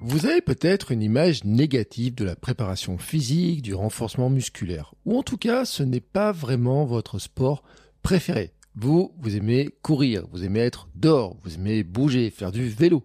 Vous avez peut-être une image négative de la préparation physique, du renforcement musculaire, ou en tout cas ce n'est pas vraiment votre sport préféré. Vous, vous aimez courir, vous aimez être dehors, vous aimez bouger, faire du vélo.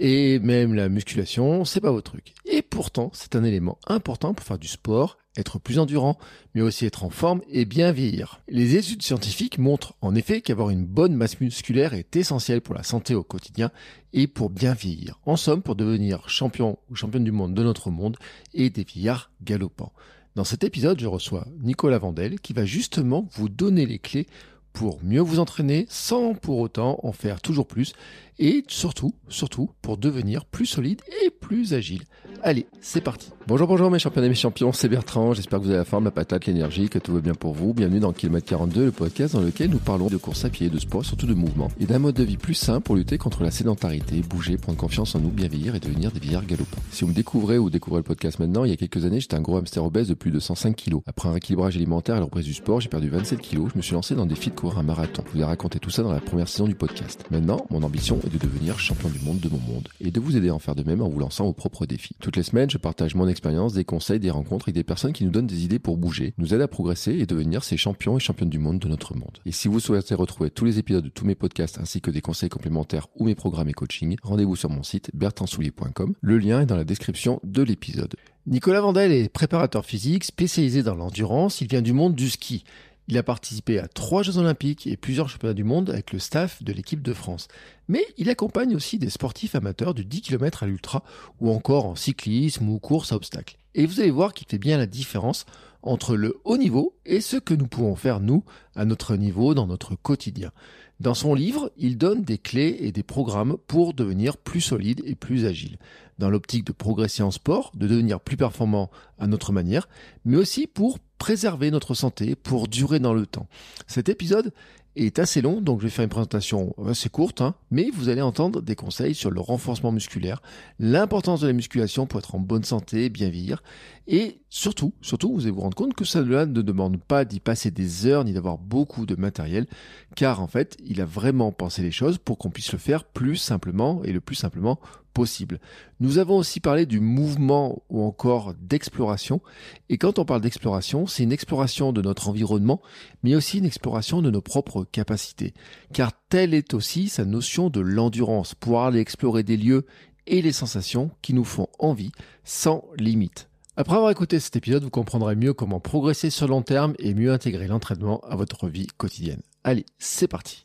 Et même la musculation, c'est pas votre truc. Pourtant, c'est un élément important pour faire du sport, être plus endurant, mais aussi être en forme et bien vieillir. Les études scientifiques montrent en effet qu'avoir une bonne masse musculaire est essentiel pour la santé au quotidien et pour bien vieillir. En somme, pour devenir champion ou championne du monde de notre monde et des vieillards galopants. Dans cet épisode, je reçois Nicolas Vandel qui va justement vous donner les clés pour mieux vous entraîner sans pour autant en faire toujours plus et surtout, surtout pour devenir plus solide et plus agile. Allez, c'est parti. Bonjour, bonjour mes champions et mes champions, c'est Bertrand. J'espère que vous avez la forme, la patate, l'énergie, que tout va bien pour vous. Bienvenue dans Kilomètre 42, le podcast dans lequel nous parlons de course à pied, de sport, surtout de mouvement et d'un mode de vie plus sain pour lutter contre la sédentarité, bouger, prendre confiance en nous, bien vieillir et devenir des vieillards galopants. Si vous me découvrez ou découvrez le podcast maintenant, il y a quelques années, j'étais un gros hamster obèse de plus de 105 kilos. Après un rééquilibrage alimentaire et la reprise du sport, j'ai perdu 27 kilos. Je me suis lancé dans des défi de courir un marathon. Je vous ai raconté tout ça dans la première saison du podcast. Maintenant, mon ambition est de devenir champion du monde de mon monde et de vous aider à en faire de même en vous lançant vos propres défis. Toutes les semaines, je partage mon expérience, des conseils, des rencontres avec des personnes qui nous donnent des idées pour bouger, nous aident à progresser et devenir ces champions et championnes du monde de notre monde. Et si vous souhaitez retrouver tous les épisodes de tous mes podcasts ainsi que des conseils complémentaires ou mes programmes et coaching, rendez-vous sur mon site bertrandsoulier.com. Le lien est dans la description de l'épisode. Nicolas Vandel est préparateur physique spécialisé dans l'endurance. Il vient du monde du ski. Il a participé à trois Jeux Olympiques et plusieurs championnats du monde avec le staff de l'équipe de France. Mais il accompagne aussi des sportifs amateurs du 10 km à l'ultra ou encore en cyclisme ou course à obstacles. Et vous allez voir qu'il fait bien la différence entre le haut niveau et ce que nous pouvons faire nous à notre niveau dans notre quotidien. Dans son livre, il donne des clés et des programmes pour devenir plus solide et plus agile, dans l'optique de progresser en sport, de devenir plus performant à notre manière, mais aussi pour préserver notre santé, pour durer dans le temps. Cet épisode est assez long, donc je vais faire une présentation assez courte, hein, mais vous allez entendre des conseils sur le renforcement musculaire, l'importance de la musculation pour être en bonne santé, bien vieillir, et surtout, surtout, vous allez vous rendre compte que ça ne demande pas d'y passer des heures ni d'avoir beaucoup de matériel, car en fait, il a vraiment pensé les choses pour qu'on puisse le faire plus simplement et le plus simplement possible. Nous avons aussi parlé du mouvement ou encore d'exploration. Et quand on parle d'exploration, c'est une exploration de notre environnement, mais aussi une exploration de nos propres capacités. Car telle est aussi sa notion de l'endurance, pouvoir aller explorer des lieux et les sensations qui nous font envie sans limite. Après avoir écouté cet épisode, vous comprendrez mieux comment progresser sur long terme et mieux intégrer l'entraînement à votre vie quotidienne. Allez, c'est parti.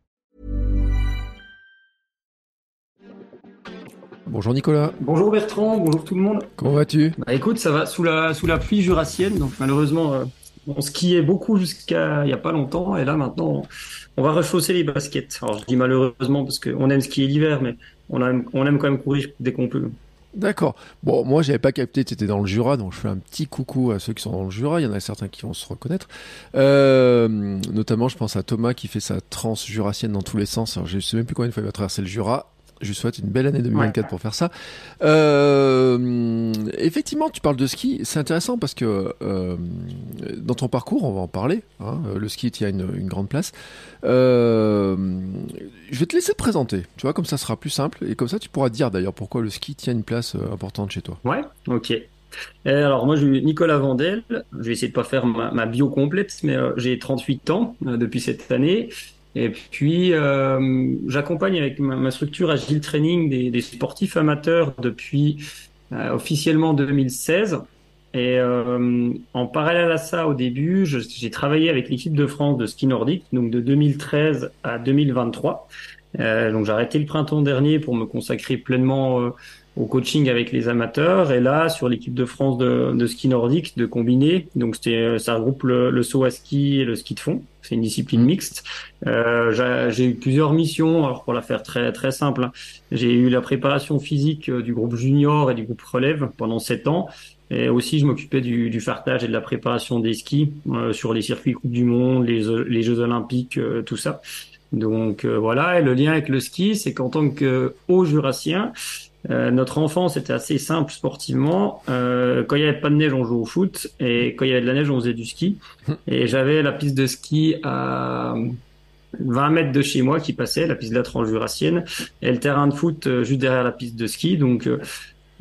Bonjour Nicolas. Bonjour Bertrand, bonjour tout le monde. Comment vas-tu? Bah écoute, ça va sous la, sous la pluie jurassienne, donc malheureusement... Euh... On skiait beaucoup jusqu'à il n'y a pas longtemps et là maintenant on va rechausser les baskets. Alors je dis malheureusement parce qu'on aime skier l'hiver mais on aime, on aime quand même courir dès qu'on peut. D'accord. Bon, moi, j'avais pas capté, tu étais dans le Jura, donc je fais un petit coucou à ceux qui sont dans le Jura. Il y en a certains qui vont se reconnaître. Euh, notamment, je pense à Thomas qui fait sa transe jurassienne dans tous les sens. Alors, je sais même plus combien de fois il va traverser le Jura. Je lui souhaite une belle année 2024 ouais. pour faire ça. Euh, effectivement, tu parles de ski. C'est intéressant parce que euh, dans ton parcours, on va en parler. Hein, le ski tient une, une grande place. Euh, je vais te laisser te présenter. Tu vois, comme ça sera plus simple. Et comme ça, tu pourras dire d'ailleurs pourquoi le ski tient une place importante chez toi. Ouais, ok. Alors moi, je suis Nicolas Vandel. Je vais essayer de pas faire ma, ma bio complète, mais euh, j'ai 38 ans depuis cette année. Et puis, euh, j'accompagne avec ma, structure Agile Training des, des sportifs amateurs depuis euh, officiellement 2016. Et euh, en parallèle à ça, au début, j'ai travaillé avec l'équipe de France de ski nordique, donc de 2013 à 2023. Euh, donc j'ai arrêté le printemps dernier pour me consacrer pleinement au coaching avec les amateurs. Et là sur l'équipe de France de, de, ski nordique de combiné donc c'était ça regroupe le, le, saut à ski et le ski de fond. C'est une discipline mixte. Euh, j'ai eu plusieurs missions alors pour la faire très très simple hein, j'ai eu la préparation physique euh, du groupe junior et du groupe relève pendant sept ans. Et aussi je m'occupais du, du fartage et de la préparation des skis euh, sur les circuits Coupe du Monde les, les Jeux Olympiques euh, tout ça. Donc euh, voilà, et le lien avec le ski, c'est qu'en tant que haut jurassien, euh, notre enfance était assez simple sportivement. Euh, quand il y avait pas de neige, on jouait au foot, et quand il y avait de la neige, on faisait du ski. Et j'avais la piste de ski à 20 mètres de chez moi qui passait, la piste de la tranche jurassienne, et le terrain de foot euh, juste derrière la piste de ski. Donc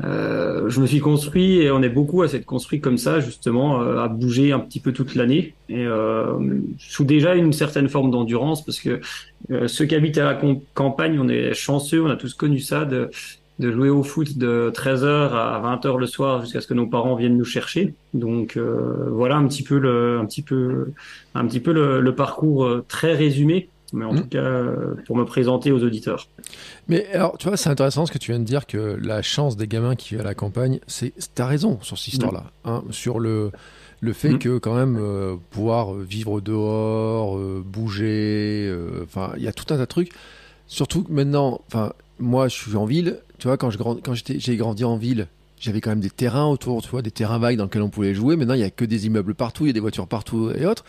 euh, je me suis construit et on est beaucoup à s'être construit comme ça justement à bouger un petit peu toute l'année et euh, sous déjà une certaine forme d'endurance parce que ceux qui habitent à la campagne on est chanceux on a tous connu ça de de jouer au foot de 13h à 20h le soir jusqu'à ce que nos parents viennent nous chercher. Donc euh, voilà un petit peu le, un petit peu, un petit peu le, parcours euh, très résumé, mais en mmh. tout cas euh, pour me présenter aux auditeurs. Mais alors tu vois c'est intéressant ce que tu viens de dire que la chance des gamins qui vivent à la campagne, c'est t'as raison sur cette histoire-là, mmh. hein, sur le le fait mmh. que quand même pouvoir vivre dehors, bouger, enfin il y a tout un tas de trucs. Surtout que maintenant, enfin moi je suis en ville, tu vois, quand, je quand j'ai grandi en ville, j'avais quand même des terrains autour, tu vois, des terrains vagues dans lesquels on pouvait jouer. Maintenant, il n'y a que des immeubles partout, il y a des voitures partout et autres.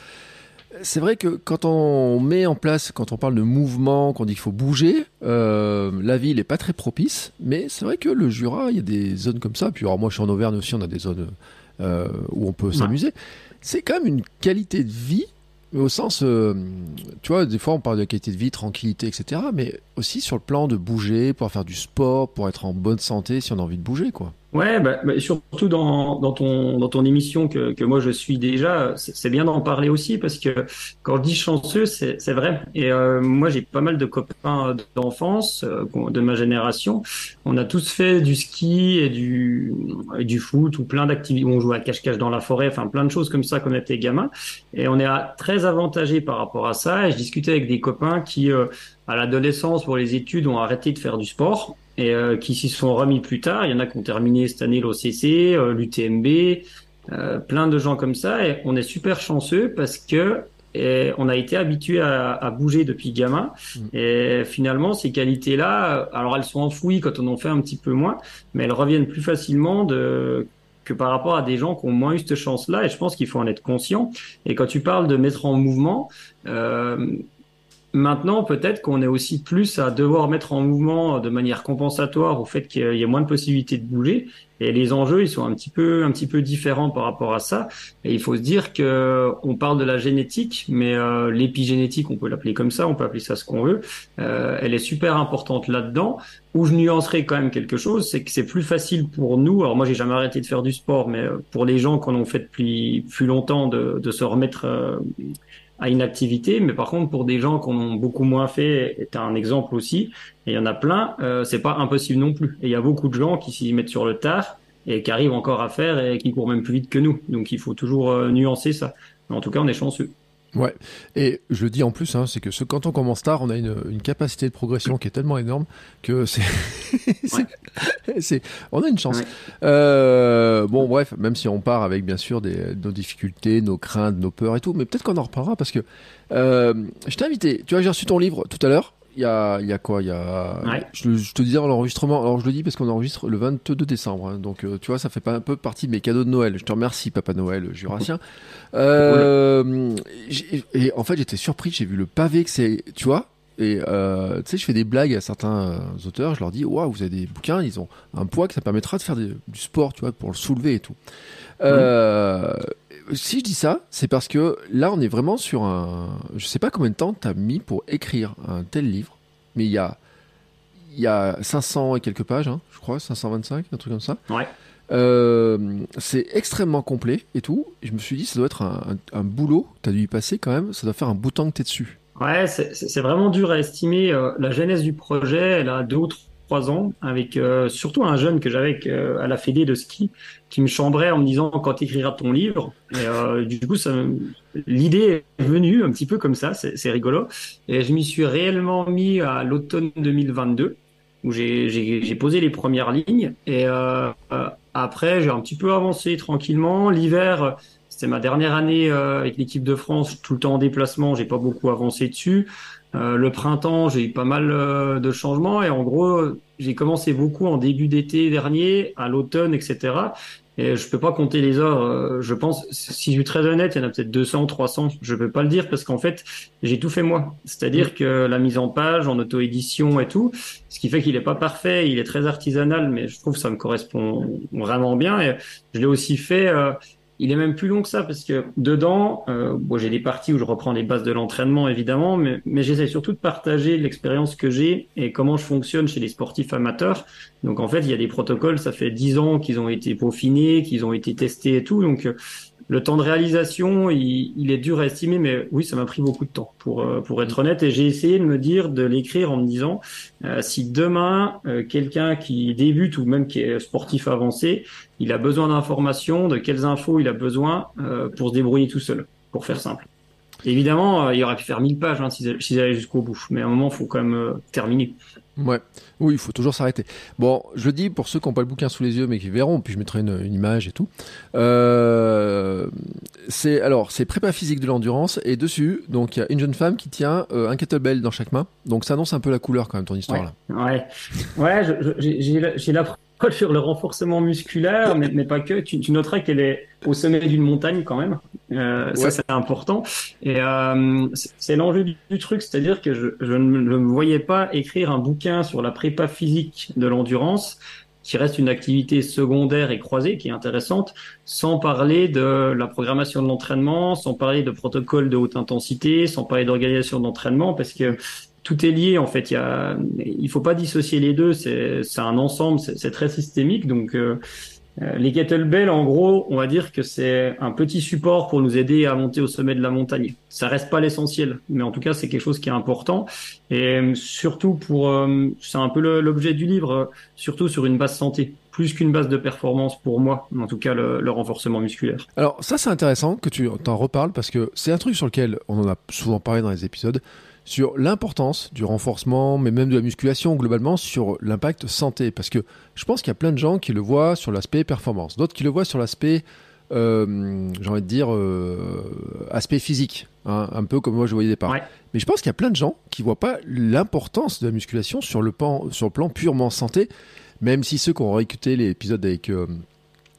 C'est vrai que quand on met en place, quand on parle de mouvement, qu'on dit qu'il faut bouger, euh, la ville n'est pas très propice. Mais c'est vrai que le Jura, il y a des zones comme ça. Puis alors moi, je suis en Auvergne aussi, on a des zones euh, où on peut s'amuser. C'est quand même une qualité de vie mais au sens, euh, tu vois, des fois on parle de qualité de vie, tranquillité, etc. Mais aussi sur le plan de bouger, pour faire du sport, pour être en bonne santé si on a envie de bouger, quoi. Ouais, bah, bah, surtout dans, dans, ton, dans ton émission que, que moi je suis déjà, c'est bien d'en parler aussi parce que quand je dis chanceux, c'est vrai. Et euh, moi j'ai pas mal de copains d'enfance, euh, de ma génération. On a tous fait du ski et du, du foot ou plein d'activités. On joue à cache-cache dans la forêt, enfin plein de choses comme ça quand on était gamin. Et on est très avantagé par rapport à ça. Et je discutais avec des copains qui, euh, à l'adolescence, pour les études, ont arrêté de faire du sport et euh, qui s'y sont remis plus tard. Il y en a qui ont terminé cette année l'OCC, euh, l'UTMB, euh, plein de gens comme ça. Et on est super chanceux parce que on a été habitué à, à, bouger depuis gamin. Mm. Et finalement, ces qualités-là, alors elles sont enfouies quand on en fait un petit peu moins, mais elles reviennent plus facilement de que par rapport à des gens qui ont moins eu cette chance-là, et je pense qu'il faut en être conscient. Et quand tu parles de mettre en mouvement, euh, Maintenant, peut-être qu'on est aussi plus à devoir mettre en mouvement de manière compensatoire au fait qu'il y ait moins de possibilités de bouger. Et les enjeux, ils sont un petit peu, un petit peu différents par rapport à ça. Et il faut se dire que on parle de la génétique, mais euh, l'épigénétique, on peut l'appeler comme ça, on peut appeler ça ce qu'on veut. Euh, elle est super importante là-dedans. Où je nuancerai quand même quelque chose, c'est que c'est plus facile pour nous. Alors moi, j'ai jamais arrêté de faire du sport, mais euh, pour les gens qui en ont fait depuis plus longtemps, de, se remettre à une activité, mais par contre pour des gens qui en ont beaucoup moins fait, est un exemple aussi, et il y en a plein, euh, c'est pas impossible non plus. Et il y a beaucoup de gens qui s'y mettent sur le tard et qui arrivent encore à faire et qui courent même plus vite que nous. Donc il faut toujours euh, nuancer ça. Mais en tout cas, on est chanceux. Ouais, et je le dis en plus, hein, c'est que ce, quand on commence tard, on a une, une, capacité de progression qui est tellement énorme que c'est, on a une chance. Euh, bon, bref, même si on part avec bien sûr des, nos difficultés, nos craintes, nos peurs et tout, mais peut-être qu'on en reparlera parce que euh, je t'ai invité. Tu vois, j'ai reçu ton livre tout à l'heure il y a, il y a quoi Il y a. Je, te disais l'enregistrement. Alors je le dis parce qu'on enregistre le 22 décembre. Hein, donc euh, tu vois, ça fait pas un peu partie de mes cadeaux de Noël. Je te remercie, Papa Noël jurassien. Euh, et en fait, j'étais surpris. J'ai vu le pavé que c'est. Tu vois et euh, tu sais, je fais des blagues à certains auteurs. Je leur dis, waouh, vous avez des bouquins, ils ont un poids que ça permettra de faire du sport, tu vois, pour le soulever et tout. Euh, si je dis ça, c'est parce que là, on est vraiment sur un. Je sais pas combien de temps tu as mis pour écrire un tel livre, mais il y a, il y a 500 et quelques pages, hein, je crois, 525, un truc comme ça. Ouais. Euh, c'est extrêmement complet et tout. Et je me suis dit, ça doit être un, un, boulot. Tu as dû y passer quand même. Ça doit faire un bout de temps que tu es dessus. Ouais, c'est vraiment dur à estimer. Euh, la genèse du projet, elle a deux ou trois ans, avec euh, surtout un jeune que j'avais à la Fédé de ski qui me chambrait en me disant quand tu écriras ton livre. Et euh, du coup, l'idée est venue un petit peu comme ça, c'est rigolo. Et je m'y suis réellement mis à l'automne 2022. où j'ai posé les premières lignes. Et euh, après, j'ai un petit peu avancé tranquillement. L'hiver, c'était ma dernière année avec l'équipe de France, tout le temps en déplacement. J'ai pas beaucoup avancé dessus. Le printemps, j'ai eu pas mal de changements et en gros, j'ai commencé beaucoup en début d'été dernier, à l'automne, etc. Et je peux pas compter les heures. Euh, je pense, si je suis très honnête, il y en a peut-être 200, 300. Je peux pas le dire parce qu'en fait, j'ai tout fait moi. C'est-à-dire mm. que la mise en page, en auto-édition et tout, ce qui fait qu'il est pas parfait, il est très artisanal, mais je trouve que ça me correspond vraiment bien. Et je l'ai aussi fait euh, il est même plus long que ça parce que dedans, euh, bon, j'ai des parties où je reprends les bases de l'entraînement évidemment, mais, mais j'essaie surtout de partager l'expérience que j'ai et comment je fonctionne chez les sportifs amateurs. Donc en fait, il y a des protocoles, ça fait dix ans qu'ils ont été peaufinés, qu'ils ont été testés et tout. Donc le temps de réalisation, il, est dur à estimer, mais oui, ça m'a pris beaucoup de temps pour euh, pour être honnête. Et j'ai essayé de me dire, de l'écrire en me disant, euh, si demain euh, quelqu'un qui débute ou même qui est sportif avancé, il a besoin d'informations, de quelles infos il a besoin pour se débrouiller tout seul, pour faire simple. Évidemment, il aurait pu faire 1000 pages hein, s'ils allaient jusqu'au bout, mais à un moment, il faut quand même terminer. Ouais, oui, il faut toujours s'arrêter. Bon, je dis pour ceux qui n'ont pas le bouquin sous les yeux mais qui verront, puis je mettrai une, image et tout. Euh, c'est alors c'est prépa physique de l'endurance et dessus, donc il y a une jeune femme qui tient euh, un kettlebell dans chaque main. Donc ça annonce un peu la couleur quand même ton histoire là. Ouais, ouais, j'ai la sur le renforcement musculaire, mais, mais pas que. Tu, tu noteras qu'elle est au sommet d'une montagne quand même. Euh, Ça, c'est important. Et euh, c'est l'enjeu du, truc, c'est-à-dire que je, je, ne me voyais pas écrire un bouquin sur la prépa physique de l'endurance qui reste une activité secondaire et croisée qui est intéressante, sans parler de la programmation de l'entraînement, sans parler de protocole de haute intensité, sans parler d'organisation d'entraînement, parce que tout est lié en fait. Il y a, il faut pas dissocier les deux. C'est, un ensemble. C'est, très systémique. Donc euh, euh, les kettlebells, en gros, on va dire que c'est un petit support pour nous aider à monter au sommet de la montagne. Ça reste pas l'essentiel, mais en tout cas c'est quelque chose qui est important. Et euh, surtout pour, c'est un peu l'objet du livre, surtout sur une base santé plus qu'une base de performance pour moi, en tout cas le, le renforcement musculaire. Alors ça c'est intéressant que tu t'en reparles parce que c'est un truc sur lequel on en a souvent parlé dans les épisodes sur l'importance du renforcement, mais même de la musculation globalement, sur l'impact santé. Parce que je pense qu'il y a plein de gens qui le voient sur l'aspect performance, d'autres qui le voient sur l'aspect, euh, j'ai envie de dire, euh, aspect physique, hein, un peu comme moi je voyais des parts. Mais je pense qu'il y a plein de gens qui ne voient pas l'importance de la musculation sur le, plan, sur le plan purement santé, même si ceux qui ont réécouté l'épisode avec... Euh,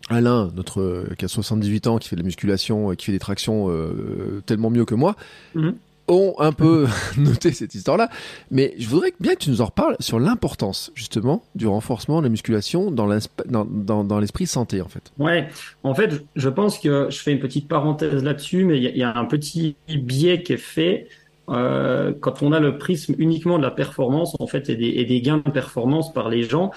Alain, notre qui a 78 ans, qui fait de la musculation, qui fait des tractions tellement mieux que moi, mm-hmm ont un peu noté cette histoire-là, mais je voudrais bien que tu nous en reparles sur l'importance justement du renforcement de la musculation dans l'esprit santé en fait. Ouais, en fait, je pense que je fais une petite parenthèse là-dessus, mais il y, a un petit biais qui est fait euh, quand on a le prisme uniquement de la performance en fait et des, et des gains de performance par les gens,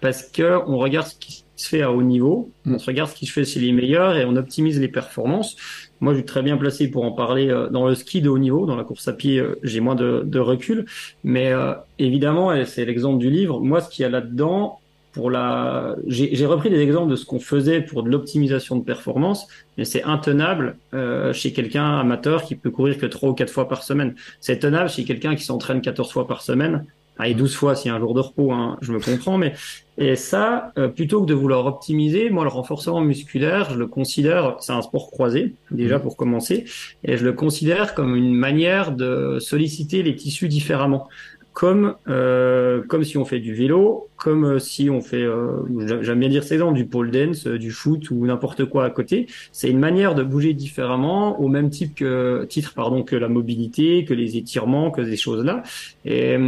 parce que on regarde ce qui se fait à haut niveau, on mm. se regarde ce qui se fait chez les meilleurs et on optimise les performances. Moi, je suis très bien placé pour en parler euh, dans le ski de haut niveau, dans la course à pied, euh, j'ai moins de, recul. Mais euh, évidemment, c'est l'exemple du livre, moi, ce qu'il y a là-dedans, pour la, j'ai repris des exemples de ce qu'on faisait pour de l'optimisation de performance, mais c'est intenable euh, chez quelqu'un amateur qui peut courir que trois ou quatre fois par semaine. C'est tenable chez quelqu'un qui s'entraîne 14 fois par semaine et 12 fois s'il y a un jour de repos, hein, je me comprends, mais et ça, euh, plutôt que de vouloir optimiser, moi le renforcement musculaire, je le considère, c'est un sport croisé déjà mmh. pour commencer, et je le considère comme une manière de solliciter les tissus différemment, comme euh, comme si on fait du vélo, comme euh, si on fait, j'aime bien dire c'est exemple, du pole dance, du foot ou n'importe quoi à côté. C'est une manière de bouger différemment, au même type que titre pardon que la mobilité, que les étirements, que ces choses là. Et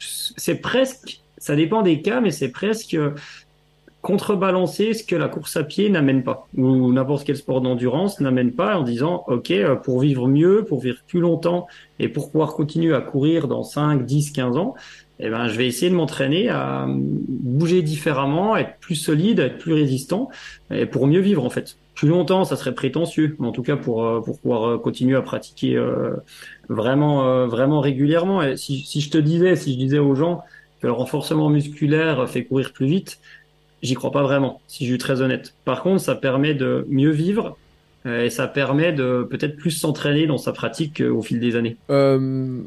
c'est presque, ça dépend des cas, mais c'est presque contrebalancer ce que la course à pied n'amène pas, ou n'importe quel sport d'endurance n'amène pas en disant, OK, euh, pour vivre mieux, pour vivre plus longtemps, et pour pouvoir continuer à courir dans 5, 10, 15 ans, eh ben, je vais essayer de m'entraîner à bouger différemment, être plus solide, être plus résistant, et pour mieux vivre en fait. Plus longtemps, ça serait prétentieux, mais en tout cas pour euh, pour pouvoir euh, continuer à pratiquer vraiment, euh, vraiment régulièrement. Et si, si je te disais, si je disais aux gens que le renforcement musculaire fait courir plus vite, j'y crois pas vraiment, si je suis très honnête. Par contre, ça permet de mieux vivre, euh, et ça permet de peut-être plus s'entraîner dans sa pratique au fil des années.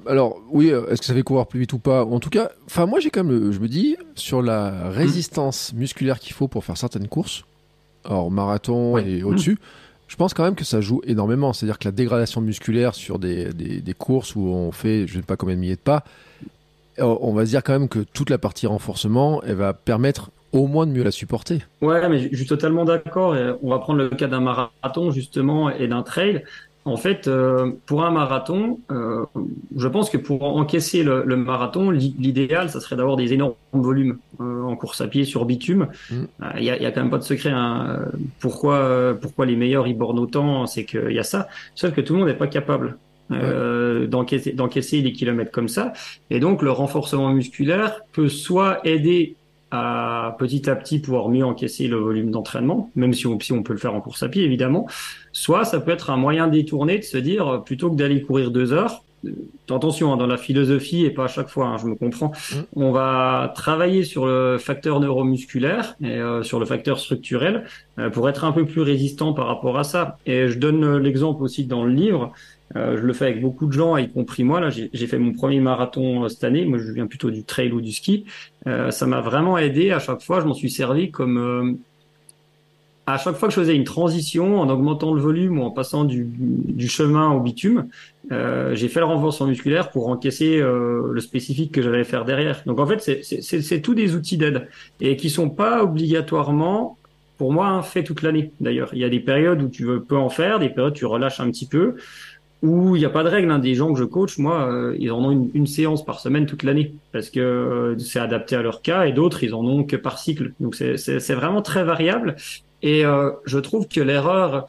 Alors oui, est-ce que ça fait courir plus vite ou pas? En tout cas, enfin moi j'ai quand même, je me dis, sur la résistance musculaire qu'il faut pour faire certaines courses, alors marathon et au-dessus, je pense quand même que ça joue énormément. C'est-à-dire que la dégradation musculaire sur des, des, courses où on fait je ne sais pas combien de milliers de pas, on va se dire quand même que toute la partie renforcement, elle va permettre au moins de mieux la supporter. Ouais, mais je suis totalement d'accord. On va prendre le cas d'un marathon justement et d'un trail. En fait, euh, pour un marathon, euh, je pense que pour encaisser le, marathon, l'idéal, ça serait d'avoir des énormes volumes euh, en course à pied sur bitume. Mm. Il y, a, y, a, quand même pas de secret. Hein. Pourquoi, pourquoi les meilleurs ils bornent autant C'est qu'il y a ça. Sauf que tout le monde n'est pas capable. Euh, d'encaisser les kilomètres comme ça. Et donc le renforcement musculaire peut soit aider à petit à petit pouvoir mieux encaisser le volume d'entraînement, même si on, si on peut le faire en course à pied évidemment. Soit ça peut être un moyen détourné de se dire plutôt que d'aller courir deux heures, euh, attention hein, dans la philosophie et pas à chaque fois, hein, je me comprends. Mmh. On va travailler sur le facteur neuromusculaire et euh, sur le facteur structurel euh, pour être un peu plus résistant par rapport à ça. Et je donne l'exemple aussi dans le livre. Euh, je le fais avec beaucoup de gens, y compris moi. Là, j'ai fait mon premier marathon euh, cette année. Moi, je viens plutôt du trail ou du ski. Euh, ça m'a vraiment aidé. À chaque fois, je m'en suis servi comme euh, à chaque fois que je faisais une transition, en augmentant le volume ou en passant du, du chemin au bitume, j'ai fait le renforcement musculaire pour encaisser le spécifique que j'allais faire derrière. Donc en fait, c'est tous des outils d'aide et qui sont pas obligatoirement pour moi fait toute l'année. D'ailleurs, il y a des périodes où tu veux peu en faire, des périodes où tu relâches un petit peu où il n'y a pas de règle. Hein. Des gens que je coach, moi, euh, ils en ont une, séance par semaine toute l'année parce que euh, c'est adapté à leur cas, et d'autres, ils en ont que par cycle. Donc c'est vraiment très variable. Et euh, je trouve que l'erreur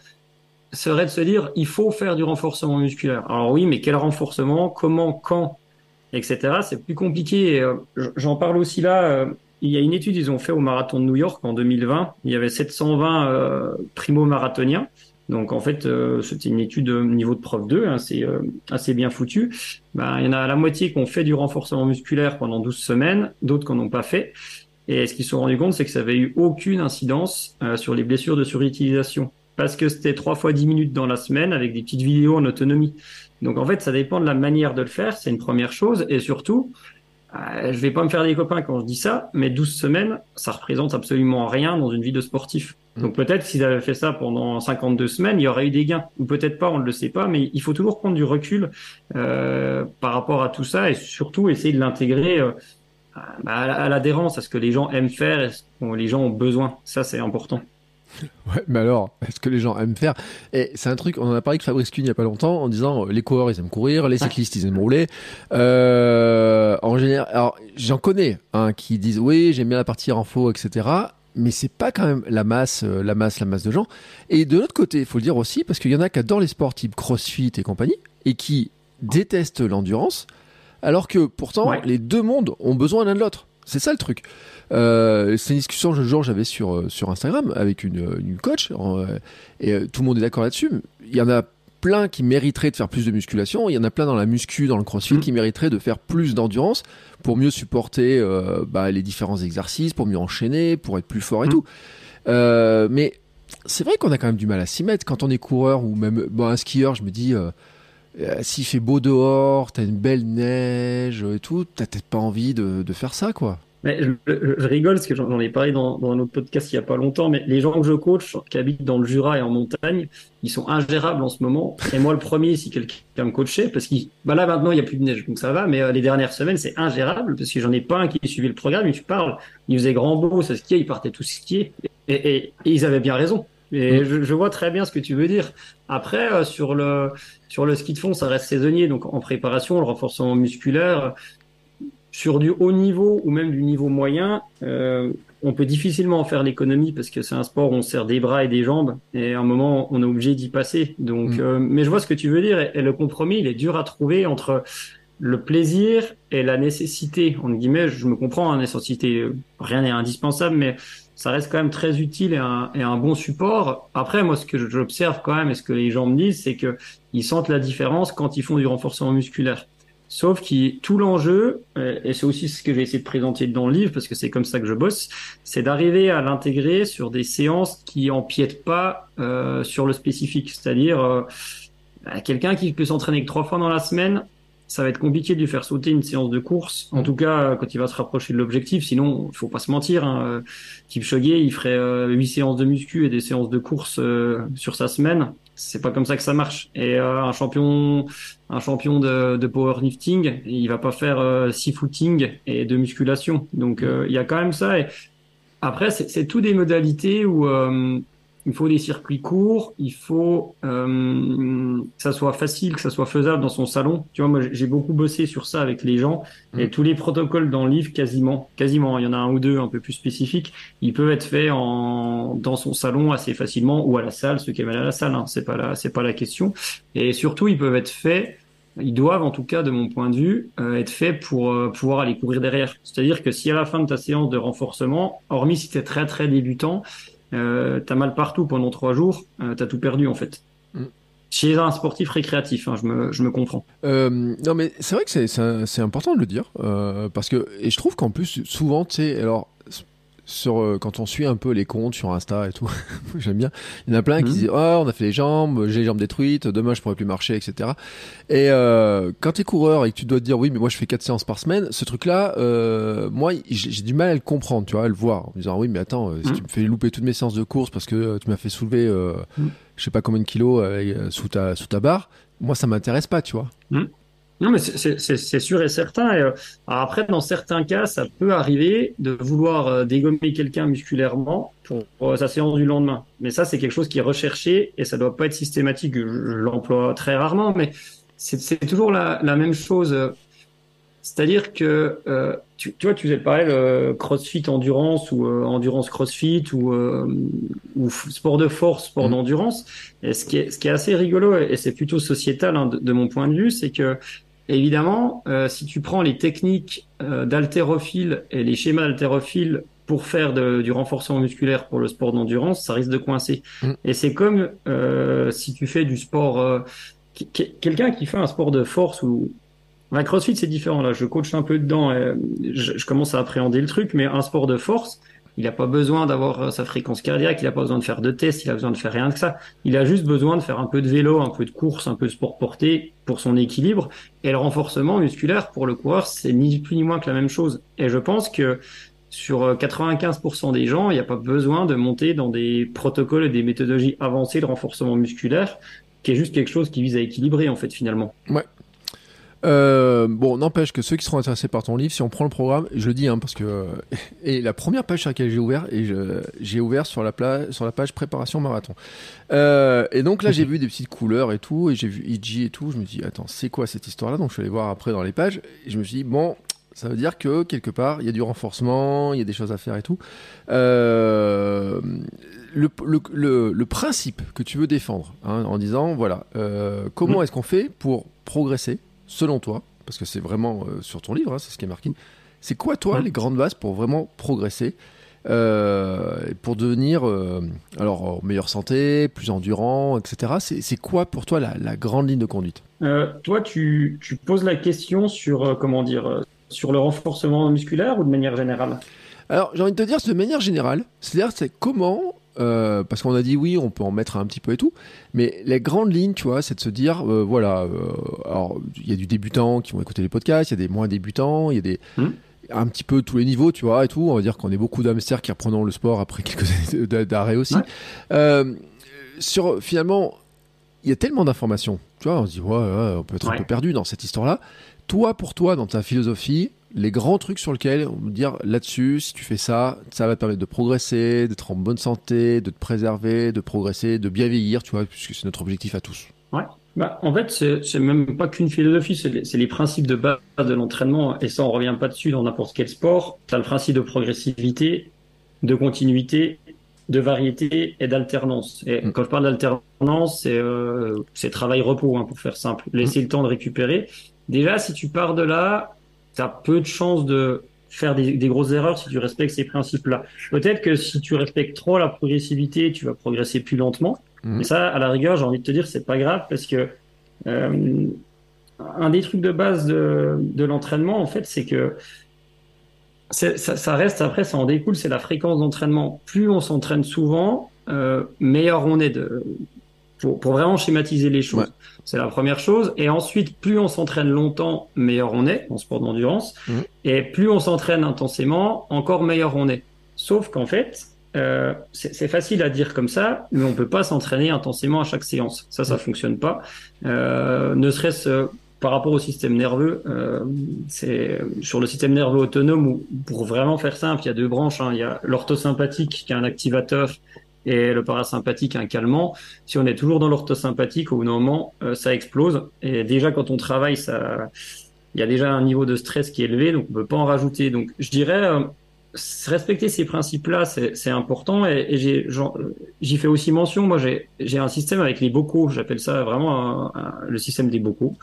serait de se dire, il faut faire du renforcement musculaire. Alors oui, mais quel renforcement Comment Quand Etc. C'est plus compliqué. J'en parle aussi là. il y a une étude ils ont fait au marathon de New York en 2020. Il y avait 720 primo-marathoniens donc en fait, euh, c'était une étude au niveau de prof 2, hein, c'est euh, assez bien foutu. Ben, il y en a la moitié qui ont fait du renforcement musculaire pendant 12 semaines, d'autres qui n'en ont pas fait. Et ce qu'ils se sont rendus compte, c'est que ça avait eu aucune incidence euh, sur les blessures de surutilisation. Parce que c'était trois fois 10 minutes dans la semaine avec des petites vidéos en autonomie. Donc en fait, ça dépend de la manière de le faire, c'est une première chose. Et surtout, euh, je vais pas me faire des copains quand je dis ça, mais 12 semaines, ça représente absolument rien dans une vie de sportif. Mm. Donc peut-être s'ils avaient fait ça pendant 52 semaines, il y aurait eu des gains. Ou peut-être pas, on ne le sait pas, mais il faut toujours prendre du recul euh, par rapport à tout ça et surtout essayer de l'intégrer euh, à l'adhérence, à ce que les gens aiment faire et ce que les gens ont besoin. Ça, c'est important. Ouais, mais alors, est-ce que les gens aiment faire? Et c'est un truc, on en a parlé avec Fabrice Kuhn il y a pas longtemps, en disant euh, les coureurs ils aiment courir, les cyclistes ils aiment rouler. Euh, en général, alors j'en connais hein, qui disent oui j'aime bien la partie info, etc. Mais c'est pas quand même la masse, euh, la masse, la masse de gens. Et de l'autre côté, il faut le dire aussi, parce qu'il y en a qui adorent les sports type CrossFit et compagnie, et qui détestent l'endurance, alors que pourtant les deux mondes ont besoin l'un de l'autre. C'est ça le truc. Euh, c'est une discussion que jour j'avais sur euh, sur Instagram avec une, une coach euh, et euh, tout le monde est d'accord là-dessus. Il y en a plein qui mériteraient de faire plus de musculation. Il y en a plein dans la muscu, dans le crossfit, mmh. qui mériteraient de faire plus d'endurance pour mieux supporter euh, bah, les différents exercices, pour mieux enchaîner, pour être plus fort et mmh. tout. Euh, mais c'est vrai qu'on a quand même du mal à s'y mettre quand on est coureur ou même bon, un skieur. Je me dis, euh, s'il fait beau dehors, t'as une belle neige et tout, t'as peut-être pas envie de, de faire ça, quoi. Mais je, je, rigole parce que j'en ai parlé dans, dans, un autre podcast il y a pas longtemps, mais les gens que je coach qui habitent dans le Jura et en montagne, ils sont ingérables en ce moment. Et moi le premier, si quelqu'un me coachait, parce que bah là maintenant il y a plus de neige, donc ça va, mais euh, les dernières semaines c'est ingérable parce que j'en ai pas un qui suivait le programme. Et tu parles, il faisait grand beau, ça skiait, ils partaient tous skier, et, et, et, ils avaient bien raison. Et mm. je, je, vois très bien ce que tu veux dire. Après, euh, sur le sur le ski de fond, ça reste saisonnier, donc en préparation, le renforcement musculaire, sur du haut niveau ou même du niveau moyen, euh, on peut difficilement en faire l'économie parce que c'est un sport où on sert des bras et des jambes et à un moment on est obligé d'y passer. Donc, mm. euh, mais je vois ce que tu veux dire et, le compromis il est dur à trouver entre le plaisir et la nécessité. En guillemets, je me comprends, la hein, nécessité, rien n'est indispensable, mais ça reste quand même très utile et un, et un bon support. Après, moi, ce que j'observe quand même et ce que les gens me disent, c'est que ils sentent la différence quand ils font du renforcement musculaire Sauf que tout l'enjeu, et c'est aussi ce que j'ai essayé de présenter dans le livre, parce que c'est comme ça que je bosse, c'est d'arriver à l'intégrer sur des séances qui empiètent pas euh, sur le spécifique. C'est-à-dire, euh, bah, quelqu'un qui peut s'entraîner que trois fois dans la semaine, ça va être compliqué de lui faire sauter une séance de course. En tout cas, quand il va se rapprocher de l'objectif. Sinon, il faut pas se mentir. Hein. Kipchoge, il ferait euh, huit séances de muscu et des séances de course euh, sur sa semaine. C'est pas comme ça que ça marche. Et euh, un champion, un champion de, de powerlifting, il va pas faire six footing et de musculation. Donc, il y a quand même ça. Et après, c'est tout des modalités où il faut des circuits courts, il faut euh, que ça soit facile, que ça soit faisable dans son salon. Tu vois, moi j'ai beaucoup bossé sur ça avec les gens mmh. et tous les protocoles dans le livre, quasiment, quasiment, il y en a un ou deux un peu plus spécifiques, ils peuvent être faits en dans son salon assez facilement ou à la salle, ceux qui aiment aller à la salle, hein, c'est pas la c'est pas la question. Et surtout, ils peuvent être faits ils doivent, en tout cas, de mon point de vue, euh, être faits pour euh, pouvoir aller courir derrière. C'est-à-dire que si à la fin de ta séance de renforcement, hormis si tu es très très débutant, euh, t'as mal partout pendant trois jours, euh, t'as tout perdu en fait. Mm. Chez un sportif récréatif, hein, je, me, je me comprends. Euh, non, mais c'est vrai que c'est important de le dire, parce que, et je trouve qu'en plus, souvent, tu sais, alors, sur euh, quand on suit un peu les comptes sur Insta et tout, j'aime bien. Il y en a plein qui mhm. disent oh on a fait les jambes, j'ai les jambes détruites, demain je pourrais plus marcher, etc. Et euh, quand t'es coureur et que tu dois te dire oui mais moi je fais quatre séances par semaine, ce truc-là, euh, moi j'ai du mal à le comprendre, tu vois, à le voir, en me disant oui mais attends, si mhm. tu me fais louper toutes mes séances de course parce que tu m'as fait soulever, mhm. je sais pas combien de kilos sous ta sous ta barre, moi ça m'intéresse pas, tu vois. Non, mais c'est sûr et certain. Euh, après, dans certains cas, ça peut arriver de vouloir euh, dégommer quelqu'un musculairement pour, euh, sa séance du lendemain. Mais ça, c'est quelque chose qui est recherché et ça doit pas être systématique. Je, l'emploie très rarement, mais c'est toujours la, la, même chose. C'est-à-dire que tu, tu, vois, tu faisais parler CrossFit endurance ou endurance CrossFit ou, ou sport de force, sport mmh. d'endurance. Et ce qui est ce qui est assez rigolo et c'est plutôt sociétal hein, de, de, mon point de vue, c'est que évidemment, euh, si tu prends les techniques euh, d'haltérophile et les schémas d'haltérophile pour faire du renforcement musculaire pour le sport d'endurance, ça risque de coincer. Mm. Et c'est comme euh, si tu fais du sport, euh, quelqu'un qui fait un sport de force ou la CrossFit c'est différent là. Je coach un peu dedans, et je, je, commence à appréhender le truc, mais un sport de force, il n'a pas besoin d'avoir euh, sa fréquence cardiaque, il n'a pas besoin de faire de tests, il a besoin de faire rien que ça. Il a juste besoin de faire un peu de vélo, un peu de course, un peu de sport porté pour son équilibre. Et le renforcement musculaire pour le coureur, c'est ni plus ni moins que la même chose. Et je pense que sur 95% euh, des gens, il n'y a pas besoin de monter dans des protocoles et des méthodologies avancées de renforcement musculaire, qui est juste quelque chose qui vise à équilibrer en fait finalement. Ouais, euh, bon, n'empêche que ceux qui seront intéressés par ton livre, si on prend le programme, je le dis, hein, parce que et la première page sur laquelle j'ai ouvert, et j'ai ouvert sur la, sur la page préparation marathon. Euh, et donc là, j'ai vu des petites couleurs et tout, et j'ai vu IG et tout. Je me dis, attends, c'est quoi cette histoire-là? Donc je suis allé voir après dans les pages, et je me suis dit, bon, ça veut dire que quelque part, il y a du renforcement, il y a des choses à faire et tout. Euh, le, le, le, principe que tu veux défendre, hein, en disant, voilà, euh, comment mm. est-ce qu'on fait pour progresser selon toi, parce que c'est vraiment euh, sur ton livre, hein, c'est ce qui est marqué, c'est quoi, toi, les grandes bases pour vraiment progresser euh, pour devenir euh, alors en meilleure santé, plus endurant, etc. C'est quoi pour toi la, grande ligne de conduite? Toi, tu, tu, poses la question sur comment dire sur le renforcement musculaire ou de manière générale? Alors j'ai envie de te dire de manière générale, c'est-à-dire c'est comment euh, parce qu'on a dit oui, on peut en mettre un petit peu et tout, mais les grandes lignes, tu vois, c'est de se dire, euh, voilà, euh, alors il y a du débutant qui vont écouter les podcasts, il y a des moins débutants, il y a des hmm. un petit peu tous les niveaux, tu vois, et tout. On va dire qu'on est beaucoup d'hamsters qui reprenons le sport après quelques années d'arrêt aussi. sur finalement, il y a tellement d'informations, tu vois, on se dit ouais, ouais on peut être un peu perdu dans cette histoire-là. Toi, pour toi, dans ta philosophie, les grands trucs sur lesquels on peut dire là-dessus, si tu fais ça, ça va te permettre de progresser, d'être en bonne santé, de te préserver, de progresser, de bien vieillir, tu vois, puisque c'est notre objectif à tous. Ouais. Bah, en fait, c'est même pas qu'une philosophie, c'est les, les, principes de base de l'entraînement, et ça, on revient pas dessus dans n'importe quel sport. Tu as le principe de progressivité, de continuité, de variété et d'alternance. Et mm. quand je parle d'alternance, c'est euh, travail-repos, hein, pour faire simple. Laisser mm. le temps de récupérer. Déjà, si tu pars de là, tu as peu de chances de faire des, des, grosses erreurs si tu respectes ces principes-là. Peut-être que si tu respectes trop la progressivité, tu vas progresser plus lentement. Mhm. Mais ça, à la rigueur, j'ai envie de te dire, c'est pas grave parce que euh, un des trucs de base de, de l'entraînement, en fait, c'est que ça, ça, reste après, ça en découle, c'est la fréquence d'entraînement. Plus on s'entraîne souvent, euh, meilleur on est de, pour, pour vraiment schématiser les choses. C'est la première chose. Et ensuite, plus on s'entraîne longtemps, meilleur on est en sport d'endurance. Mmh. Et plus on s'entraîne intensément, encore meilleur on est. Sauf qu'en fait, euh, c'est facile à dire comme ça, mais on peut pas s'entraîner intensément à chaque séance. Ça, ça mmh. fonctionne pas. Euh, ne serait-ce par rapport au système nerveux, euh, c'est sur le système nerveux autonome où, pour vraiment faire simple, il y a deux branches. Hein. Il y a l'orthosympathique qui est un activateur et le parasympathique un calmant. Si on est toujours dans l'orthosympathique, au bout moment, euh, ça explose. Et déjà, quand on travaille, ça, il y a déjà un niveau de stress qui est élevé, donc on peut pas en rajouter. Donc, je dirais, euh, respecter ces principes-là, c'est important. Et, et j'y fais aussi mention. Moi, j'ai un système avec les bocaux. J'appelle ça vraiment le système des bocaux.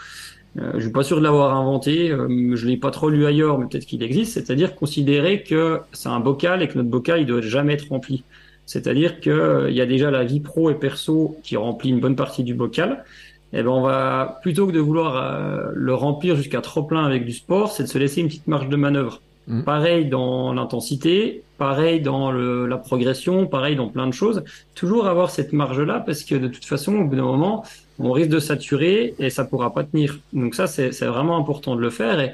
Euh, je suis pas sûr de l'avoir inventé, euh, je l'ai pas trop lu ailleurs, mais peut-être qu'il existe. C'est-à-dire considérer que c'est un bocal et que notre bocal il doit jamais être rempli. C'est-à-dire que euh, y a déjà la vie pro et perso qui remplit une bonne partie du bocal. Et eh ben on va plutôt que de vouloir euh, le remplir jusqu'à trop plein avec du sport, c'est de se laisser une petite marge de manœuvre. Mmh. Pareil dans l'intensité, pareil dans le, la progression, pareil dans plein de choses. Toujours avoir cette marge-là parce que de toute façon, au bout d'un moment, on risque de saturer et ça pourra pas tenir. Donc ça, c'est vraiment important de le faire. Et,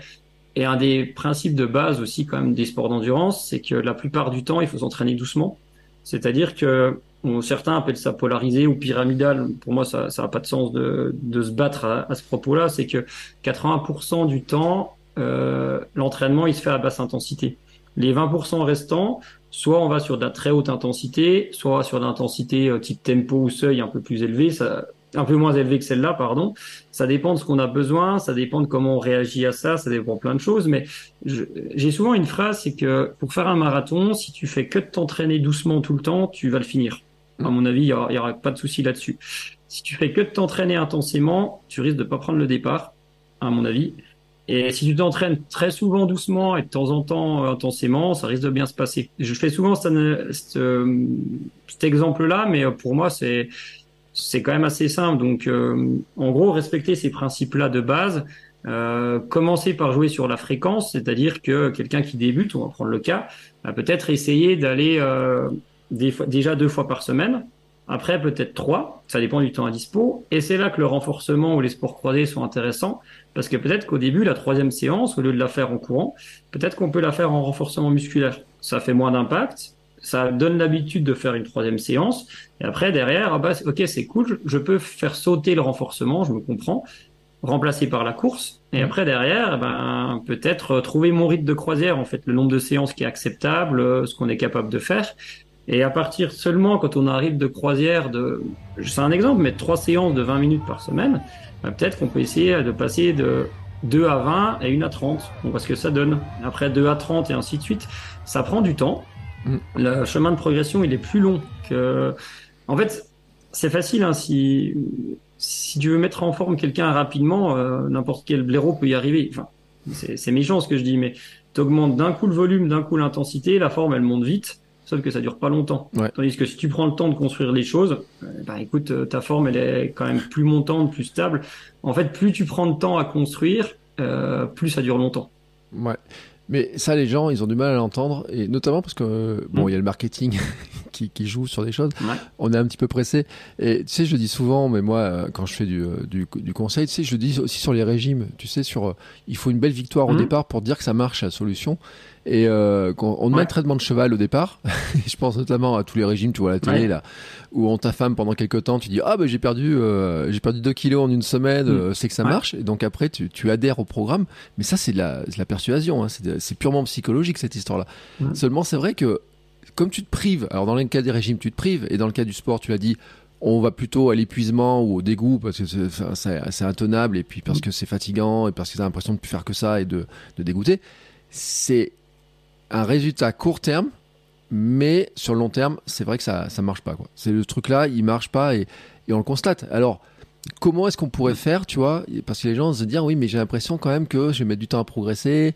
et un des principes de base aussi quand même des sports d'endurance, c'est que la plupart du temps, il faut s'entraîner doucement. C'est-à-dire que certains appellent ça polarisé ou pyramidal. Pour moi, ça n'a pas de sens de, se battre à, ce propos-là. C'est que 80% du temps, euh, l'entraînement, il se fait à basse intensité. Les 20% restants, soit on va sur de la très haute intensité, soit sur l'intensité euh, type tempo ou seuil un peu plus élevé. Ça, un peu moins élevé que celle-là, pardon. Ça dépend de ce qu'on a besoin, ça dépend de comment on réagit à ça, ça dépend de plein de choses. Mais j'ai souvent une phrase, c'est que pour faire un marathon, si tu fais que de t'entraîner doucement tout le temps, tu vas le finir. À mon avis, il y aura, pas de souci là-dessus. Si tu fais que de t'entraîner intensément, tu risques de pas prendre le départ, à mon avis. Et si tu t'entraînes très souvent doucement et de temps en temps euh, intensément, ça risque de bien se passer. Je fais souvent cet, cet exemple-là, mais euh, pour moi, c'est c'est quand même assez simple. Donc, euh, en gros, respecter ces principes-là de base, euh, commencer par jouer sur la fréquence, c'est-à-dire que quelqu'un qui débute, on va prendre le cas, va peut-être essayer d'aller euh, déjà deux fois par semaine, après peut-être trois, ça dépend du temps à dispo, et c'est là que le renforcement ou les sports croisés sont intéressants, parce que peut-être qu'au début, la troisième séance, au lieu de la faire en courant, peut-être qu'on peut la faire en renforcement musculaire. Ça fait moins d'impact, ça donne l'habitude de faire une troisième séance. Et après, derrière, ah bah, ok, c'est cool, je peux faire sauter le renforcement, je me comprends, remplacer par la course. Et après, derrière, eh ben, peut-être trouver mon rythme de croisière, en fait, le nombre de séances qui est acceptable, euh, ce qu'on est capable de faire. Et à partir seulement, quand on arrive de croisière de, c'est un exemple, mais trois séances de 20 minutes par semaine, ben, peut-être qu'on peut essayer de passer de 2 à 20 et 1 à 30. On voit ce que ça donne. Après 2 à 30 et ainsi de suite. Ça prend du temps. Le chemin de progression, il est plus long que. En fait, c'est facile. Hein, si si tu veux mettre en forme quelqu'un rapidement, euh, n'importe quel blaireau peut y arriver. Enfin, c'est méchant ce que je dis, mais tu augmentes d'un coup le volume, d'un coup l'intensité, la forme elle monte vite, sauf que ça dure pas longtemps. Tandis que si tu prends le temps de construire les choses, bah écoute, euh, ta forme elle est quand même plus montante, plus stable. En fait, plus tu prends de temps à construire, euh, plus ça dure longtemps. Ouais. Mais ça, les gens, ils ont du mal à l'entendre, et notamment parce que bon, mm. il y a le marketing qui, qui, joue sur des choses. On est un petit peu pressé. Et tu sais, je dis souvent, mais moi, euh, quand je fais du, euh, du, du, conseil, tu sais, je dis aussi sur les régimes. Tu sais, sur, euh, il faut une belle victoire au mm. départ pour dire que ça marche la solution. Et euh, quand on met un traitement de cheval au départ, je pense notamment à tous les régimes, tu vois à la télé là, où on t'affame pendant quelques temps, tu dis ah ben j'ai perdu euh, j'ai perdu 2 kilos en une semaine, mm. euh, c'est que ça marche. Et donc après tu, tu adhères au programme, mais ça c'est de la, la persuasion, hein, c'est purement psychologique cette histoire-là. Seulement c'est vrai que comme tu te prives, alors dans le cas des régimes tu te prives, et dans le cas du sport tu l'as dit, on va plutôt à l'épuisement ou au dégoût parce que c'est intenable et puis parce mm. que c'est fatigant et parce que tu as l'impression de plus faire que ça et de, de dégoûter. C'est un résultat court terme, mais sur le long terme, c'est vrai que ça ça marche pas. C'est le truc là, il marche pas et, on le constate. Alors comment est-ce qu'on pourrait faire, tu vois? Parce que les gens se disent oui, mais j'ai l'impression quand même que je vais mettre du temps à progresser.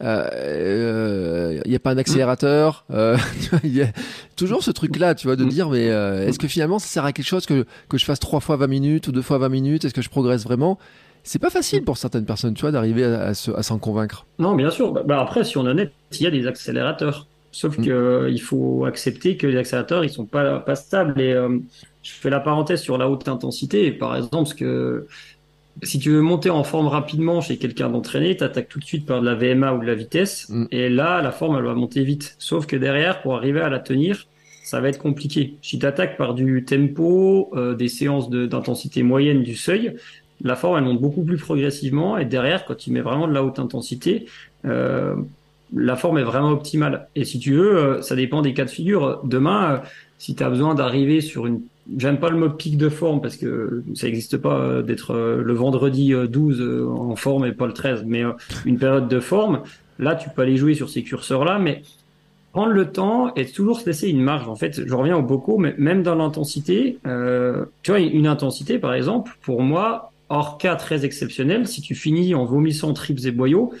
Il euh, n'y euh, a pas un accélérateur. Euh, il y a toujours ce truc-là, tu vois, de dire mais est-ce que finalement ça sert à quelque chose que, que je fasse trois fois 20 minutes ou deux fois 20 minutes? Est-ce que je progresse vraiment? C'est pas facile pour certaines personnes, tu vois, d'arriver à, s'en convaincre. Non, bien sûr. Bah, bah, après, si on est honnête, il y a des accélérateurs. Sauf mm. que il faut accepter que les accélérateurs, ils sont pas, pas stables. Et je fais la parenthèse sur la haute intensité. par exemple, parce que si tu veux monter en forme rapidement chez quelqu'un d'entraîné, tu attaques tout de suite par de la VMA ou de la vitesse. Mm. Et là, la forme, elle va monter vite. Sauf que derrière, pour arriver à la tenir, ça va être compliqué. Si tu attaques par du tempo, euh, des séances d'intensité moyenne du seuil, la forme, elle monte beaucoup plus progressivement. Et derrière, quand tu mets vraiment de la haute intensité, euh, la forme est vraiment optimale. Et si tu veux, euh, ça dépend des cas de figure. Demain, si tu as besoin d'arriver sur une J'aime pas le mot pic de forme parce que ça n'existe pas euh, d'être euh, le vendredi 12 euh, en forme et pas le 13, mais une période de forme. Là, tu peux aller jouer sur ces curseurs-là, mais prendre le temps et toujours se laisser une marge. En fait, je reviens au Boko, mais même dans l'intensité, euh, tu vois, une intensité, par exemple, pour moi, hors cas très exceptionnel, si tu finis en vomissant tripes et boyaux,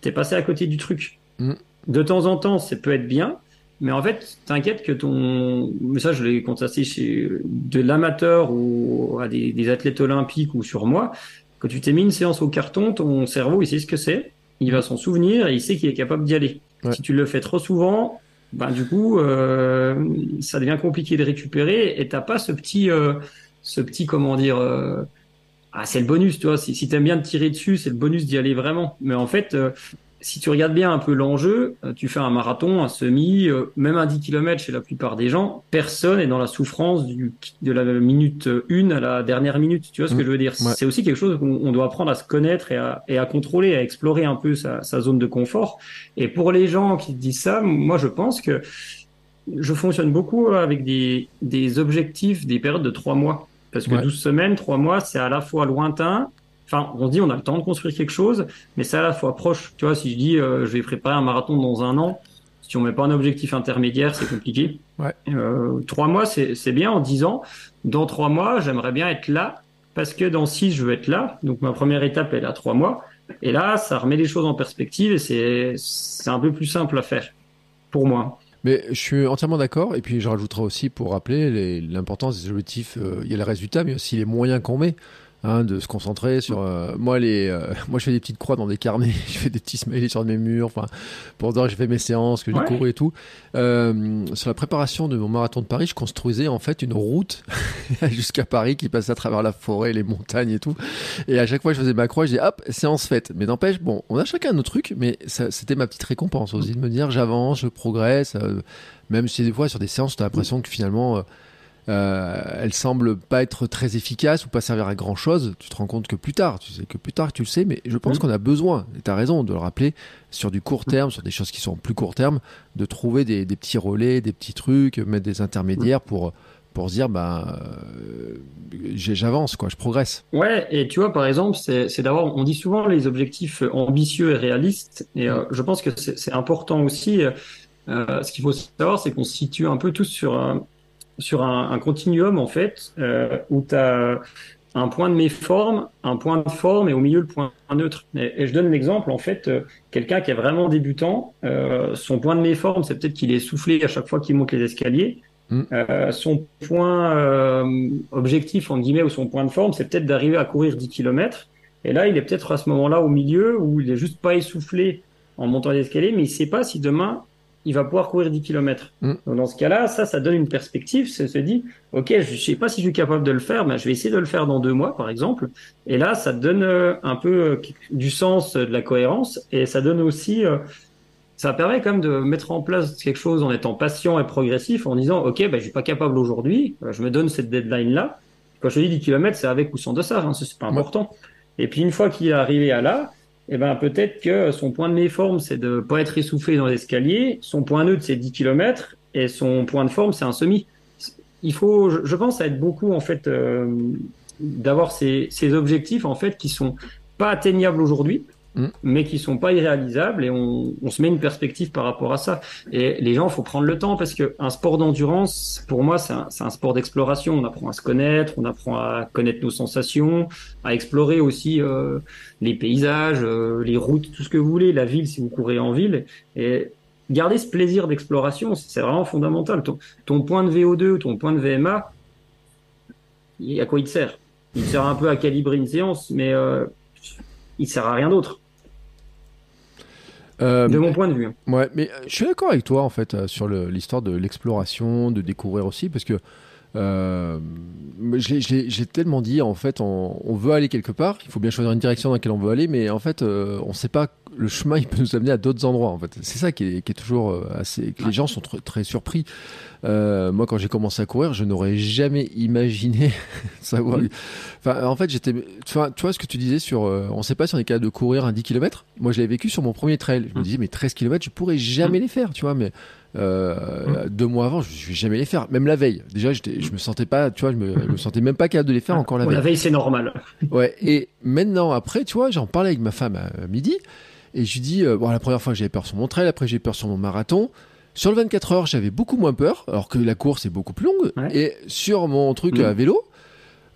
t'es passé à côté du truc. Mm. De temps en temps, ça peut être bien, mais en fait, t'inquiète que ton, mais ça je l'ai constaté chez de l'amateur ou à des, des, athlètes olympiques ou sur moi, quand tu t'es mis une séance au carton, ton cerveau il sait ce que c'est, il va s'en souvenir et il sait qu'il est capable d'y aller. Si tu le fais trop souvent, ben du coup, euh, ça devient compliqué de récupérer et t'as pas ce petit, euh, ce petit comment dire, euh, ah c'est le bonus, tu vois. Si, si t'aimes bien te tirer dessus, c'est le bonus d'y aller vraiment. Mais en fait, si tu regardes bien un peu l'enjeu, euh, tu fais un marathon, un semi, euh, même un 10 km chez la plupart des gens, personne est dans la souffrance du, de la minute 1 à la dernière minute. Tu vois ce que mmh. je veux dire? C'est aussi quelque chose qu'on doit apprendre à se connaître et à, et à contrôler, à explorer un peu sa, sa, zone de confort. Et pour les gens qui disent ça, moi je pense que je fonctionne beaucoup avec des, des objectifs, des périodes de 3 mois. Parce que 12 semaines, 3 mois, c'est à la fois lointain Enfin, on se dit on a le temps de construire quelque chose, mais c'est à la fois proche. Tu vois, si je dis euh, je vais préparer un marathon dans un an, si on met pas un objectif intermédiaire, c'est compliqué. Ouais. Euh, trois mois, c'est bien. En dix ans, dans trois mois, j'aimerais bien être là parce que dans six, je veux être là. Donc ma première étape, elle est à trois mois. Et là, ça remet les choses en perspective et c'est c'est un peu plus simple à faire pour moi. Mais je suis entièrement d'accord. Et puis je rajouterai aussi pour rappeler l'importance des objectifs. Euh, il y a le résultat, mais aussi les moyens qu'on met. Hein, de se concentrer sur euh, moi les euh, moi je fais des petites croix dans des carnets je fais des petits smileys sur mes murs enfin que j'ai fait mes séances que j'ai couru et tout. Euh, sur la préparation de mon marathon de Paris je construisais en fait une route jusqu'à Paris qui passait à travers la forêt les montagnes et tout. Et à chaque fois je faisais ma croix je disais hop séance faite. Mais n'empêche bon on a chacun nos trucs mais c'était ma petite récompense aussi de me dire j'avance je progresse même si des fois sur des séances tu as l'impression que finalement euh, elle semble pas être très efficace ou pas servir à grand chose, tu te rends compte que plus tard, tu sais que plus tard tu le sais, mais je pense qu'on a besoin, et tu as raison de le rappeler, sur du court terme, sur des choses qui sont plus court terme, de trouver des, petits relais, des petits trucs, mettre des intermédiaires pour pour se dire bah j'avance quoi, je progresse. Ouais, et tu vois par exemple, c'est d'avoir, on dit souvent les objectifs ambitieux et réalistes, et euh, je pense que c'est important aussi. Euh, ce qu'il faut savoir, c'est qu'on se situe un peu tous sur un, sur un, un continuum en fait euh, où tu as un point de méforme, un point de forme et au milieu le point neutre. Et, je donne l'exemple en fait, euh, quelqu'un qui est vraiment débutant, euh, son point de méforme c'est peut-être qu'il est soufflé à chaque fois qu'il monte les escaliers. Mm. Son point objectif en guillemets ou son point de forme c'est peut-être d'arriver à courir 10 km. Et là il est peut-être à ce moment-là au milieu où il est juste pas essoufflé en montant les escaliers, mais il sait pas si demain il va pouvoir courir 10 km. Mm. Donc dans ce cas-là, ça, ça donne une perspective. Ça se dit, ok, je sais pas si je suis capable de le faire, mais je vais essayer de le faire dans deux mois, par exemple. Et là, ça donne euh, un peu euh, du sens, de la cohérence, et ça donne aussi, euh, ça permet quand même de mettre en place quelque chose en étant patient et progressif, en disant, ok, ben, je suis pas capable aujourd'hui, je me donne cette deadline-là. Quand je dis 10 km, c'est avec ou sans dossard, hein, c'est pas important. Et puis une fois qu'il est arrivé à là, eh ben peut-être que son point de méforme, c'est de pas être essoufflé dans l'escalier, son point neutre, c'est 10 km, et son point de forme, c'est un semi. Il faut, je pense, être beaucoup, en fait, euh, d'avoir ces, ces objectifs, en fait, qui sont pas atteignables aujourd'hui, Mm. mais qui sont pas irréalisables et on, on, se met une perspective par rapport à ça. Et les gens, faut prendre le temps parce que un sport d'endurance, pour moi, c'est un, un, sport d'exploration. On apprend à se connaître, on apprend à connaître nos sensations, à explorer aussi euh, les paysages, euh, les routes, tout ce que vous voulez, la ville si vous courez en ville. Et garder ce plaisir d'exploration, c'est vraiment fondamental. Ton, ton, point de VO2, ton point de VMA, à quoi il te sert? Il te sert un peu à calibrer une séance, mais euh, il sert à rien d'autre. Euh, de mon point de vue. Ouais, mais euh, je suis d'accord avec toi en fait euh, sur le- l'histoire de l'exploration, de découvrir aussi, parce que euh, l'ai- l'ai l'ai tellement dit en fait, on, on veut aller quelque part, il faut bien choisir une direction dans laquelle on veut aller, mais en fait, euh, on ne sait pas le chemin, il peut nous amener à d'autres endroits. En fait, c'est ça qui est, qui est toujours euh, assez, que les gens sont tr- très surpris. Euh, moi, quand j'ai commencé à courir, je n'aurais jamais imaginé savoir. Enfin, en fait, j'étais. Tu vois, tu vois ce que tu disais sur. euh, on ne sait pas si on est capable de courir un 10 km. Moi, je l'avais vécu sur mon premier trail. Je me Mhm. disais, mais 13 km, je pourrais jamais les faire, tu vois. Mais euh, deux mois avant, je, je vais jamais les faire. Même la veille. Déjà, je me sentais pas, tu vois, je me, je me sentais même pas capable de les faire encore la veille. la veille, c'est normal. Ouais, et maintenant, après, tu vois, j'en parlais avec ma femme à midi, et je lui dis, euh, bon, la première fois, j'avais peur sur mon trail, après, j'ai eu peur sur mon marathon. Sur le 24 heures, j'avais beaucoup moins peur, alors que la course est beaucoup plus longue. Ouais. Et sur mon truc à vélo,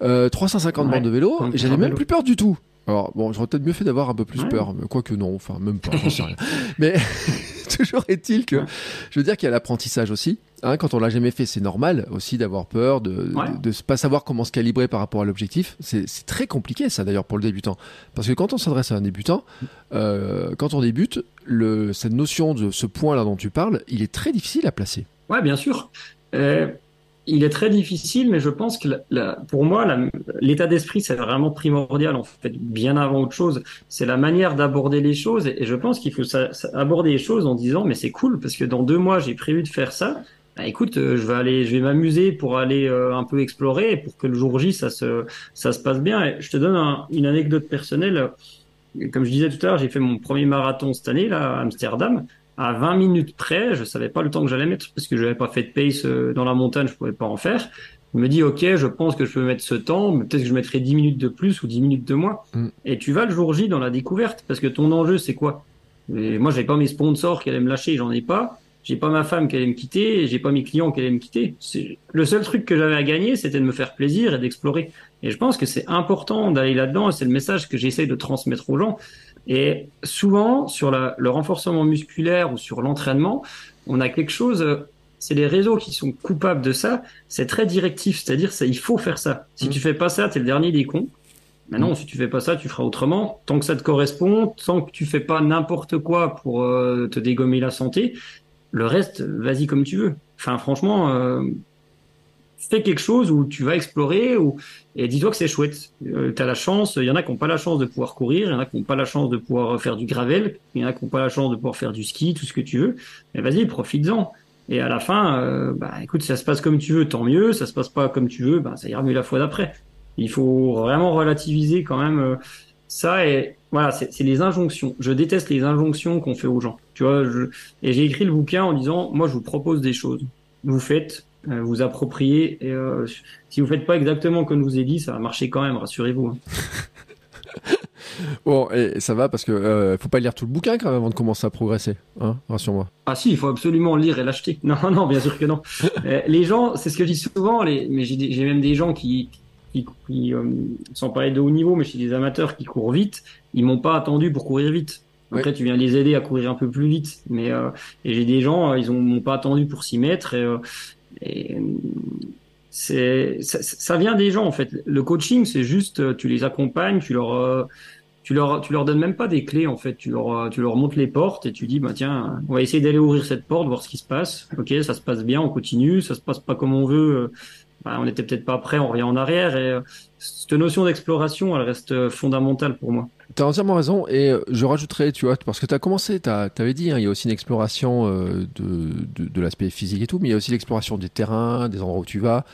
euh, 350 Ouais. bandes de vélo, j'avais même vélo. plus peur du tout. Alors, bon, j'aurais peut-être mieux fait d'avoir un peu plus Ouais. peur, mais quoique non, enfin, même pas, j'en sais rien. Mais toujours est-il que, je veux dire qu'il y a l'apprentissage aussi. Hein, quand on l'a jamais fait, c'est normal aussi d'avoir peur, de, Ouais. de, de pas savoir comment se calibrer par rapport à l'objectif. C'est c'est très compliqué ça d'ailleurs pour le débutant. Parce que quand on s'adresse à un débutant, euh, quand on débute, le, cette notion de ce point-là dont tu parles, il est très difficile à placer. Ouais, bien sûr. Euh, il est très difficile, mais je pense que la- pour moi, l'état d'esprit, c'est vraiment primordial, en fait, bien avant autre chose. C'est la manière d'aborder les choses, et, je pense qu'il faut aborder les choses en disant, mais c'est cool, parce que dans deux mois, j'ai prévu de faire ça. Bah, écoute, euh, je vais aller, je vais m'amuser pour aller euh, un peu explorer, pour que le jour J, ça se, ça se passe bien. Et je te donne un- une anecdote personnelle. Comme je disais tout à l'heure, j'ai fait mon premier marathon cette année, là, à Amsterdam à 20 minutes près, je savais pas le temps que j'allais mettre parce que je n'avais pas fait de pace euh, dans la montagne, je pouvais pas en faire. Je me dis, ok, je pense que je peux mettre ce temps, mais peut-être que je mettrai 10 minutes de plus ou 10 minutes de moins. Mm. Et tu vas le jour J dans la découverte parce que ton enjeu, c'est quoi? Et Moi, j'ai pas mes sponsors qui allaient me lâcher, j'en ai pas. J'ai pas ma femme qui allait me quitter, j'ai pas mes clients qui allaient me quitter. Le seul truc que j'avais à gagner, c'était de me faire plaisir et d'explorer. Et je pense que c'est important d'aller là-dedans, et c'est le message que j'essaie de transmettre aux gens. Et souvent, sur la- le renforcement musculaire ou sur l'entraînement, on a quelque chose, euh, c'est les réseaux qui sont coupables de ça, c'est très directif, c'est-à-dire il faut faire ça. Si Mm. tu fais pas ça, t'es le dernier des cons. Mais non, si tu fais pas ça, tu feras autrement. Tant que ça te correspond, tant que tu fais pas n'importe quoi pour euh, te dégommer la santé, le reste, vas-y comme tu veux. Enfin, franchement, euh, fais quelque chose où tu vas explorer ou et dis-toi que c'est chouette. Euh, tu as la chance, il y en a qui n'ont pas la chance de pouvoir courir, il y en a qui n'ont pas la chance de pouvoir faire du gravel, il y en a qui n'ont pas la chance de pouvoir faire du ski, tout ce que tu veux. Mais vas-y, profites-en. Et à la fin, euh, bah écoute, ça se passe comme tu veux, tant mieux. Ça se passe pas comme tu veux, bah ça ira mieux la fois d'après. Il faut vraiment relativiser quand même euh, ça et voilà, c'est les injonctions. Je déteste les injonctions qu'on fait aux gens. Tu vois, et j'ai écrit le bouquin en disant, moi, je vous propose des choses. Vous faites, vous appropriez. Et euh, si vous faites pas exactement comme je vous ai dit, ça va marcher quand même, rassurez-vous. hein. Bon, et ça va parce que euh, faut pas lire tout le bouquin quand même avant de commencer à progresser, hein, rassure-moi. Ah si, il faut absolument le lire et l'acheter. Non, non, bien sûr que non. Euh, les gens, c'est ce que je dis souvent, les, mais j'ai même des gens qui, qui, qui euh, sans parler de haut niveau, mais chez des amateurs qui courent vite, ils m'ont pas attendu pour courir vite. Après, tu viens les aider à courir un peu plus vite. Mais euh, et j'ai des gens, euh, ils ont m'ont pas attendu pour s'y mettre. Et, euh, euh, ça, vient des gens en fait. Le coaching, c'est juste, euh, tu les accompagnes, tu leur euh, tu leur, tu leur donnes même pas des clés en fait. Tu leur, tu leur montres les portes et tu dis bah tiens, on va essayer d'aller ouvrir cette porte, voir ce qui se passe. Ok, ça se passe bien, on continue. Ça se passe pas comme on veut. On n'était peut-être pas prêt, on revient en arrière. Et euh, cette notion d'exploration, elle reste fondamentale pour moi. T'as entièrement raison et euh, je rajouterais, tu vois, parce que t'as commencé, t'as, t'avais dit, hein, il y a aussi une exploration euh, de, de, de l'aspect physique et tout, mais il y a aussi l'exploration des terrains, des endroits où tu vas.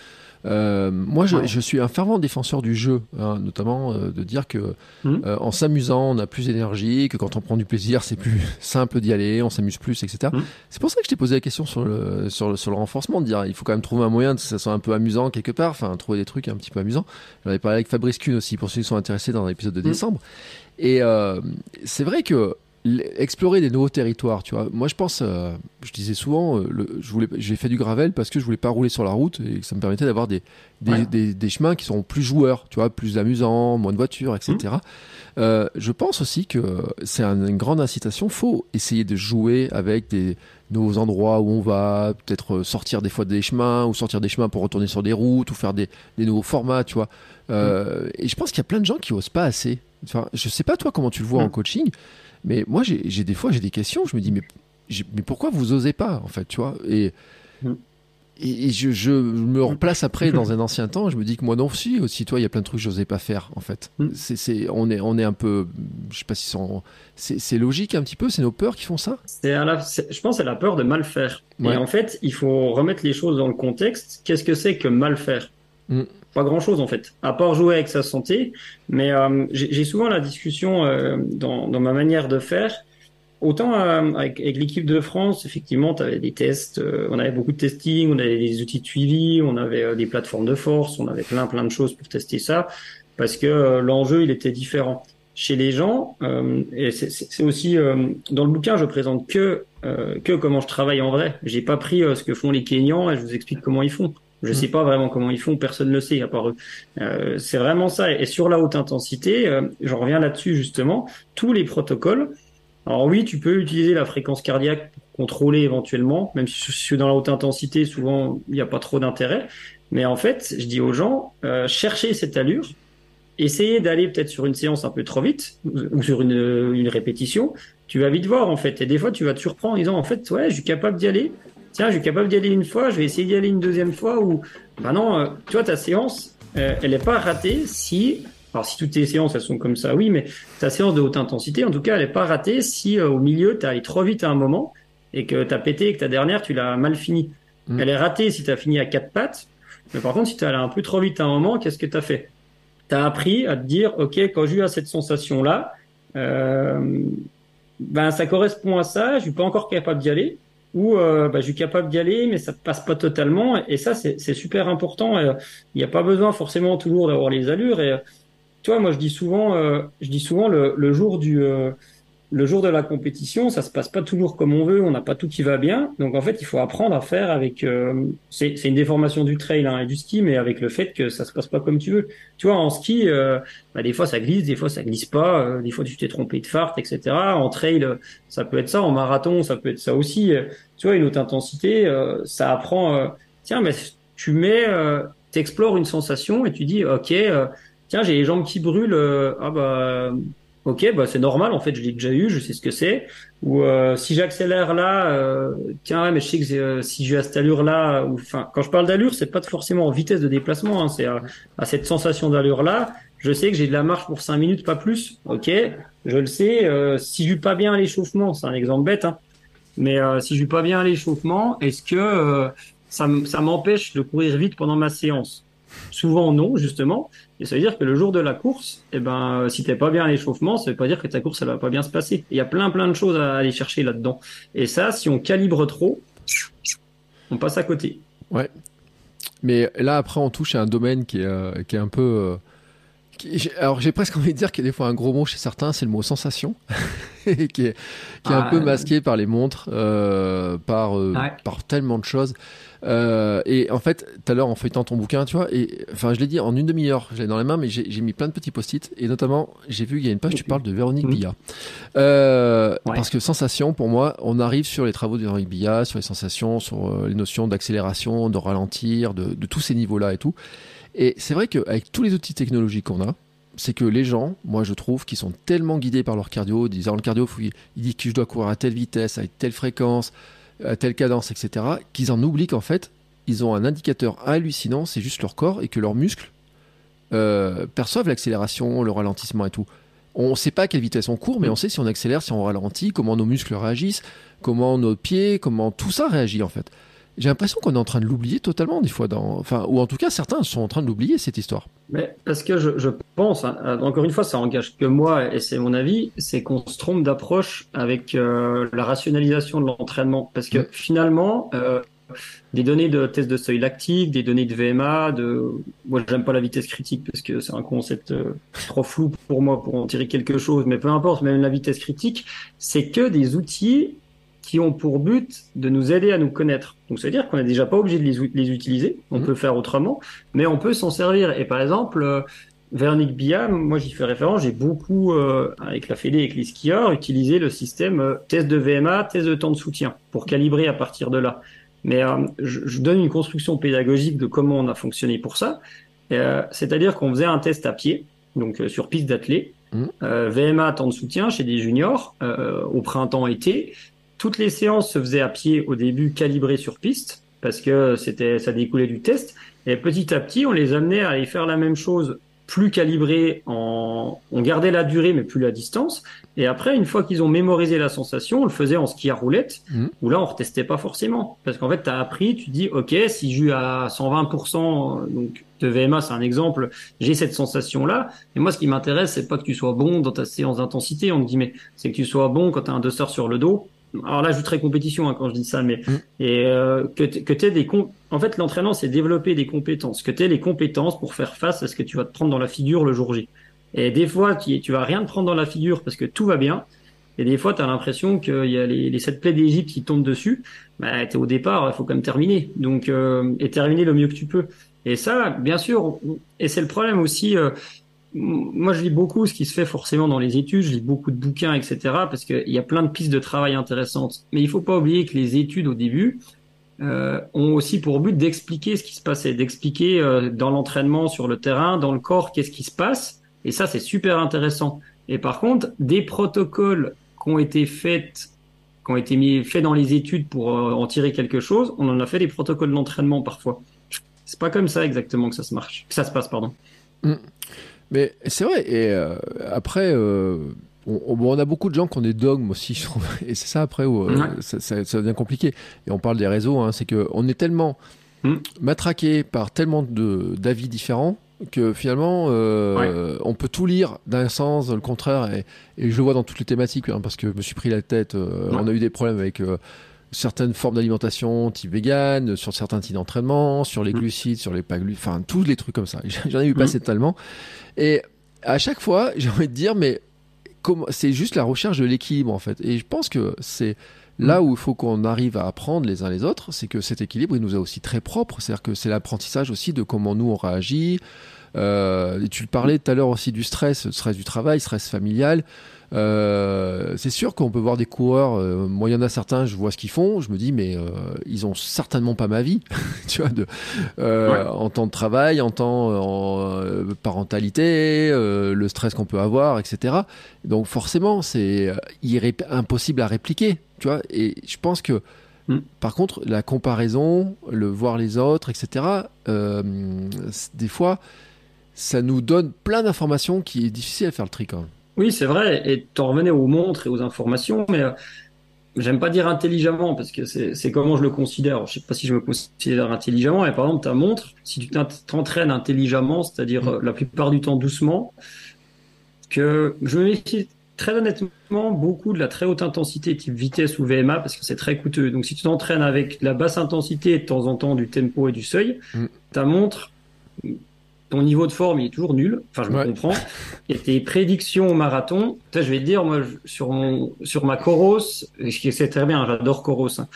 Euh, moi, je, suis un fervent défenseur du jeu, hein, notamment euh, de dire que Mhm. euh, en s'amusant, on a plus d'énergie, que quand on prend du plaisir, c'est plus simple d'y aller, on s'amuse plus, etc. Mhm. C'est pour ça que je t'ai posé la question sur le, sur le, sur le renforcement, de dire il faut quand même trouver un moyen de que ça soit un peu amusant quelque part, enfin trouver des trucs un petit peu amusants. J'en avais parlé avec Fabrice Kuhn aussi, pour ceux qui sont intéressés dans l'épisode de Mhm. décembre. Et c'est vrai que explorer des nouveaux territoires, tu vois. Moi, je pense, euh, je disais souvent, euh, le, je voulais, j'ai fait du gravel parce que je voulais pas rouler sur la route et ça me permettait d'avoir des des, Ouais. des, des chemins qui sont plus joueurs, tu vois, plus amusants, moins de voitures, etc. Mmh. Euh, je pense aussi que c'est un- une grande incitation. Faut essayer de jouer avec des nouveaux endroits où on va, peut-être sortir des fois des chemins ou sortir des chemins pour retourner sur des routes ou faire des, des nouveaux formats, tu vois. Euh, Et je pense qu'il y a plein de gens qui osent pas assez Enfin, je sais pas toi comment tu le vois en coaching, mais moi j'ai des fois j'ai des questions. Je me dis mais mais pourquoi vous osez pas en fait, tu vois Et et, je, je, me replace après dans un ancien temps. Je me dis que moi non aussi, aussi toi, il y a plein de trucs que j'osais pas faire en fait. Mm. C'est, on est, on est un peu, je sais pas si c'est, logique un petit peu. C'est nos peurs qui font ça? C'est je pense, c'est la peur de mal faire. Et en fait, il faut remettre les choses dans le contexte. Qu'est-ce que c'est que mal faire? Mm. Pas grand chose en fait, à part jouer avec sa santé. Mais euh, j'ai souvent la discussion euh, dans, ma manière de faire Autant euh, avec, l'équipe de France, effectivement, tu avais des tests, on avait beaucoup de testing, on avait des outils de suivi, on avait des plateformes de force, on avait plein plein de choses pour tester ça, parce que l'enjeu il était différent. Chez les gens, et c'est aussi dans le bouquin, je présente que que comment je travaille en vrai. J'ai pas pris ce que font les Kenyans et je vous explique comment ils font. Je sais pas vraiment comment ils font, personne ne le sait à part eux. c'est vraiment ça. Et sur la haute intensité, j'en reviens là-dessus justement, tous les protocoles alors oui, tu peux utiliser la fréquence cardiaque pour contrôler éventuellement, même si dans la haute intensité, souvent il n'y a pas trop d'intérêt. Mais en fait, je dis aux gens, euh, cherchez cette allure, essayez d'aller peut-être sur une séance un peu trop vite ou sur une, une, répétition. Tu vas vite voir en fait, et des fois tu vas te surprendre en disant en fait ouais, je suis capable d'y aller. Tiens, je suis capable d'y aller une fois, je vais essayer d'y aller une deuxième fois. Ou bah non, euh, tu vois ta séance, euh, elle n'est pas ratée si alors si toutes tes séances elles sont comme ça, oui, mais ta séance de haute intensité, en tout cas, elle n'est pas ratée si euh, au milieu tu allé trop vite à un moment et que tu as pété et que ta dernière tu l'as mal fini. Mm. Elle est ratée si tu as fini à quatre pattes, mais par contre si tu allé un peu trop vite à un moment, qu'est-ce que tu as fait? Tu as appris à te dire, ok, quand j'ai eu cette sensation là, euh, ben ça correspond à ça, je suis pas encore capable d'y aller ou euh, ben, je suis capable d'y aller, mais ça passe pas totalement. Et ça, c'est super important. Il n'y a pas besoin forcément toujours d'avoir les allures. Et tu vois, moi je dis souvent, euh, je dis souvent le, le jour du, euh, le jour de la compétition, ça se passe pas toujours comme on veut, on n'a pas tout qui va bien. Donc en fait, il faut apprendre à faire avec. Euh, c'est une déformation du trail hein, et du ski, mais avec le fait que ça se passe pas comme tu veux. Tu vois, en ski, euh, bah, des fois ça glisse, des fois ça glisse pas, euh, des fois tu t'es trompé de fart, etc. En trail, ça peut être ça. En marathon, ça peut être ça aussi. Tu vois, une haute intensité, ça apprend. tiens, mais tu mets, t'explores une sensation et tu dis, ok tiens, j'ai les jambes qui brûlent, euh, ah bah ok, bah c'est normal, en fait, je l'ai déjà eu, je sais ce que c'est. Ou euh, si j'accélère là, euh, tiens, mais je sais que si j'ai à cette allure là, ou enfin, quand je parle d'allure, c'est pas forcément en vitesse de déplacement, hein, c'est à, cette sensation d'allure là. Je sais que j'ai de la marche pour 5 minutes, pas plus. Ok, je le sais. si je pas bien à l'échauffement, c'est un exemple bête, hein, mais si je pas bien à l'échauffement, est-ce que ça m'empêche de courir vite pendant ma séance? Souvent non, justement. Et ça veut dire que le jour de la course, eh ben, si t'es pas bien à l'échauffement, ça veut pas dire que ta course, elle va pas bien se passer. Il y a plein, plein de choses à aller chercher là-dedans. Et ça, si on calibre trop, on passe à côté. Ouais. Mais là, après, on touche à un domaine qui est, euh, qui est un peu. Euh, alors j'ai presque envie de dire qu'il y a des fois un gros mot chez certains, c'est le mot sensation, qui est, qui est un peu masqué par les montres, euh, par, par tellement de choses. Euh, et en fait, tout à l'heure, en feuilletant ton bouquin, tu vois, et enfin, je l'ai dit en une demi-heure, je l'ai dans les mains, mais j'ai mis plein de petits post-it, et notamment, j'ai vu qu'il y a une page, tu parles de Véronique mmh. Billa. Euh, Parce que sensation, pour moi, on arrive sur les travaux de Véronique Billa, sur les sensations, sur euh, les notions d'accélération, de ralentir, de, de tous ces niveaux-là et tout. Et c'est vrai qu'avec tous les outils technologiques qu'on a, c'est que les gens, moi je trouve, qui sont tellement guidés par leur cardio, disant le cardio, il dit que je dois courir à telle vitesse, avec telle fréquence, à telle cadence, etc., qu'ils en oublient qu'en fait, ils ont un indicateur hallucinant, c'est juste leur corps, et que leurs muscles euh, perçoivent l'accélération, le ralentissement et tout. On ne sait pas à quelle vitesse on court, mais on sait si on accélère, si on ralentit, comment nos muscles réagissent, comment nos pieds, comment tout ça réagit en fait. J'ai l'impression qu'on est en train de l'oublier totalement des fois, dans... enfin, ou en tout cas certains sont en train de l'oublier cette histoire. Mais parce que je, je pense, hein, euh, encore une fois, ça engage que moi et c'est mon avis, c'est qu'on se trompe d'approche avec euh, la rationalisation de l'entraînement, parce que finalement, euh, des données de test de seuil lactique, des données de VMA, de, moi j'aime pas la vitesse critique parce que c'est un concept euh, trop flou pour moi pour en tirer quelque chose, mais peu importe, même la vitesse critique, c'est que des outils qui ont pour but de nous aider à nous connaître. Donc, ça veut dire qu'on n'est déjà pas obligé de les, utiliser. On mhm. peut faire autrement, mais on peut s'en servir. Et par exemple, euh, Véronique Biam, moi j'y fais référence, j'ai beaucoup, euh, avec la Fédé, avec les skieurs, utilisé le système euh, test de VMA, test de temps de soutien, pour calibrer à partir de là. Mais je, je, donne une construction pédagogique de comment on a fonctionné pour ça. C'est-à-dire qu'on faisait un test à pied, donc sur piste d'athlée, Mmh. VMA, temps de soutien chez des juniors, au printemps-été. Toutes les séances se faisaient à pied au début, calibrées sur piste, parce que c'était, ça découlait du test. Et petit à petit, on les amenait à aller faire la même chose plus calibré, en... on gardait la durée mais plus la distance. Et après, une fois qu'ils ont mémorisé la sensation, on le faisait en ski à roulette, mmh. où là, on retestait pas forcément. Parce qu'en fait, tu as appris, tu dis, OK, si j'ai à 120%, donc de VMA, c'est un exemple, j'ai cette sensation-là. Et moi, ce qui m'intéresse, c'est pas que tu sois bon dans ta séance d'intensité, on me dit, mais c'est que tu sois bon quand tu as un duster sur le dos, alors là, je très compétition hein, quand je dis ça, mais mm. et euh, que tu aies des en fait l'entraînement c'est développer des compétences, que tu aies les compétences pour faire face à ce que tu vas te prendre dans la figure le jour J. Et des fois, tu, tu vas rien te prendre dans la figure parce que tout va bien. Et des fois, tu as l'impression qu'il y a les, les sept plaies d'Égypte qui tombent dessus. Bah, es au départ, il faut quand même terminer. Donc, euh, et terminer le mieux que tu peux. Et ça, bien sûr, et c'est le problème aussi. Euh, moi, je lis beaucoup ce qui se fait forcément dans les études, je lis beaucoup de bouquins, etc., parce qu'il y a plein de pistes de travail intéressantes. Mais il faut pas oublier que les études au début euh, ont aussi pour but d'expliquer ce qui se passait, d'expliquer euh, dans l'entraînement, sur le terrain, dans le corps, qu'est-ce qui se passe. Et ça, c'est super intéressant. Et par contre, des protocoles qui ont été faits dans les études pour euh, en tirer quelque chose, on en a fait des protocoles d'entraînement parfois. C'est pas comme ça exactement que ça se marche, que ça se passe, pardon. Mm. Mais c'est vrai. Et euh, après, euh, on, on, a beaucoup de gens qui ont des dogmes aussi, je trouve. Et c'est ça après où euh, ça, ça, ça, devient compliqué. Et on parle des réseaux, hein, c'est qu'on est tellement mm. matraqué par tellement d'avis différents que finalement euh, on peut tout lire d'un sens, le contraire, et, et, je le vois dans toutes les thématiques, hein, parce que je me suis pris la tête. Euh, on a eu des problèmes avec certaines formes d'alimentation type vegan, sur certains types d'entraînement, sur les mm. glucides, sur les pas glucides, enfin tous les trucs comme ça. J'en ai vu passer mm. tellement. Et à chaque fois, j'ai envie de dire, mais c'est juste la recherche de l'équilibre en fait. Et je pense que c'est là mm. où il faut qu'on arrive à apprendre les uns les autres, c'est que cet équilibre, il nous est aussi très propre. C'est-à-dire que c'est l'apprentissage aussi de comment nous on réagit. Euh, et tu le parlais tout à l'heure aussi du stress, stress du travail, stress familial. Euh, c'est sûr qu'on peut voir des coureurs. Euh, moi, il y en a certains, je vois ce qu'ils font, je me dis, mais euh, ils ont certainement pas ma vie, tu vois, de, euh, en temps de travail, en temps en parentalité, le stress qu'on peut avoir, etc. Donc forcément, c'est impossible à répliquer, tu vois. Et je pense que mm. par contre, la comparaison, le voir les autres, etc. des fois, ça nous donne plein d'informations qui est difficile à faire le tri quand même. Oui, c'est vrai. Et tu en revenais aux montres et aux informations, mais euh, j'aime pas dire intelligemment parce que c'est comment je le considère. Je sais pas si je me considère intelligemment. Et par exemple, ta montre, si tu t'entraînes intelligemment, c'est-à-dire euh, la plupart du temps doucement, que je me méfie très honnêtement beaucoup de la très haute intensité type vitesse ou VMA parce que c'est très coûteux. Donc si tu t'entraînes avec la basse intensité de temps en temps du tempo et du seuil, mm. ta montre ton niveau de forme il est toujours nul. Enfin, je me comprends. Et tes prédictions au marathon, je vais te dire, moi, sur mon, sur ma Coros, c'est très bien, j'adore Coros. Hein.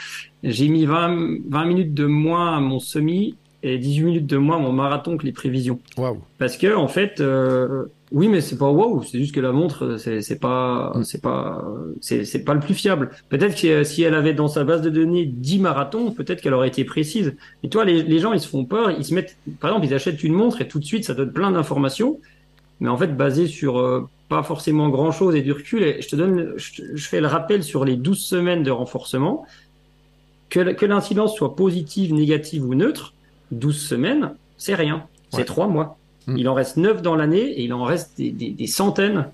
J'ai mis 20, 20 minutes de moins à mon semi et 18 minutes de moins à mon marathon que les prévisions. Waouh. Parce que, en fait, euh, oui, mais c'est pas waouh, c'est juste que la montre, c'est pas, c'est pas, c'est pas le plus fiable. Peut-être que si elle avait dans sa base de données 10 marathons, peut-être qu'elle aurait été précise. Et toi, les, les, gens, ils se font peur, ils se mettent, par exemple, ils achètent une montre et tout de suite, ça donne plein d'informations, mais en fait, basé sur euh, pas forcément grand chose et du recul. Et je te donne, je, fais le rappel sur les 12 semaines de renforcement, que, que l'incidence soit positive, négative ou neutre, 12 semaines, c'est rien. C'est trois mois. Mm. Il en reste neuf dans l'année et il en reste des, des, des centaines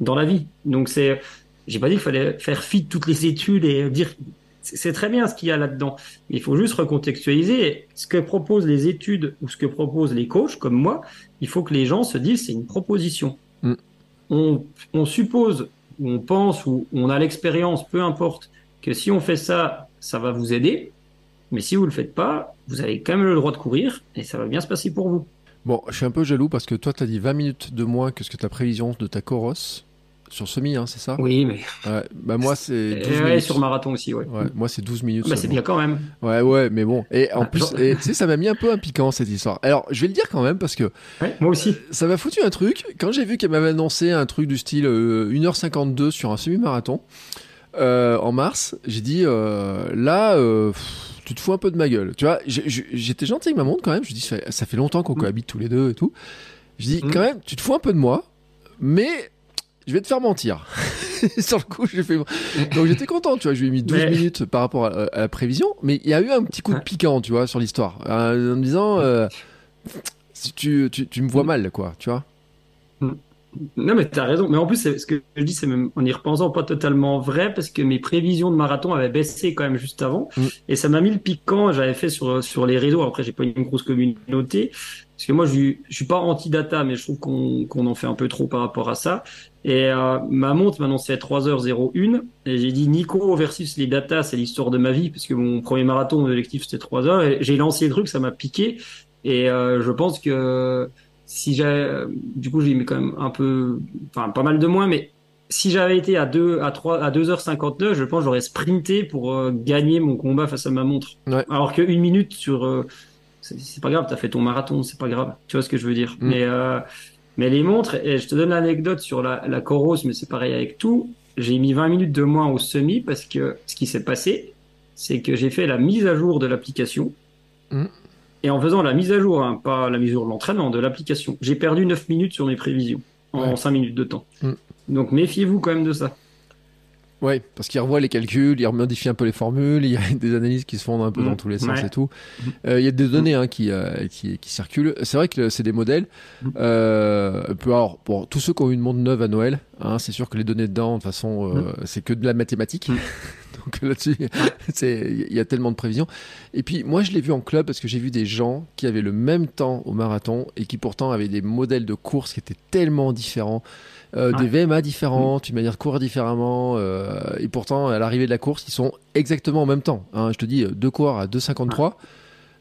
dans la vie. Donc c'est, j'ai pas dit qu'il fallait faire fi de toutes les études et dire c'est très bien ce qu'il y a là-dedans. Il faut juste recontextualiser ce que proposent les études ou ce que proposent les coachs comme moi. Il faut que les gens se disent c'est une proposition. Mm. On, on, suppose, on pense, ou on a l'expérience, peu importe, que si on fait ça, ça va vous aider. Mais si vous le faites pas, vous avez quand même le droit de courir et ça va bien se passer pour vous. Bon, je suis un peu jaloux parce que toi, tu as dit 20 minutes de moins que ce que ta prévision de ta Coros sur semi, hein, c'est ça? Oui, mais. Ouais, bah moi, c'est 12 ouais, sur marathon aussi, ouais. ouais moi, c'est 12 minutes. Bah, c'est bien quand même. Ouais, ouais, mais bon. Et en ah, plus, tu sais, ça m'a mis un peu un piquant cette histoire. Alors, je vais le dire quand même parce que. Ouais, moi aussi. Ça m'a foutu un truc. Quand j'ai vu qu'elle m'avait annoncé un truc du style 1h52 euh, sur un semi-marathon euh, en mars, j'ai dit euh, là. Euh, tu te fous un peu de ma gueule. Tu vois, j'étais gentil avec ma montre quand même. Je dis, ça fait longtemps qu'on mm. cohabite tous les deux et tout. Je dis, mm. quand même, tu te fous un peu de moi, mais je vais te faire mentir. Sur le coup, j'ai fait. Donc j'étais content, tu vois. Je lui ai mis 12 minutes par rapport à, la prévision, mais il y a eu un petit coup de piquant, tu vois, sur l'histoire, euh, en me disant, euh, tu, tu, tu, me vois mal, quoi, tu vois. Non, mais tu as raison. Mais en plus, ce que je dis, c'est même en y repensant pas totalement vrai parce que mes prévisions de marathon avaient baissé quand même juste avant. Mm. Et ça m'a mis le piquant. J'avais fait sur, sur les réseaux. Après, j'ai pas une grosse communauté. Parce que moi, je, je suis pas anti-data, mais je trouve qu'on qu'on en fait un peu trop par rapport à ça. Et euh, ma montre m'annonçait 3h01. Et j'ai dit, Nico versus les data, c'est l'histoire de ma vie. Parce que mon premier marathon, mon objectif, c'était 3 heures. Et j'ai lancé le truc, ça m'a piqué. Et euh, je pense que si j'avais, du coup, j'ai mis quand même un peu, enfin, pas mal de moins, mais si j'avais été à 2 à 3 à 2h59, je pense que j'aurais sprinté pour euh, gagner mon combat face à ma montre. Ouais. Alors que une minute sur euh, c'est pas grave, t'as fait ton marathon, c'est pas grave. Tu vois ce que je veux dire. Mm. Mais euh, mais les montres et je te donne l'anecdote sur la la Coros, mais c'est pareil avec tout. J'ai mis 20 minutes de moins au semi parce que ce qui s'est passé, c'est que j'ai fait la mise à jour de l'application. Mm. Et en faisant la mise à jour, hein, pas la mise à jour de l'entraînement, de l'application, j'ai perdu 9 minutes sur mes prévisions en 5 minutes de temps. Mm. Donc méfiez-vous quand même de ça. Oui, parce qu'il revoit les calculs, il remodifie un peu les formules, il y a des analyses qui se font un peu dans mm. tous les sens et tout. Mm. Euh, il y a des données hein, qui, euh, qui, qui, circulent. C'est vrai que c'est des modèles. Euh, alors, pour tous ceux qui ont eu une montre neuve à Noël, hein, c'est sûr que les données dedans, de toute façon, c'est que de la mathématique. Donc là-dessus, il y a tellement de prévisions. Et puis moi, je l'ai vu en club parce que j'ai vu des gens qui avaient le même temps au marathon et qui pourtant avaient des modèles de course qui étaient tellement différents. Euh, des VMA différentes, une manière de courir différemment, euh, et pourtant à l'arrivée de la course, ils sont exactement en même temps. Hein. Je te dis, deux coureurs à 2,53.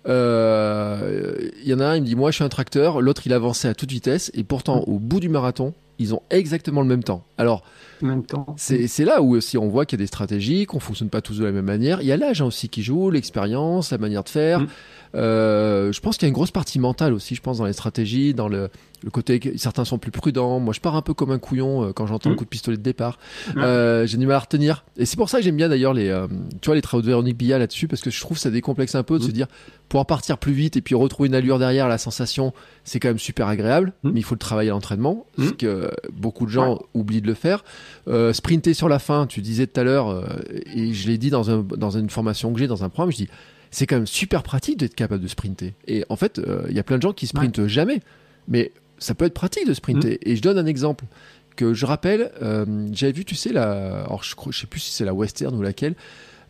Euh, il y en a un, il me dit moi je suis un tracteur, l'autre il avançait à toute vitesse, et pourtant au bout du marathon, ils ont exactement le même temps. Alors, c'est là où aussi on voit qu'il y a des stratégies, qu'on fonctionne pas tous de la même manière. Il y a l'âge hein, aussi qui joue, l'expérience, la manière de faire. Mm. Euh, je pense qu'il y a une grosse partie mentale aussi, je pense, dans les stratégies, dans le, le côté que certains sont plus prudents. Moi, je pars un peu comme un couillon euh, quand j'entends un mm. coup de pistolet de départ. Euh, j'ai du mal à retenir. Et c'est pour ça que j'aime bien d'ailleurs les, tu vois, les travaux de Véronique Billa là-dessus, parce que je trouve que ça décomplexe un peu de mm. se dire, pouvoir partir plus vite et puis retrouver une allure derrière, la sensation, c'est quand même super agréable, mm. mais il faut le travailler à l'entraînement, parce que beaucoup de gens oublient de le faire. sprinter sur la fin, tu disais tout à l'heure, et je l'ai dit dans, un, dans une formation que j'ai, dans un programme, je dis, c'est quand même super pratique d'être capable de sprinter. Et en fait, euh, il y a plein de gens qui sprintent jamais, mais ça peut être pratique de sprinter. Mm. Et je donne un exemple que je rappelle. Euh, j'avais vu, tu sais, la, alors je, je sais plus si c'est la western ou laquelle.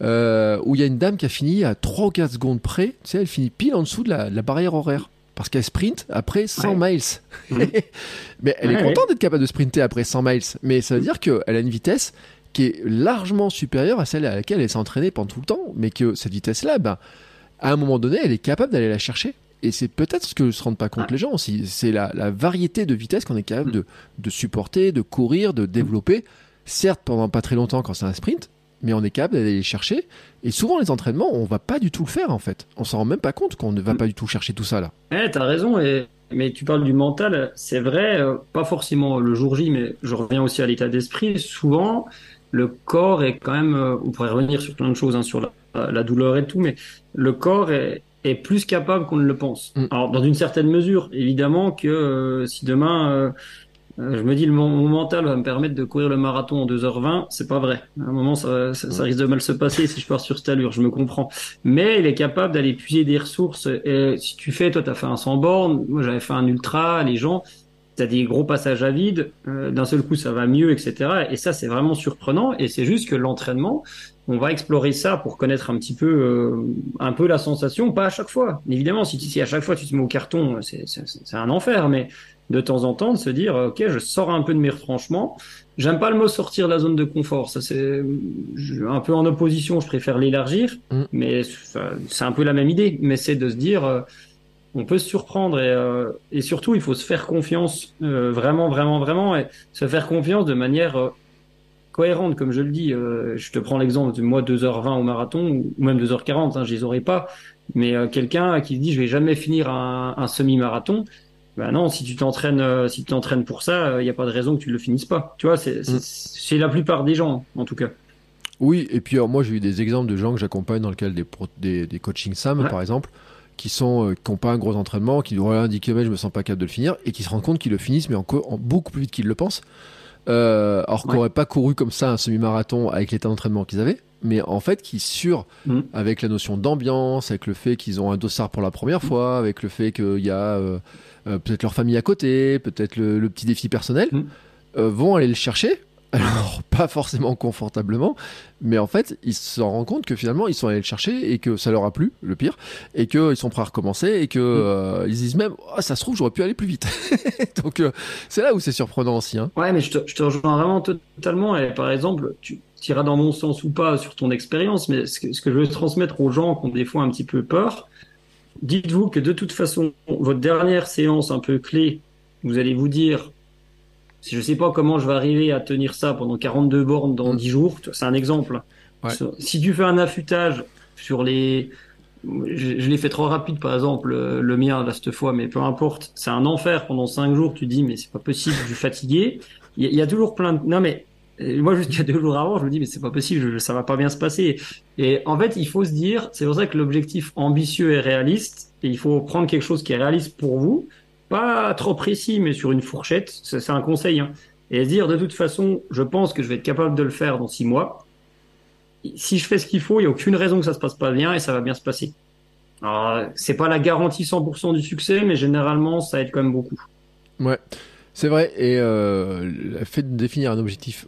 Euh, où il y a une dame qui a fini à 3 ou 4 secondes près, tu sais, elle finit pile en dessous de la, barrière horaire. Parce qu'elle sprint après 100 miles. Mm. mais elle est contente d'être capable de sprinter après 100 miles. Mais ça veut dire qu'elle a une vitesse qui est largement supérieure à celle à laquelle elle s'est entraînée pendant tout le temps, mais que cette vitesse-là, ben, à un moment donné, elle est capable d'aller la chercher. Et c'est peut-être ce que ne se rendent pas compte ah. les gens aussi. C'est la, variété de vitesse qu'on est capable mm. de, de, supporter, de courir, de développer. Certes, pendant pas très longtemps quand c'est un sprint, mais on est capable d'aller les chercher. Et souvent, les entraînements, on va pas du tout le faire en fait. On s'en rend même pas compte qu'on ne va mm. pas du tout chercher tout ça là. Eh, t'as raison. Et... Mais tu parles du mental, c'est vrai, euh, pas forcément le jour J, mais je reviens aussi à l'état d'esprit. Souvent, le corps est quand même, euh, on pourrait revenir sur plein de choses, hein, sur la, la, douleur et tout, mais le corps est, est plus capable qu'on ne le pense. Mm. Alors, dans une certaine mesure, évidemment que euh, si demain, euh, je me dis le mon, mental va me permettre de courir le marathon en 2h20, c'est pas vrai. À un moment, ça, ça, risque de mal se passer si je pars sur cette allure, je me comprends. Mais il est capable d'aller puiser des ressources. Et si tu fais, toi, tu as fait un 100 bornes, moi j'avais fait un ultra, les gens, tu as des gros passages à vide, euh, d'un seul coup ça va mieux, etc. Et ça c'est vraiment surprenant. Et c'est juste que l'entraînement, on va explorer ça pour connaître un petit peu, euh, un peu la sensation, pas à chaque fois. Évidemment, si, si à chaque fois tu te mets au carton, c'est un enfer. Mais de temps en temps, de se dire, ok, je sors un peu de mes retranchements. J'aime pas le mot sortir de la zone de confort. Ça c'est un peu en opposition. Je préfère l'élargir, mm. mais c'est un peu la même idée. Mais c'est de se dire euh, on peut se surprendre et, euh, et, surtout il faut se faire confiance euh, vraiment vraiment vraiment et se faire confiance de manière cohérente comme je le dis je te prends l'exemple de moi 2h20 au marathon ou même 2h40 hein, je les aurais pas mais quelqu'un qui dit je vais jamais finir un, un semi-marathon ben non si tu t'entraînes si tu t'entraînes pour ça il n'y a pas de raison que tu le finisses pas tu vois c'est c'est mm. la plupart des gens en tout cas oui et puis alors, moi j'ai eu des exemples de gens que j'accompagne dans le cadre des, des, des coaching SAM par exemple qui sont euh, qui n'ont pas un gros entraînement, qui disent voilà 10 km je me sens pas capable de le finir et qui se rendent compte qu'ils le finissent mais en, beaucoup plus vite qu'ils le pensent. euh, alors qu'on n'aurait pas couru comme ça un semi-marathon avec l'état d'entraînement qu'ils avaient, mais en fait qui sur Mm. avec la notion d'ambiance, avec le fait qu'ils ont un dossard pour la première fois, avec le fait qu'il y a euh, euh, peut-être leur famille à côté, peut-être le, le petit défi personnel, Mm. euh, vont aller le chercher. Alors pas forcément confortablement, mais en fait ils se rendent compte que finalement ils sont allés le chercher et que ça leur a plu, le pire, et qu'ils sont prêts à recommencer et que euh, ils disent même oh, ça se trouve j'aurais pu aller plus vite. Donc euh, c'est là où c'est surprenant aussi. Hein. Ouais, mais je te, je te rejoins vraiment totalement. Et par exemple, tu iras dans mon sens ou pas sur ton expérience, mais ce que, ce que je veux transmettre aux gens qui ont des fois un petit peu peur, dites-vous que de toute façon, votre dernière séance un peu clé, vous allez vous dire, si je sais pas comment je vais arriver à tenir ça pendant 42 bornes dans Mm. 10 jours, c'est un exemple. Ouais. Si tu fais un affûtage sur les, je, je l'ai fait trop rapide, par exemple, euh, le mien, là, cette fois, mais peu importe. C'est un enfer pendant cinq jours. Tu dis, mais c'est pas possible, je suis fatigué. Il y, y a toujours plein de, non, mais, euh, moi, jusqu'à deux jours avant, je me dis, mais c'est pas possible, je- ça va pas bien se passer. Et en fait, il faut se dire, c'est pour ça que l'objectif ambitieux est réaliste, et il faut prendre quelque chose qui est réaliste pour vous, pas trop précis, mais sur une fourchette. C'est un conseil, hein. Et dire, de toute façon, je pense que je vais être capable de le faire dans six mois. Si je fais ce qu'il faut, il n'y a aucune raison que ça se passe pas bien et ça va bien se passer. Alors, c'est pas la garantie 100% du succès, mais généralement, ça aide quand même beaucoup. Ouais, c'est vrai. Et euh, le fait de définir un objectif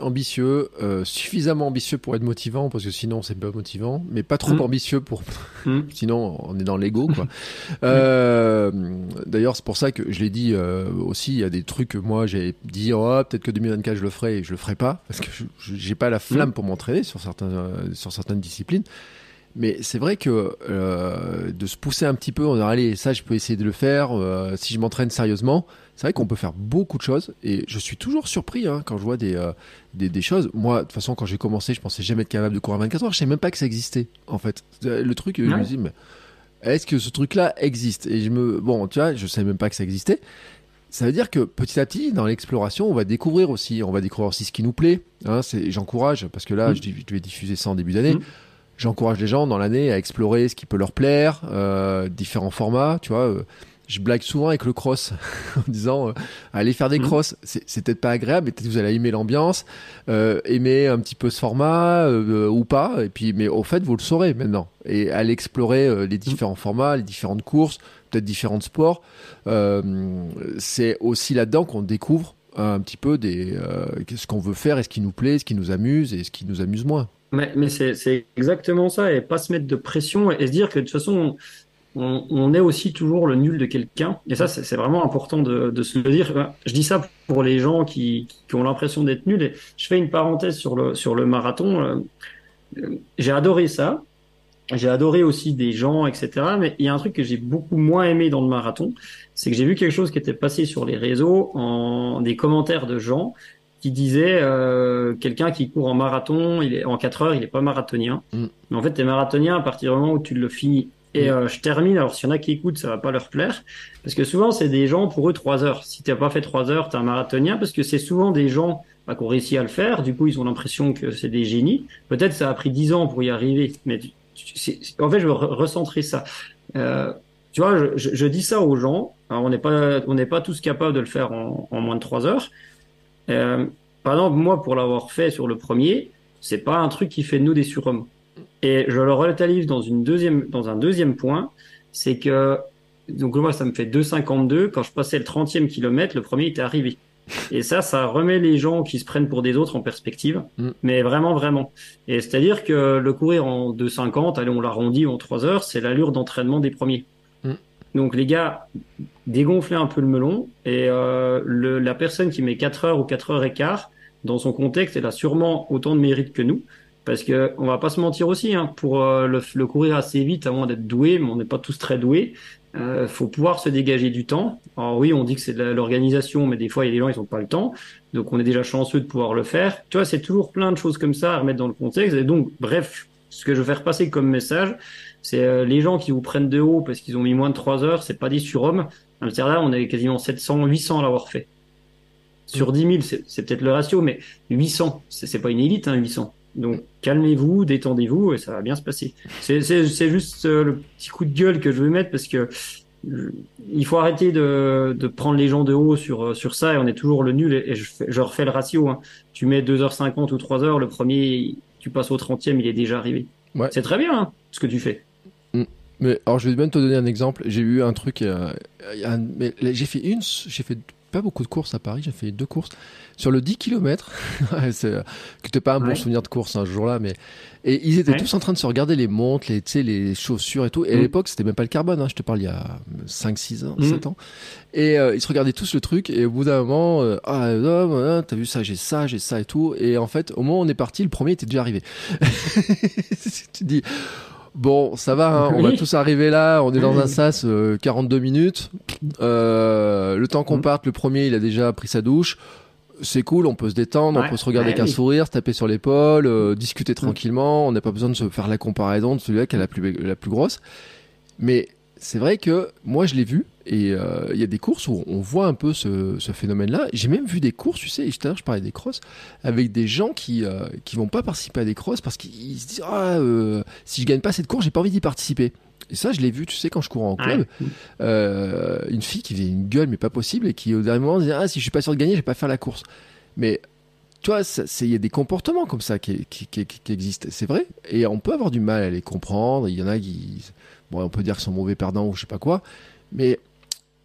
ambitieux, euh, suffisamment ambitieux pour être motivant, parce que sinon c'est pas motivant, mais pas trop Mm. ambitieux pour, Mm. sinon on est dans l'ego, quoi. euh, D'ailleurs, c'est pour ça que je l'ai dit euh, aussi. Il y a des trucs que moi j'ai dit, oh, peut-être que 2024 je le ferai et je le ferai pas, parce que j'ai pas la flamme pour m'entraîner sur certains, euh, sur certaines disciplines. Mais c'est vrai que euh, de se pousser un petit peu, on a allez, ça je peux essayer de le faire euh, si je m'entraîne sérieusement. C'est vrai qu'on peut faire beaucoup de choses et je suis toujours surpris hein, quand je vois des, euh, des, des choses. Moi, de toute façon, quand j'ai commencé, je pensais jamais être capable de courir 24 heures. Je savais même pas que ça existait, en fait. Euh, Le truc, je me dis, mais est-ce que ce truc-là existe? Et je me, bon, tu vois, je savais même pas que ça existait. Ça veut dire que petit à petit, dans l'exploration, on va découvrir aussi, on va découvrir aussi ce qui nous plaît. Hein, j'encourage parce que là, Mm. je, je vais diffuser ça en début d'année. Mm. J'encourage les gens dans l'année à explorer ce qui peut leur plaire, euh, différents formats, tu vois. euh, je blague souvent avec le cross en disant euh, allez faire des Mhm. crosses. C'est, peut-être pas agréable, mais peut-être vous allez aimer l'ambiance, euh, aimer un petit peu ce format euh, ou pas. Et puis, mais au fait, vous le saurez maintenant. Et allez explorer euh, les différents formats, les différentes courses, peut-être différents sports. Euh, c'est aussi là-dedans qu'on découvre un petit peu des euh, ce qu'on veut faire et ce qui nous plaît, ce qui nous amuse et ce qui nous amuse moins. Mais, mais c'est, c'est exactement ça, et pas se mettre de pression et, et se dire que de toute façon, on, on est aussi toujours le nul de quelqu'un. Et ça, c'est, vraiment important de, de se le dire. Je dis ça pour les gens qui, qui ont l'impression d'être nuls. Et je fais une parenthèse sur le, sur le marathon. Euh, euh, J'ai adoré ça. J'ai adoré aussi des gens, etc. Mais il y a un truc que j'ai beaucoup moins aimé dans le marathon, c'est que j'ai vu quelque chose qui était passé sur les réseaux en des commentaires de gens qui disaient euh, quelqu'un qui court en marathon, il est en 4 heures, il est pas marathonien. Mm. Mais en fait, t'es marathonien à partir du moment où tu le finis. Et euh, je termine. Alors, s'il y en a qui écoutent, ça va pas leur plaire, parce que souvent c'est des gens pour eux 3 heures. Si t'as pas fait 3 heures, t'es un marathonien, parce que c'est souvent des gens bah, qui ont réussi à le faire. Du coup, ils ont l'impression que c'est des génies. Peut-être ça a pris 10 ans pour y arriver, mais tu- tu- en fait, je veux re- recentrer ça. Euh, tu vois, je, je- je dis ça aux gens. Alors, on n'est pas, on n'est pas tous capables de le faire en, en moins de 3 heures. Euh, par exemple, moi, pour l'avoir fait sur le premier, c'est pas un truc qui fait de nous des surhommes. Et je le relativise dans une deuxième, dans un deuxième point, c'est que, donc moi, ça me fait 2,52. Quand je passais le 30e kilomètre, le premier était arrivé. Et ça, ça remet les gens qui se prennent pour des autres en perspective. Mm. Mais vraiment, vraiment. Et c'est-à-dire que le courir en 2,50, allez, on l'arrondit en 3 heures, c'est l'allure d'entraînement des premiers. Mm. Donc les gars, dégonflez un peu le melon et euh, le, la personne qui met 4 heures ou 4 heures et quart, dans son contexte, elle a sûrement autant de mérite que nous. Parce que on va pas se mentir aussi, hein, pour euh, le, le courir assez vite, à moins d'être doué, mais on n'est pas tous très doués, euh, faut pouvoir se dégager du temps. Alors oui, on dit que c'est de l'organisation, mais des fois il y a des gens ils ont pas le temps, donc on est déjà chanceux de pouvoir le faire. Tu vois, c'est toujours plein de choses comme ça à remettre dans le contexte. Et donc, bref, ce que je veux faire passer comme message, c'est euh, les gens qui vous prennent de haut parce qu'ils ont mis moins de 3 heures, c'est pas des surhommes. Amsterdam, on est quasiment 700, 800 à l'avoir fait. Sur 10 000, c'est peut-être le ratio, mais 800, c'est c'est pas une élite, hein, 800. Donc calmez-vous, détendez-vous et ça va bien se passer. C'est juste euh, le petit coup de gueule que je veux mettre parce que il faut arrêter de, de, prendre les gens de haut sur, sur ça et on est toujours le nul. Et, je, je, refais le ratio. Hein. Tu mets 2h50 ou 3h, le premier, tu passes au 30e, il est déjà arrivé. Ouais. C'est très bien hein, ce que tu fais. Mm. Mais alors, je vais même te donner un exemple. J'ai eu un truc. Euh, j'ai fait une. J'ai fait pas beaucoup de courses à Paris. J'ai fait deux courses sur le 10 km. que pas un bon souvenir de course un jour-là, mais et ils étaient tous en train de se regarder les montres, les, les chaussures et tout. Et à mm. l'époque, c'était même pas le carbone, hein, je te parle il y a 5, 6 ans, 7 mm. ans. Et euh, ils se regardaient tous le truc. Et au bout d'un moment, euh, ah, euh, t'as vu ça, j'ai ça, j'ai ça et tout. Et en fait, au moment où on est parti, le premier était déjà arrivé. tu dis, bon, ça va, hein, on va tous arriver là. On est dans un sas, 42 minutes. le temps qu'on mm. parte, le premier, il a déjà pris sa douche c'est cool, on peut se détendre, on peut se regarder avec un sourire, se taper sur l'épaule, euh, discuter mm. tranquillement. On n'a pas besoin de se faire la comparaison de celui-là qui a la plus, la plus grosse. Mais c'est vrai que moi, je l'ai vu. Et euh, il y a des courses où on voit un peu ce, phénomène-là. J'ai même vu des courses, tu sais, je parlais des crosses, avec des gens qui euh, qui vont pas participer à des crosses parce qu'ils se disent ah si je gagne pas cette course, j'ai pas envie d'y participer. Et ça, je l'ai vu, tu sais, quand je cours en club, euh, une fille qui faisait une gueule, mais pas possible, et qui au dernier moment disait Ah, si je suis pas sûr de gagner, je vais pas faire la course. Mais tu vois, il y a des comportements comme ça qui, qui, qui, existent, c'est vrai, et on peut avoir du mal à les comprendre. Il y en a qui, bon, on peut dire qu'ils sont mauvais perdants ou je sais pas quoi, mais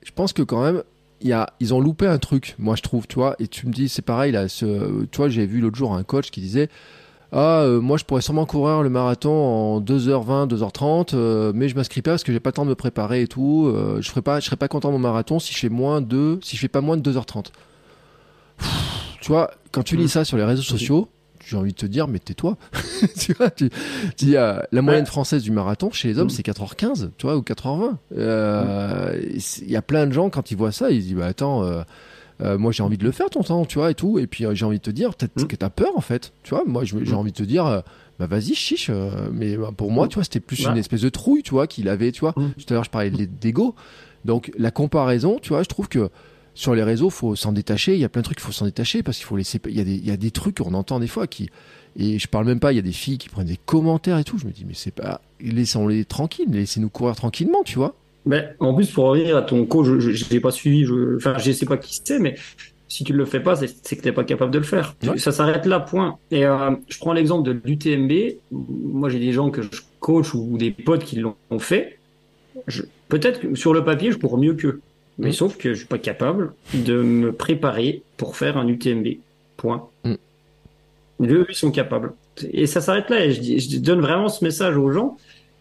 je pense que quand même, y a, ils ont loupé un truc, moi je trouve, tu vois, et tu me dis, c'est pareil, là, ce, tu vois, j'ai vu l'autre jour un coach qui disait ah euh, moi je pourrais sûrement courir le marathon en 2h20 2h30 euh, mais je m'inscris pas parce que j'ai pas le temps de me préparer et tout. Euh, je ferai pas je serais pas content de mon marathon si je fais moins de si je fais pas moins de 2h30 tu vois quand tu lis mmh. ça sur les réseaux sociaux j'ai envie de te dire mais tais-toi. Tu vois tu, dis la moyenne française du marathon chez les hommes mmh. c'est 4h15 tu vois ou 4h20 il y a plein de gens quand ils voient ça ils disent bah attends euh, moi j'ai envie de le faire ton temps, tu vois, et tout. Et puis euh, j'ai envie de te dire, peut-être que mmh. que t'as peur en fait, tu vois. Moi j'ai mmh. envie de te dire, euh, bah vas-y, chiche. mais bah, pour moi, mmh. tu vois, c'était plus une espèce de trouille, tu vois, qu'il avait, tu vois. Tout à l'heure je parlais d'ego. Donc la comparaison, tu vois, je trouve que sur les réseaux, faut s'en détacher. Il y a plein de trucs qu'il faut s'en détacher parce qu'il faut laisser. Il y, a des, il y a des trucs qu'on entend des fois qui. Et je parle même pas, il y a des filles qui prennent des commentaires et tout. Je me dis, mais c'est pas. Laissons-les tranquilles, laissez-nous courir tranquillement, tu vois. Mais en plus, pour revenir à ton coach, je ne l'ai pas suivi, je, enfin, je sais pas qui c'est, mais si tu ne le fais pas, c'est que tu n'es pas capable de le faire. Ça s'arrête là, point. Et euh, je prends l'exemple de l'UTMB. Moi, j'ai des gens que je coach ou des potes qui l'ont fait. Peut-être que sur le papier, je cours mieux qu'eux. Mais mm. sauf que je suis pas capable de me préparer pour faire un UTMB. Point. Mm. Eux, ils sont capables. Et ça s'arrête là. Et je, je, donne vraiment ce message aux gens.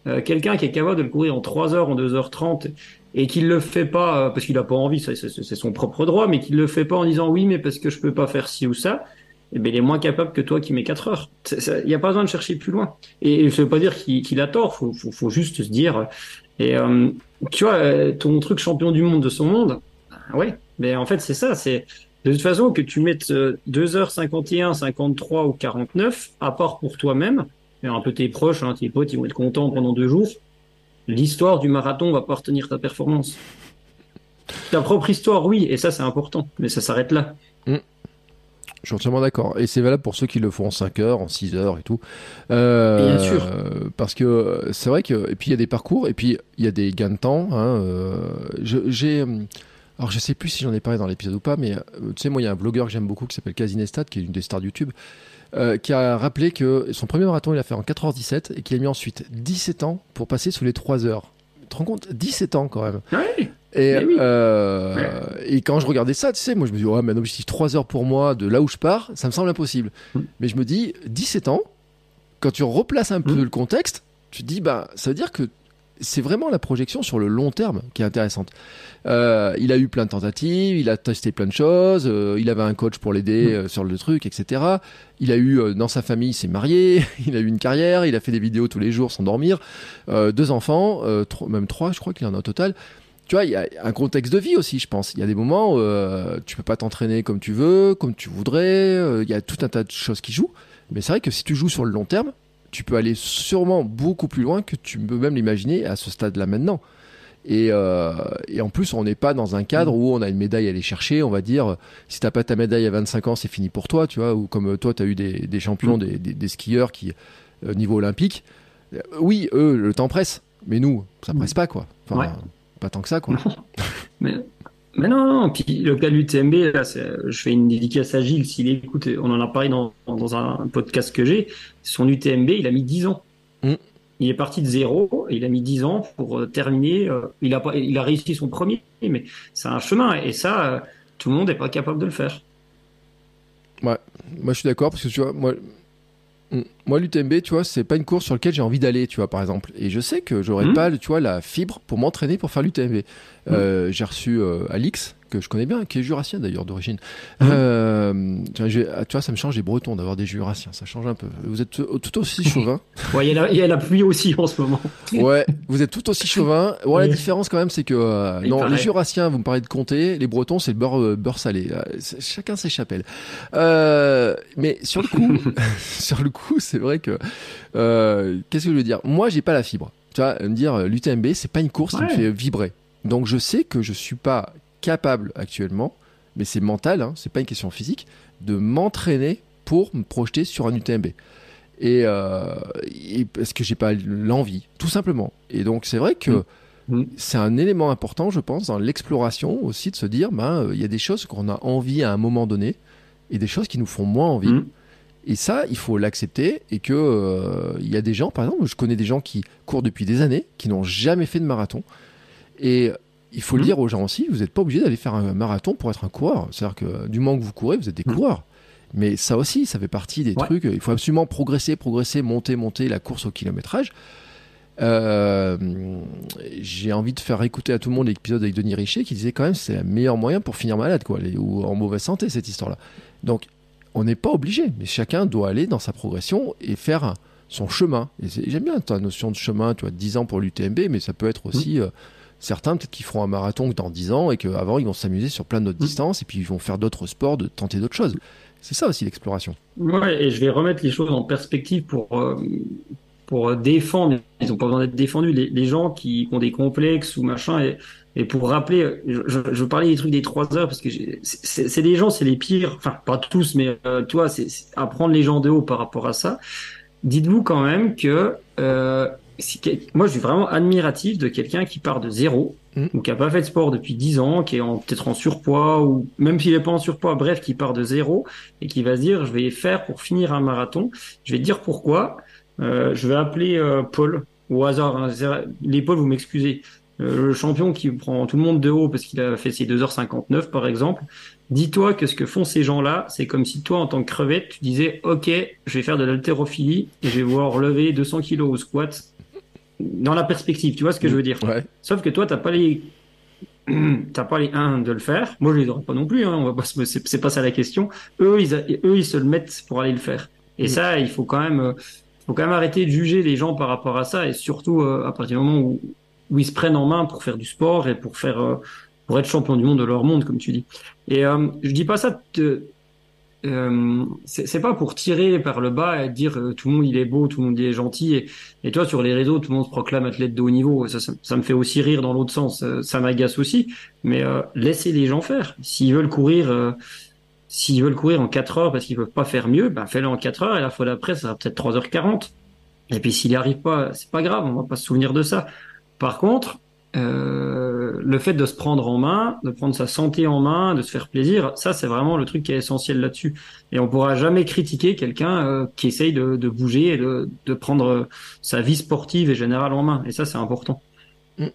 Euh, quelqu'un qui est capable de le courir en 3 heures, en 2 h 30 et qu'il le fait pas euh, parce qu'il a pas envie, c'est son propre droit, mais qu'il le fait pas en disant oui, mais parce que je peux pas faire ci ou ça, eh bien, il est moins capable que toi qui mets 4 heures. Il n'y a pas besoin de chercher plus loin. Et ça veut pas dire qu'il a tort, faut, faut, juste se dire. Et euh, tu vois, ton truc champion du monde de son monde, ben ouais, mais en fait c'est ça, c'est de toute façon que tu mettes 2h51, 53 ou 49, à part pour toi-même, un peu tes proches, hein, tes potes, ils vont être contents pendant deux jours. L'histoire du marathon va pas retenir ta performance. Ta propre histoire, oui, et ça c'est important, mais ça s'arrête là. Mm. Je suis entièrement d'accord. Et c'est valable pour ceux qui le font en 5 heures, en 6 heures et tout. Euh, Bien sûr. Parce que c'est vrai que. Et puis il y a des parcours, et puis il y a des gains de temps. Hein, euh, j'ai. Alors je sais plus si j'en ai parlé dans l'épisode ou pas, mais euh, tu sais, moi il y a un blogueur que j'aime beaucoup qui s'appelle Casinestat, qui est une des stars de YouTube, euh, qui a rappelé que son premier marathon, il a fait en 4h17 et qu'il a mis ensuite 17 ans pour passer sous les 3 heures. Tu te rends compte? 17 ans quand même. Oui. Et, euh, et quand je regardais ça, tu sais, moi je me dis, ouais, mais un objectif 3 heures pour moi de là où je pars, ça me semble impossible. Mm. Mais je me dis, 17 ans, quand tu replaces un peu mm. le contexte, tu te dis, bah, ça veut dire que c'est vraiment la projection sur le long terme qui est intéressante. Euh, il a eu plein de tentatives, il a testé plein de choses, euh, il avait un coach pour l'aider mm. euh, sur le truc, etc. Il a eu dans sa famille, il s'est marié, il a eu une carrière, il a fait des vidéos tous les jours sans dormir, deux enfants, même trois, je crois qu'il en a au total. Tu vois, il y a un contexte de vie aussi, je pense. Il y a des moments où tu peux pas t'entraîner comme tu veux, comme tu voudrais. Il y a tout un tas de choses qui jouent. Mais c'est vrai que si tu joues sur le long terme, tu peux aller sûrement beaucoup plus loin que tu peux même l'imaginer à ce stade-là maintenant. Et, euh, et, en plus, on n'est pas dans un cadre où on a une médaille à aller chercher. On va dire, si t'as pas ta médaille à 25 ans, c'est fini pour toi, tu vois. Ou comme toi, tu as eu des, des champions, mm. des, des, skieurs qui, euh, niveau olympique, euh, oui, eux, le temps presse. Mais nous, ça presse pas, quoi. Enfin, pas tant que ça, quoi. mais, mais non, non. Puis le cas de l'UTMB, là, je fais une dédicace à Gilles. S'il écoute, on en a parlé dans, dans un podcast que j'ai. Son UTMB, il a mis 10 ans. Mm. Il est parti de zéro, il a mis 10 ans pour terminer. il a il a réussi son premier, mais c'est un chemin. Et ça, tout le monde n'est pas capable de le faire. Ouais, moi je suis d'accord parce que tu vois, moi, moi l'UTMB, tu vois, c'est pas une course sur laquelle j'ai envie d'aller, tu vois, par exemple. Et je sais que j'aurais mmh. pas, tu vois, la fibre pour m'entraîner pour faire l'UTMB. Mmh. Euh, j'ai reçu euh, Alix, que je connais bien, qui est jurassien d'ailleurs d'origine. Mmh. Euh, tu vois, ça me change les Bretons d'avoir des jurassiens, ça change un peu. Vous êtes tout aussi chauvin. ouais, il y, a la pluie aussi en ce moment. ouais, vous êtes tout aussi chauvin. Bon, la différence quand même, c'est que non, les jurassiens, vous me parlez de comté, les Bretons, c'est le beurre, beurre salé. chacun ses chapelles. mais sur le coup, sur le coup, c'est vrai que qu'est-ce que je veux dire? Moi, j'ai pas la fibre. Tu vois, me dire l'UTMB, c'est pas une course qui me fait vibrer. Donc je sais que je suis pas capable actuellement, mais c'est mental, hein, c'est pas une question physique, de m'entraîner pour me projeter sur un UTMB. Et, euh, parce que j'ai pas l'envie, tout simplement. Et donc c'est vrai que mm. Mm. c'est un élément important, je pense, dans l'exploration aussi de se dire, ben euh, il y a des choses qu'on a envie à un moment donné et des choses qui nous font moins envie. Mm. Et ça, il faut l'accepter et que euh, il y a des gens, par exemple, je connais des gens qui courent depuis des années, qui n'ont jamais fait de marathon. Et il faut le mhm. dire aux gens aussi, vous n'êtes pas obligé d'aller faire un marathon pour être un coureur. C'est-à-dire que du moment que vous courez, vous êtes des mhm. coureurs. Mais ça aussi, ça fait partie des trucs. Il faut absolument progresser, progresser, monter, monter la course au kilométrage. Euh, j'ai envie de faire écouter à tout le monde l'épisode avec Denis Richer qui disait quand même c'est le meilleur moyen pour finir malade quoi, ou en mauvaise santé cette histoire-là. Donc on n'est pas obligé, mais chacun doit aller dans sa progression et faire son chemin. J'aime bien ta notion de chemin, tu vois, 10 ans pour l'UTMB, mais ça peut être aussi mhm. euh, certains peut-être qu'ils feront un marathon dans 10 ans et qu'avant ils vont s'amuser sur plein d'autres mmh. distances et puis ils vont faire d'autres sports, de tenter d'autres choses. C'est ça aussi l'exploration. Ouais, et je vais remettre les choses en perspective pour, euh, pour défendre, ils n'ont pas besoin d'être défendus, les, gens qui, ont des complexes ou machin. Et, et pour rappeler, je, je, parlais des trucs des 3 heures parce que c'est des gens, c'est les pires, enfin pas tous, mais euh, toi, c'est apprendre les gens de haut par rapport à ça. Dites-vous quand même que euh, moi, je suis vraiment admiratif de quelqu'un qui part de zéro, mm. ou qui a pas fait de sport depuis 10 ans, qui est peut-être en surpoids, ou même s'il est pas en surpoids, bref, qui part de zéro, et qui va se dire, je vais faire pour finir un marathon. Je vais te dire pourquoi. Euh, je vais appeler euh, Paul, au hasard. Hein. Les Paul, vous m'excusez. Euh, le champion qui prend tout le monde de haut parce qu'il a fait ses 2h59, par exemple. Dis-toi que ce que font ces gens-là, c'est comme si toi, en tant que crevette, tu disais, OK, je vais faire de l'haltérophilie et je vais voir lever 200 kilos au squat dans la perspective, tu vois ce que je veux dire. Sauf que toi, t'as pas les t'as pas les 1 de le faire. Moi, je les aurais pas non plus. Hein. On va pas, c'est pas ça la question. Eux, ils, eux, ils se le mettent pour aller le faire. Et mm. ça, il faut quand même, faut quand même arrêter de juger les gens par rapport à ça. Et surtout euh, à partir du moment où, où ils se prennent en main pour faire du sport et pour faire, euh, pour être champion du monde de leur monde, comme tu dis. Et euh, je dis pas ça euh, c'est pas pour tirer par le bas et dire euh, tout le monde il est beau, tout le monde il est gentil et, toi sur les réseaux tout le monde se proclame athlète de haut niveau. Ça, me fait aussi rire dans l'autre sens, ça, m'agace aussi. Mais euh, laissez les gens faire. S'ils veulent courir, euh, s'ils veulent courir en 4 heures parce qu'ils peuvent pas faire mieux, ben fais-le en 4 heures et la fois d'après ça va peut-être 3h40. Et puis s'il n'y arrive pas, c'est pas grave, on va pas se souvenir de ça. Par contre, euh, le fait de se prendre en main, de prendre sa santé en main, de se faire plaisir, ça c'est vraiment le truc qui est essentiel là-dessus. Et on pourra jamais critiquer quelqu'un euh, qui essaye de, bouger et de, prendre sa vie sportive et générale en main. Et ça c'est important. Mm.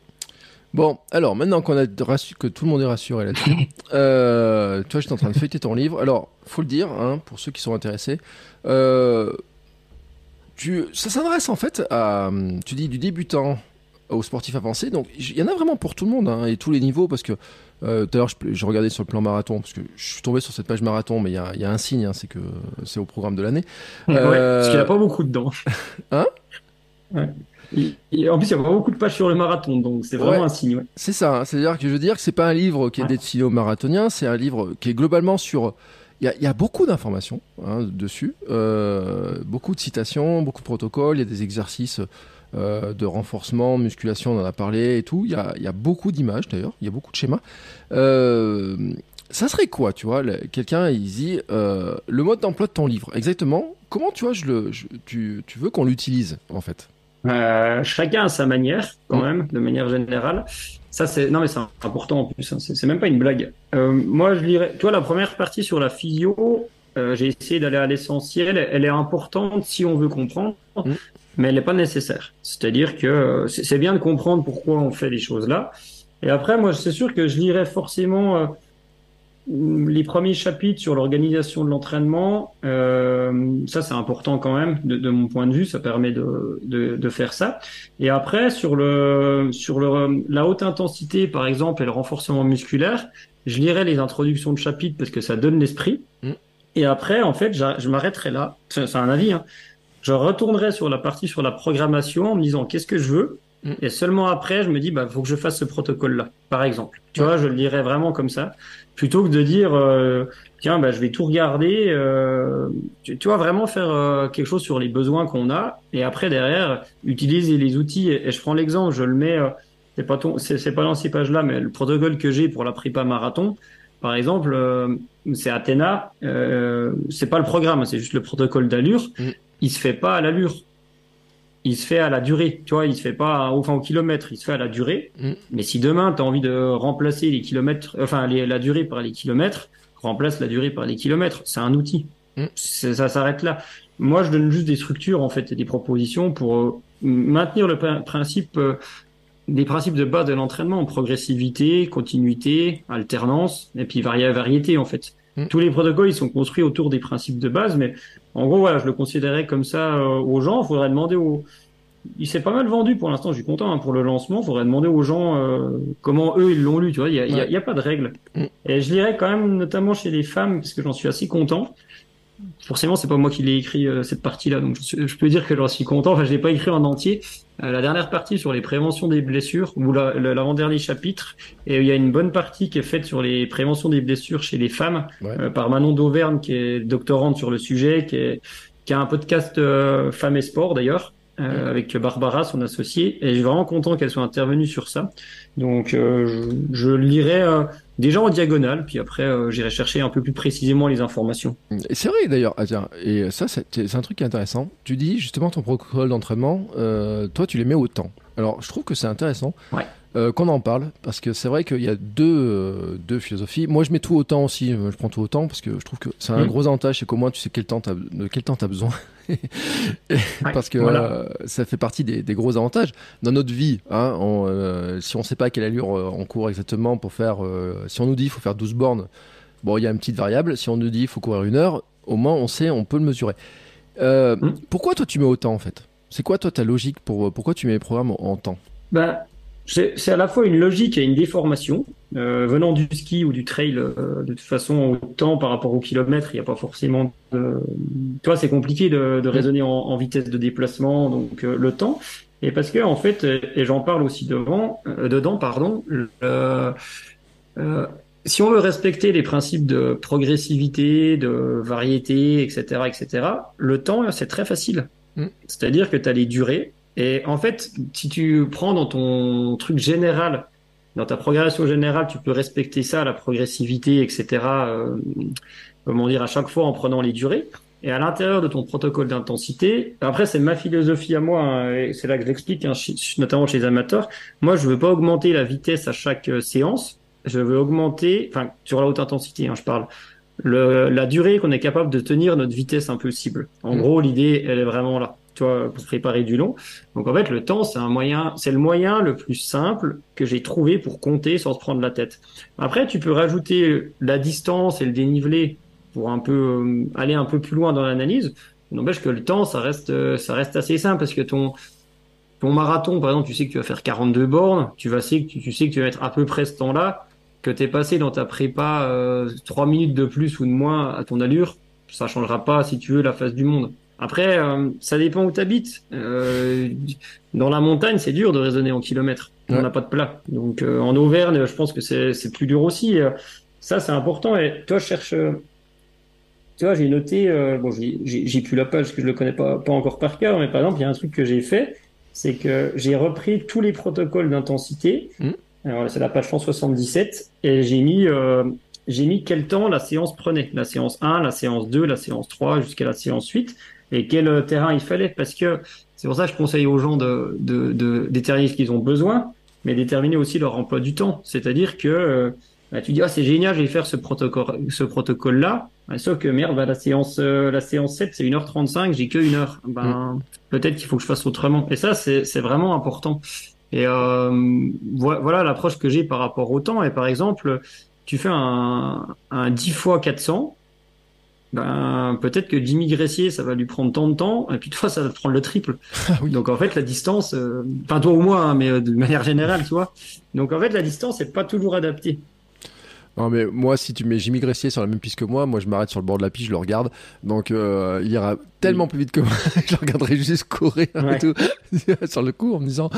Bon, alors maintenant qu'on a que tout le monde est rassuré là-dessus, euh, toi j'étais en train de feuilleter ton livre. Alors, faut le dire, hein, pour ceux qui sont intéressés, tu, ça s'adresse en fait à, tu dis du débutant aux sportifs avancés. Donc il y en a vraiment pour tout le monde hein, et tous les niveaux parce que euh, tout à l'heure je, regardais sur le plan marathon parce que je suis tombé sur cette page marathon mais il y a, y a, un signe, hein, c'est que c'est au programme de l'année. Euh... parce qu'il n'y a pas beaucoup dedans. hein? Ouais. en plus, il n'y a pas beaucoup de pages sur le marathon, donc c'est vraiment un signe. C'est ça, hein. c'est-à-dire que je veux dire que c'est pas un livre qui est destiné aux marathoniens, c'est un livre qui est globalement sur. Il y, y a, beaucoup d'informations hein, dessus, euh, beaucoup de citations, beaucoup de protocoles, il y a des exercices euh, de renforcement, musculation, on en a parlé et tout. Il y a, y a beaucoup d'images d'ailleurs, il y a beaucoup de schémas. Euh, ça serait quoi, tu vois Quelqu'un, il dit euh, le mode d'emploi de ton livre? Exactement. Comment, tu vois, je le, tu, tu veux qu'on l'utilise en fait? Chacun a sa manière, quand même, de manière générale. Ça, c'est non mais c'est important en plus. Hein. C'est même pas une blague. Moi, je dirais, toi, la première partie sur la physio, euh, j'ai essayé d'aller à l'essentiel. Elle est importante si on veut comprendre, mm. Mais elle n'est pas nécessaire. C'est-à-dire que c'est bien de comprendre pourquoi on fait les choses là. Et après, moi, c'est sûr que je lirais forcément euh, les premiers chapitres sur l'organisation de l'entraînement, euh, ça c'est important quand même de, de, mon point de vue, ça permet de, de, de, faire ça. Et après sur le sur le la haute intensité par exemple et le renforcement musculaire, je lirai les introductions de chapitres parce que ça donne l'esprit. Mm. Et après en fait je m'arrêterai là. C'est un avis. Hein. Je retournerai sur la partie sur la programmation en me disant qu'est-ce que je veux? Mm. Et seulement après, je me dis, bah, faut que je fasse ce protocole-là, par exemple. Tu vois, je le lirai vraiment comme ça plutôt que de dire euh, tiens bah, je vais tout regarder euh, tu, tu, vois vraiment faire euh, quelque chose sur les besoins qu'on a et après derrière utiliser les outils et, je prends l'exemple je le mets euh, c'est pas ton c'est pas dans ces pages là mais le protocole que j'ai pour la prépa marathon par exemple euh, c'est Athéna c'est pas le programme c'est juste le protocole d'allure mm. Il se fait pas à l'allure il se fait à la durée. Tu vois, il se fait pas enfin au kilomètre, il se fait à la durée. Mm. Mais si demain tu as envie de remplacer les kilomètres, enfin la durée par les kilomètres, remplace la durée par les kilomètres. C'est un outil. Mm. Ça s'arrête là. Moi, je donne juste des structures en fait et des propositions pour euh, maintenir le principe euh, des principes de base de l'entraînement, progressivité, continuité, alternance et puis variété en fait. Mm. Tous les protocoles, ils sont construits autour des principes de base, mais en gros, voilà, je le considérais comme ça euh, aux gens. Il faudrait demander aux. Il s'est pas mal vendu pour l'instant. Je suis content hein, pour le lancement. Il faudrait demander aux gens euh, comment eux ils l'ont lu. Tu vois, il y a, y a, pas de règle. Mm. Et je dirais quand même, notamment chez les femmes, parce que j'en suis assez content forcément, c'est pas moi qui l'ai écrit euh, cette partie-là, donc je, peux dire que j'en suis content. Enfin, je l'ai pas écrit en entier. Euh, la dernière partie sur les préventions des blessures, ou l'avant-dernier chapitre, et il y a une bonne partie qui est faite sur les préventions des blessures chez les femmes euh, par Manon d'Auvergne, qui est doctorante sur le sujet, qui, est, qui a un podcast Femmes et Sport d'ailleurs. Avec Barbara, son associée, et je suis vraiment content qu'elle soit intervenue sur ça. Donc, je, je lirai déjà en diagonale, puis après euh, j'irai chercher un peu plus précisément les informations. C'est vrai d'ailleurs, ah, et ça c'est un truc qui est intéressant. Tu dis justement ton protocole d'entraînement, euh, toi tu les mets au temps. Alors je trouve que c'est intéressant. Ouais. Euh, qu'on en parle parce que c'est vrai qu'il y a deux, euh, deux philosophies. Moi, je mets tout au temps aussi. Je prends tout au temps parce que je trouve que c'est un mm. gros avantage, c'est qu'au moins tu sais quel temps as, de quel temps tu as besoin. Parce que euh, ça fait partie des, des, gros avantages dans notre vie. Hein, on, si on ne sait pas à quelle allure on court exactement pour faire, si on nous dit il faut faire 12 bornes, bon, il y a une petite variable. Si on nous dit il faut courir une heure, au moins on sait, on peut le mesurer. Mm. Pourquoi toi tu mets autant en fait? C'est quoi toi ta logique pour pourquoi tu mets les programmes en, temps? Bah, c'est à la fois une logique et une déformation. Euh, venant du ski ou du trail, euh, de toute façon, au temps par rapport au kilomètre, il n'y a pas forcément de... Tu vois, c'est compliqué de, de raisonner en, en, vitesse de déplacement, donc euh, le temps. Et parce que, en fait, et j'en parle aussi devant, dedans, pardon, si on veut respecter les principes de progressivité, de variété, etc., etc., le temps, c'est très facile. Mm. C'est-à-dire que tu as les durées, et en fait, si tu prends dans ton truc général, dans ta progression générale, tu peux respecter ça, la progressivité, etc. Euh, comment dire, à chaque fois en prenant les durées. Et à l'intérieur de ton protocole d'intensité, après c'est ma philosophie à moi, hein, et c'est là que je l'explique, hein, notamment chez les amateurs. Moi, je veux pas augmenter la vitesse à chaque euh, séance. Je veux augmenter, enfin sur la haute intensité, hein, je parle. Le, la durée qu'on est capable de tenir notre vitesse impossible. En mmh. gros, l'idée, elle est vraiment là tu vois, pour préparer du long. Donc en fait, le temps, c'est un moyen, c'est le moyen le plus simple que j'ai trouvé pour compter sans se prendre la tête. Après, tu peux rajouter la distance et le dénivelé pour un peu euh, aller un peu plus loin dans l'analyse. N'empêche que le temps, ça reste, euh, assez simple parce que ton, marathon, par exemple, tu sais que tu vas faire 42 bornes, tu vas sais que tu, vas mettre à peu près ce temps-là, que tu es passé dans ta prépa euh, 3 minutes de plus ou de moins à ton allure, ça changera pas si tu veux la face du monde. Après, euh, ça dépend où tu habites. Euh, dans la montagne, c'est dur de raisonner en kilomètres. On n'a pas de plat. Donc euh, en Auvergne, je pense que c'est plus dur aussi. ça, c'est important. Et toi, je cherche. tu vois, j'ai noté. bon, j'ai plus la page parce que je le connais pas, pas encore par cœur. Mais par exemple, il y a un truc que j'ai fait, c'est que j'ai repris tous les protocoles d'intensité. Mmh. Alors c'est la page 177 et j'ai mis j'ai mis quel temps la séance prenait. La séance 1, la séance 2, la séance 3 jusqu'à la séance 8 et quel euh, terrain il fallait parce que C'est pour ça que je conseille aux gens de, de, de déterminer ce qu'ils ont besoin, mais déterminer aussi leur emploi du temps. C'est-à-dire que euh, bah, tu dis ah c'est génial, je vais faire ce protocole ce protocole là. sauf que merde, bah, la séance euh, la séance 7 c'est 1h35, j'ai que une heure. Ben mm. peut-être qu'il faut que je fasse autrement. Et ça c'est c'est vraiment important. Et euh, voilà l'approche que j'ai par rapport au temps. Et par exemple, tu fais un, un 10 fois 400, ben, peut-être que Jimmy Gressier, ça va lui prendre tant de temps, et puis toi, ça va te prendre le triple. Ah Donc en fait, la distance, euh, enfin toi ou moi, hein, mais euh, de manière générale, tu vois. Donc en fait, la distance n'est pas toujours adaptée. Non, mais moi, si tu mets Jimmy Gressier sur la même piste que moi, moi je m'arrête sur le bord de la piste, je le regarde. Donc euh, il ira tellement plus vite que moi, je le regarderai juste courir et tout, sur le coup en me disant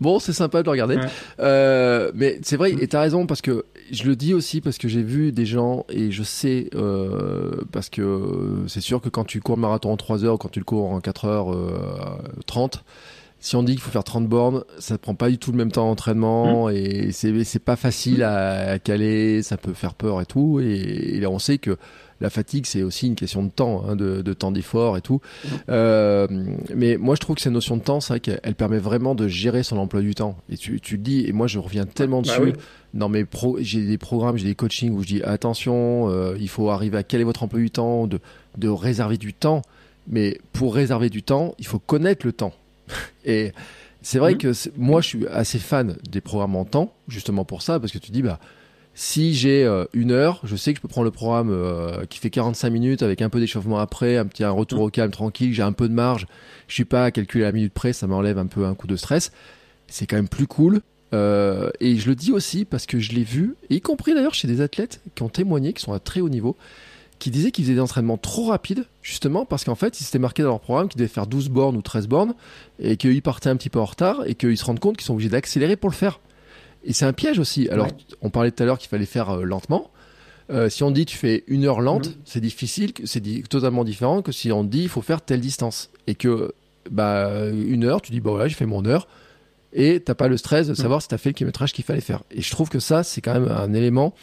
Bon, c'est sympa de le regarder. Euh, mais c'est vrai, et t'as raison, parce que je le dis aussi, parce que j'ai vu des gens, et je sais, euh, parce que c'est sûr que quand tu cours le marathon en 3 heures, quand tu le cours en 4 heures 30, si on dit qu'il faut faire 30 bornes, ça ne prend pas du tout le même temps d'entraînement mmh. et c'est pas facile à, caler, ça peut faire peur et tout. Et, là, on sait que la fatigue, c'est aussi une question de temps, hein, de, temps d'effort et tout. Mmh. Euh, mais moi, je trouve que cette notion de temps, c'est vrai qu'elle permet vraiment de gérer son emploi du temps. Et tu, tu le dis, et moi, je reviens tellement bah dessus. Mes pro, j'ai des programmes, j'ai des coachings où je dis attention, euh, il faut arriver à caler votre emploi du temps, de, de réserver du temps. Mais pour réserver du temps, il faut connaître le temps. Et c'est vrai mmh. que moi, je suis assez fan des programmes en temps, justement pour ça, parce que tu dis, bah, si j'ai euh, une heure, je sais que je peux prendre le programme euh, qui fait 45 minutes avec un peu d'échauffement après, un petit un retour au calme tranquille, j'ai un peu de marge, je suis pas à calculer à la minute près, ça m'enlève un peu un coup de stress. C'est quand même plus cool. Euh, et je le dis aussi parce que je l'ai vu, y compris d'ailleurs chez des athlètes qui ont témoigné, qui sont à très haut niveau, qui disaient qu'ils faisaient des entraînements trop rapides, justement parce qu'en fait, ils s'étaient marqués dans leur programme qu'ils devaient faire 12 bornes ou 13 bornes, et qu'ils partaient un petit peu en retard, et qu'ils se rendent compte qu'ils sont obligés d'accélérer pour le faire. Et c'est un piège aussi. Alors, on parlait tout à l'heure qu'il fallait faire euh, lentement. Euh, si on dit tu fais une heure lente, mhm. c'est difficile, c'est totalement différent que si on dit il faut faire telle distance. Et que, bah, une heure, tu dis, bah voilà, j'ai fait mon heure, et t'as pas le stress de mhm. savoir si tu as fait le kilométrage qu'il fallait faire. Et je trouve que ça, c'est quand même un élément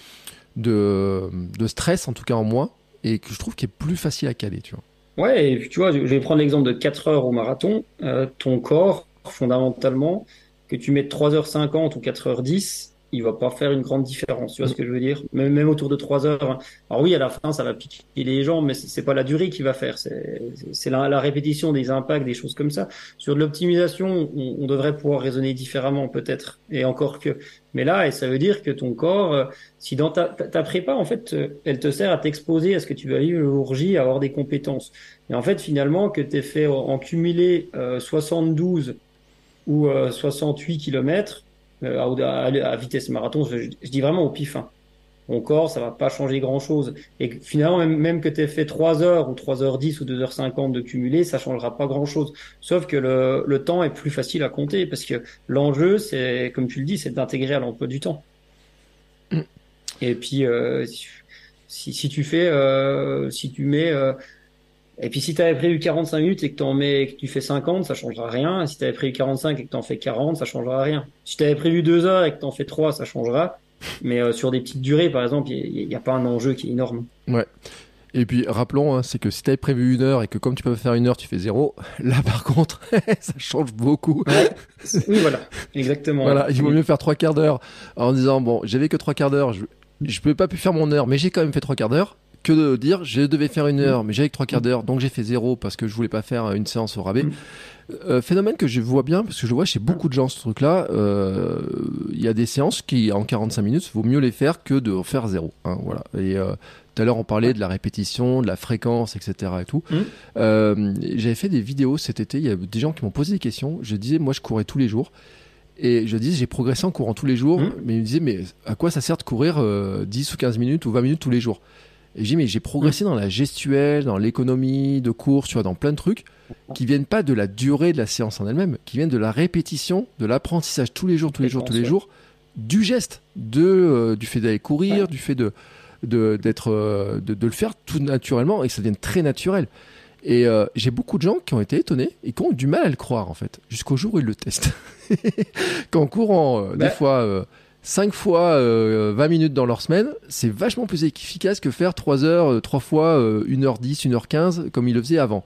de, de stress, en tout cas en moins, et que je trouve qu'il est plus facile à caler, tu vois. Ouais, et puis tu vois, je vais prendre l'exemple de 4 heures au marathon. Euh, ton corps, fondamentalement, que tu mettes 3h50 ou 4h10, il va pas faire une grande différence. Tu vois ce que je veux dire? Même, même autour de 3 heures. Hein. Alors oui, à la fin, ça va piquer les gens, mais c'est pas la durée qui va faire. C'est la, la, répétition des impacts, des choses comme ça. Sur de l'optimisation, on, on, devrait pouvoir raisonner différemment peut-être. Et encore que. Mais là, et ça veut dire que ton corps, euh, si dans ta, ta, prépa, en fait, euh, elle te sert à t'exposer à ce que tu vas vivre le jour J, à avoir des compétences. Et en fait, finalement, que tu fait en cumulé euh, 72 ou 68 kilomètres, euh, à, à, vitesse marathon, je, dis vraiment au pif. Hein. Mon corps, ça va pas changer grand chose. Et finalement, même, même que tu aies fait 3 heures ou 3 heures 10 ou 2 heures 50 de cumulé, ça changera pas grand chose. Sauf que le, le temps est plus facile à compter parce que l'enjeu, c'est, comme tu le dis, c'est d'intégrer à l'emploi du temps. Mm. Et puis, euh, si, si, tu fais, euh, si tu mets, euh, et puis si tu avais prévu 45 minutes et que, en mets, que tu fais 50, ça changera rien. si tu avais prévu 45 et que tu en fais 40, ça changera rien. Si tu avais prévu 2 heures et que tu en fais 3, ça changera. Mais euh, sur des petites durées, par exemple, il n'y a, pas un enjeu qui est énorme. Ouais. Et puis rappelons, hein, c'est que si tu avais prévu une heure et que comme tu peux faire une heure, tu fais zéro, là par contre, ça change beaucoup. Oui, voilà, exactement. voilà, il vaut mieux faire trois quarts d'heure en disant, bon, j'avais que trois quarts d'heure, je ne peux pas pu faire mon heure, mais j'ai quand même fait trois quarts d'heure que de dire je devais faire une heure, mais j'avais que trois quarts d'heure, donc j'ai fait zéro parce que je voulais pas faire une séance au rabais. Mm. Euh, phénomène que je vois bien, parce que je vois chez beaucoup de gens ce truc-là, euh, il y a des séances qui, en 45 minutes, vaut mieux les faire que de faire zéro. Hein, voilà. Et euh, tout à l'heure, on parlait de la répétition, de la fréquence, etc. Et tout. Mm. J'avais fait des vidéos cet été, il y a des gens qui m'ont posé des questions. Je disais, moi, je courais tous les jours. Et je disais, j'ai progressé en courant tous les jours. Mm. Mais ils me disaient, mais à quoi ça sert de courir 10 ou 15 minutes ou 20 minutes tous les jours? Et j'ai mais j'ai progressé dans la gestuelle, dans l'économie de course, tu vois, dans plein de trucs qui viennent pas de la durée de la séance en elle-même, qui viennent de la répétition, de l'apprentissage tous les jours, tous les jours, tous les jours, du geste, de euh, du fait d'aller courir, du fait de d'être euh, de, de, le faire tout naturellement et que ça devienne très naturel. Et euh, j'ai beaucoup de gens qui ont été étonnés et qui ont du mal à le croire en fait, jusqu'au jour où ils le testent. Qu'en courant, des bah. fois 5 fois 20 euh, minutes dans leur semaine, c'est vachement plus efficace que faire 3 heures, 3 euh, fois 1h10, euh, 1h15 comme ils le faisaient avant.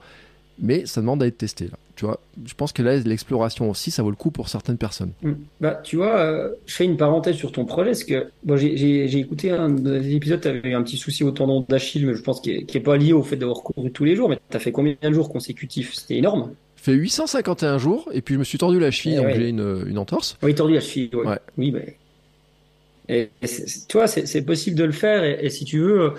mais ça demande à être testé. Là. Tu vois, je pense que là, l'exploration aussi, ça vaut le coup pour certaines personnes. Mm. Bah, tu vois, euh, je fais une parenthèse sur ton projet, parce que bon, j'ai écouté un des épisodes, tu avais un petit souci au tendon d'Achille, mais je pense qu'il n'est pas lié au fait d'avoir couru tous les jours, mais tu as fait combien de jours consécutifs? C'était énorme. Fait 851 jours, et puis je me suis tordu la cheville, eh donc j'ai une, une, entorse. Oui, tordu la cheville, ouais. Oui, mais. Et, tu vois, c'est possible de le faire, et, et si tu veux,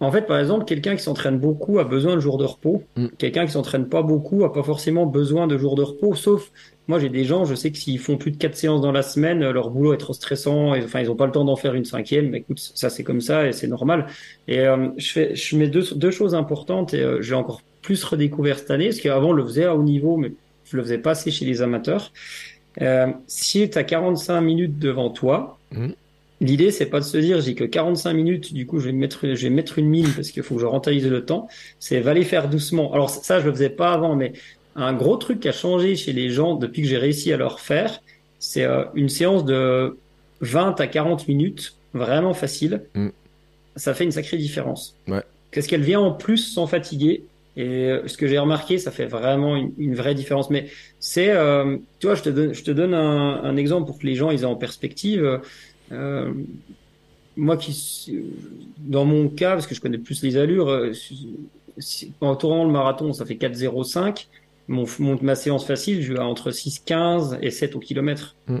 en fait, par exemple, quelqu'un qui s'entraîne beaucoup a besoin de jours de repos. Mm. Quelqu'un qui s'entraîne pas beaucoup a pas forcément besoin de jours de repos, sauf moi j'ai des gens, je sais que s'ils font plus de quatre séances dans la semaine, leur boulot est trop stressant, et, enfin ils ont pas le temps d'en faire une cinquième. Mais écoute, ça c'est comme ça et c'est normal. Et euh, je fais, je mets deux, deux choses importantes et euh, j'ai encore plus redécouvert cette année, parce qu'avant je le faisais à haut niveau, mais je le faisais pas assez chez les amateurs. Euh, si tu as 45 minutes devant toi, mm. L'idée, c'est pas de se dire j'ai que 45 minutes, du coup je vais mettre, je vais mettre une mine parce qu'il faut que je rentabilise le temps. C'est va les faire doucement. Alors ça, je le faisais pas avant, mais un gros truc qui a changé chez les gens depuis que j'ai réussi à leur faire, c'est euh, une séance de 20 à 40 minutes, vraiment facile. Mm. Ça fait une sacrée différence. Ouais. Qu'est-ce qu'elle vient en plus sans fatiguer et euh, ce que j'ai remarqué, ça fait vraiment une, vraie différence. Mais c'est, euh, tu vois, je te donne, je te donne un, un, exemple pour que les gens ils aient en perspective. Euh, moi qui, dans mon cas, parce que je connais plus les allures, euh, en tournant le marathon, ça fait 4,05. Mon, mon, ma séance facile, je vais entre 6,15 et 7 au kilomètre. Mm.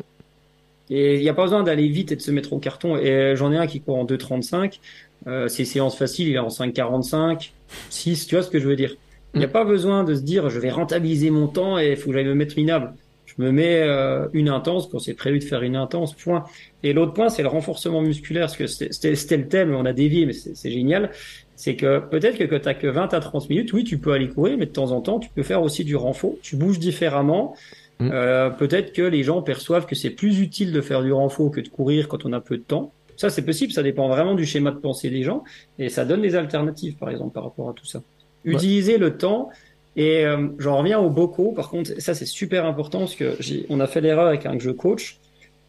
Et il n'y a pas besoin d'aller vite et de se mettre au carton. Et euh, j'en ai un qui court en 2,35. Euh, ses séances faciles, il est en 5,45, 6, tu vois ce que je veux dire. Il n'y a mm. pas besoin de se dire, je vais rentabiliser mon temps et il faut que j'aille me mettre minable me mets euh, une intense quand c'est prévu de faire une intense, point. Et l'autre point, c'est le renforcement musculaire, parce que c'était le thème, on a dévié, mais c'est génial. C'est que peut-être que, que tu que 20 à 30 minutes, oui, tu peux aller courir, mais de temps en temps, tu peux faire aussi du renfort. Tu bouges différemment. Mmh. Euh, peut-être que les gens perçoivent que c'est plus utile de faire du renfort que de courir quand on a peu de temps. Ça, c'est possible, ça dépend vraiment du schéma de pensée des gens, et ça donne des alternatives, par exemple, par rapport à tout ça. Utiliser le temps, et euh, j'en reviens au bocaux. Par contre, ça c'est super important parce que on a fait l'erreur avec un que je coach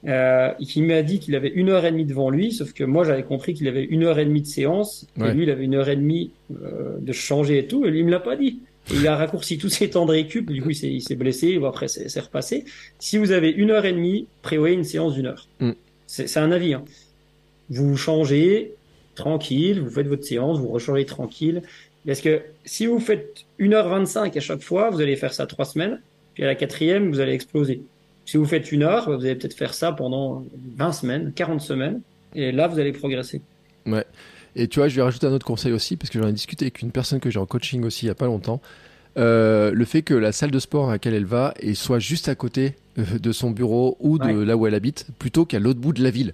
euh, qui m'a dit qu'il avait une heure et demie devant lui, sauf que moi j'avais compris qu'il avait une heure et demie de séance et lui il avait une heure et demie euh, de changer et tout. Et lui il me l'a pas dit. il a raccourci tous ses temps de récup. Du coup il s'est blessé. Ou après c'est repassé. Si vous avez une heure et demie, prévoyez une séance d'une heure. Mm. C'est un avis. Hein. Vous changez tranquille, vous faites votre séance, vous rechangez tranquille. Parce que si vous faites 1h25 à chaque fois, vous allez faire ça trois semaines, puis à la quatrième, vous allez exploser. Si vous faites une heure, vous allez peut-être faire ça pendant 20 semaines, 40 semaines, et là, vous allez progresser. Ouais. Et tu vois, je vais rajouter un autre conseil aussi, parce que j'en ai discuté avec une personne que j'ai en coaching aussi il n'y a pas longtemps. Euh, le fait que la salle de sport à laquelle elle va soit juste à côté de son bureau ou de là où elle habite plutôt qu'à l'autre bout de la ville.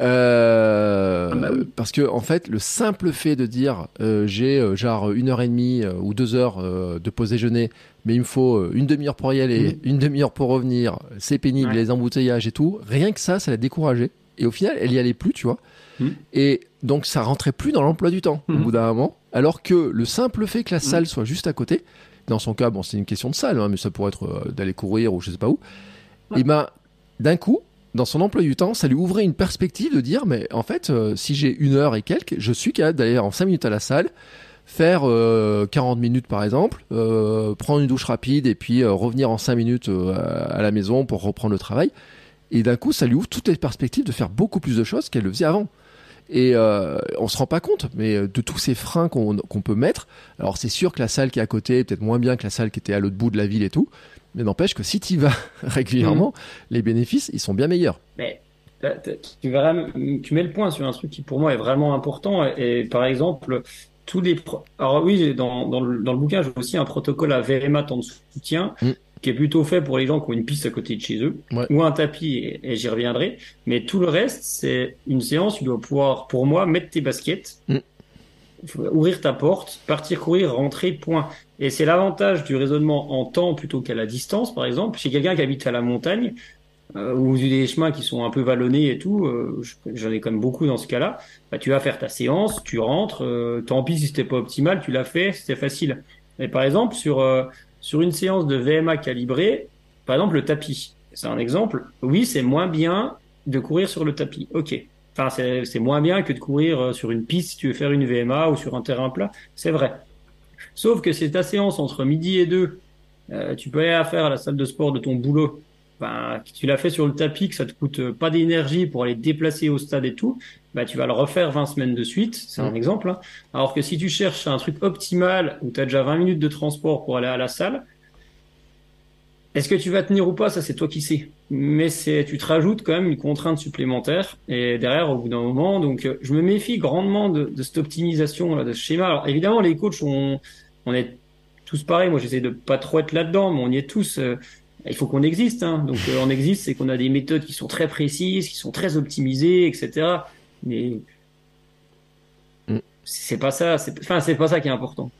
Euh, ah bah parce que en fait, le simple fait de dire j'ai genre une heure et demie ou deux heures de pause déjeuner, mais il me faut une demi-heure pour y aller, mmh. une demi-heure pour revenir, c'est pénible, les embouteillages et tout. Rien que ça, ça l'a découragée. Et au final, elle y allait plus, tu vois. Mmh. Et donc, ça rentrait plus dans l'emploi du temps au mmh. bout d'un moment. Alors que le simple fait que la salle soit juste à côté, dans son cas, bon, c'est une question de salle, hein, mais ça pourrait être euh, d'aller courir ou je sais pas où. Et ben, d'un coup, dans son emploi du temps, ça lui ouvrait une perspective de dire, mais en fait, euh, si j'ai une heure et quelques, je suis capable d'aller en 5 minutes à la salle, faire 40 euh, minutes par exemple, prendre une douche rapide et puis revenir en 5 minutes à la maison pour reprendre le travail. Et d'un coup, ça lui ouvre toutes les perspectives de faire beaucoup plus de choses qu'elle le faisait avant. Et euh, on se rend pas compte, mais euh, de tous ces freins qu'on peut mettre. Alors c'est sûr que la salle qui est à côté est peut-être moins bien que la salle qui était à l'autre bout de la ville et tout, mais n'empêche que si tu y vas régulièrement, mmh. les bénéfices ils sont bien meilleurs. Mais tu, verras, tu mets le point sur un truc qui pour moi est vraiment important. Et, par exemple, tous les. Alors oui, dans, dans, le, dans le bouquin, j'ai aussi un protocole à VMAT en soutien. Mmh qui est plutôt fait pour les gens qui ont une piste à côté de chez eux, ou un tapis, et, j'y reviendrai. Mais tout le reste, c'est une séance, tu dois pouvoir, pour moi, mettre tes baskets, mm. Ouvrir ta porte, partir courir, rentrer, point. Et c'est l'avantage du raisonnement en temps plutôt qu'à la distance, par exemple. Chez quelqu'un qui habite à la montagne, euh, ou des chemins qui sont un peu vallonnés et tout, euh, j'en ai quand même beaucoup dans ce cas-là, bah, tu vas faire ta séance, tu rentres, euh, tant pis si c'était pas optimal, tu l'as fait, c'était facile. Et par exemple, sur euh, sur une séance de VMA calibrée, par exemple le tapis, c'est un exemple, oui, c'est moins bien de courir sur le tapis. Ok. Enfin, c'est moins bien que de courir euh, sur une piste si tu veux faire une VMA ou sur un terrain plat. C'est vrai. Sauf que c'est ta séance entre midi et deux, euh, tu peux aller la faire à la salle de sport de ton boulot. Ben, tu l'as fait sur le tapis, que ça te coûte pas d'énergie pour aller te déplacer au stade et tout, bah, tu vas le refaire 20 semaines de suite, c'est un mm. exemple. Hein. Alors que si tu cherches un truc optimal où tu as déjà 20 minutes de transport pour aller à la salle, est-ce que tu vas tenir ou pas Ça, c'est toi qui sais. Mais c'est, tu te rajoutes quand même une contrainte supplémentaire. Et derrière, au bout d'un moment, donc, euh, je me méfie grandement de, de cette optimisation, là, de ce schéma. Alors, évidemment, les coachs, on, on est tous pareils. Moi, j'essaie de pas trop être là-dedans, mais on y est tous. Euh, il faut qu'on existe. Hein. Donc, euh, on existe, c'est qu'on a des méthodes qui sont très précises, qui sont très optimisées, etc. Mais mm. c'est pas ça. C'est, enfin, c'est pas ça qui est important.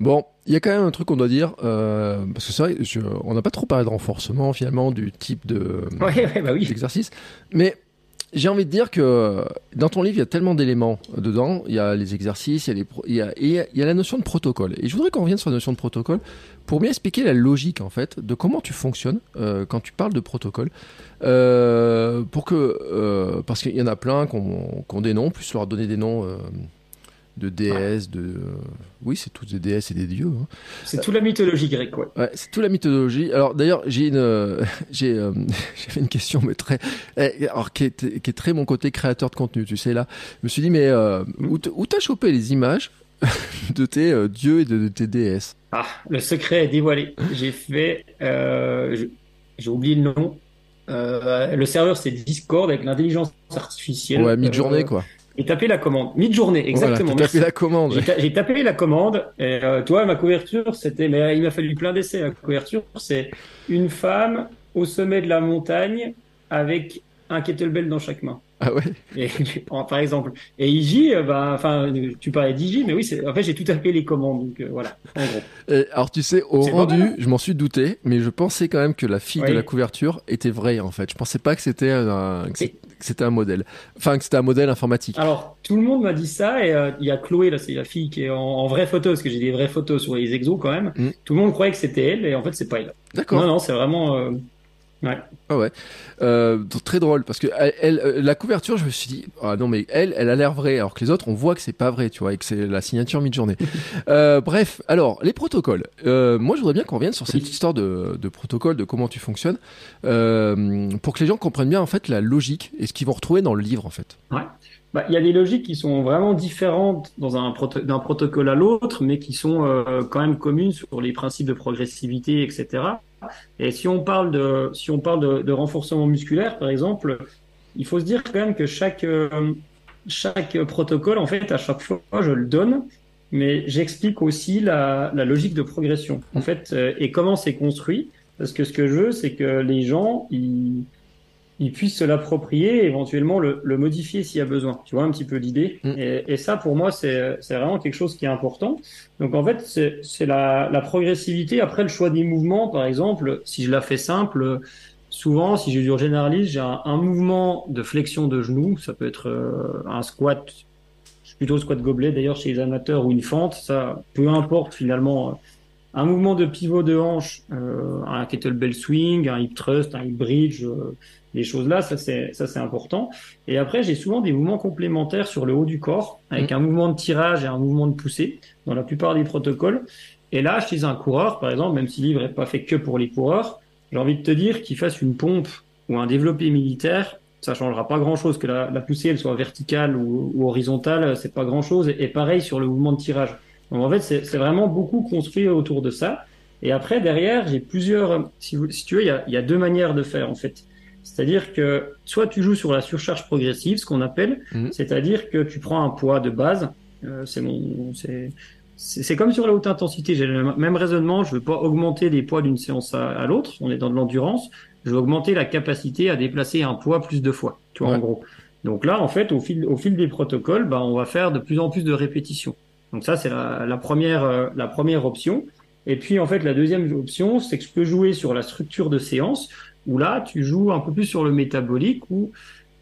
Bon, il y a quand même un truc qu'on doit dire, euh, parce que c'est vrai, on n'a pas trop parlé de renforcement finalement, du type de, ouais, bah oui. d'exercice, mais j'ai envie de dire que dans ton livre, il y a tellement d'éléments dedans. Il y a les exercices, il y a, les il, y a, il y a la notion de protocole. Et je voudrais qu'on revienne sur la notion de protocole pour bien expliquer la logique en fait de comment tu fonctionnes euh, quand tu parles de protocole. Euh, pour que, parce qu'il y en a plein qu'on qu des noms, plus leur donner des noms de déesses, de. Euh, oui, c'est tous des déesses et des dieux. Hein. C'est toute la mythologie grecque, ouais. ouais c'est toute la mythologie. Alors d'ailleurs, j'ai une, euh, j'ai, euh, fait une question, mais très, eh, alors qui est, qui est, très mon côté créateur de contenu. Tu sais là, je me suis dit, mais où t'as chopé les images de tes dieux et de, tes déesses? Ah, le secret est dévoilé. J'ai fait, j'ai oublié le nom. le serveur c'est Discord avec l'intelligence artificielle. Ouais, mi-journée quoi. J'ai tapé la commande. Mid-journée, exactement. J'ai tapé la commande. J'ai tapé la commande. Et euh, toi, ma couverture, c'était, mais il m'a fallu plein d'essais. La couverture, c'est une femme au sommet de la montagne avec un kettlebell dans chaque main. Ah ouais? Et, par exemple. Et IJ, euh, bah, enfin, tu parlais d'IJ, mais oui, en fait, j'ai tout tapé les commandes, donc euh, voilà. En gros. alors tu sais, au rendu, je m'en suis douté, mais je pensais quand même que la fille de la couverture était vraie en fait. Je pensais pas que c'était un, c'était un modèle. Enfin, que c'était un modèle informatique. Alors, tout le monde m'a dit ça, et euh, il y a Chloé, là, c'est la fille qui est en, vraie photo, parce que j'ai des vraies photos sur les exos quand même. Mm. Tout le monde croyait que c'était elle, et en fait, c'est pas elle. D'accord. Non, non, c'est vraiment. Ouais. Ah ouais. Euh, très drôle parce que elle, euh, la couverture, je me suis dit ah non mais elle, elle a l'air vraie alors que les autres, on voit que c'est pas vrai, tu vois, et que c'est la signature mi-journée. euh, bref, alors les protocoles. Euh, moi, je voudrais bien qu'on revienne sur cette histoire de, de protocole, de comment tu fonctionnes, pour que les gens comprennent bien en fait la logique et ce qu'ils vont retrouver dans le livre en fait. Ouais. Bah, il y a des logiques qui sont vraiment différentes dans un d'un protocole à l'autre, mais qui sont quand même communes sur les principes de progressivité, etc. Et si on parle de, si on parle de, renforcement musculaire, par exemple, il faut se dire quand même que chaque, euh, chaque protocole, en fait, à chaque fois, je le donne, mais j'explique aussi la, la, logique de progression, en fait, et comment c'est construit? Parce que ce que je veux, c'est que les gens, ils, ils puissent se l'approprier et éventuellement le, le modifier s'il y a besoin. Tu vois un petit peu l'idée. Mm. Et, et, ça, pour moi, c'est vraiment quelque chose qui est important. Donc en fait, c'est la, la, progressivité. Après, le choix des mouvements, par exemple, si je la fais simple, souvent, si je du généralise, j'ai un, un, mouvement de flexion de genou. Ça peut être euh, un squat, plutôt squat gobelet d'ailleurs chez les amateurs ou une fente. Ça, peu importe finalement un mouvement de pivot de hanche, euh, un kettlebell swing, un hip thrust, un hip bridge, euh, les choses là, ça c'est ça c'est important. Et après, j'ai souvent des mouvements complémentaires sur le haut du corps, avec mmh. un mouvement de tirage et un mouvement de poussée dans la plupart des protocoles. Et là, chez un coureur, par exemple, même si le livre n'est pas fait que pour les coureurs, j'ai envie de te dire qu'il fasse une pompe ou un développé militaire, ça changera pas grand chose que la, la poussée elle soit verticale ou, ou horizontale, c'est pas grand chose. Et, pareil sur le mouvement de tirage. Donc en fait, c'est vraiment beaucoup construit autour de ça. Et après, derrière, j'ai plusieurs. Si, si tu veux, il y a, il y a deux manières de faire en fait. C'est-à-dire que soit tu joues sur la surcharge progressive, ce qu'on appelle, mhm. c'est-à-dire que tu prends un poids de base. Euh, c'est mon, c'est, c'est comme sur la haute intensité. J'ai le même raisonnement. Je veux pas augmenter les poids d'une séance à, l'autre. On est dans de l'endurance. Je veux augmenter la capacité à déplacer un poids plus de fois. Tu vois, en gros. Donc là, en fait, au fil, au fil des protocoles, bah, on va faire de plus en plus de répétitions. Donc ça, c'est la, la, première, euh, la première option. Et puis, en fait, la deuxième option, c'est que je peux jouer sur la structure de séance où là, tu joues un peu plus sur le métabolique, où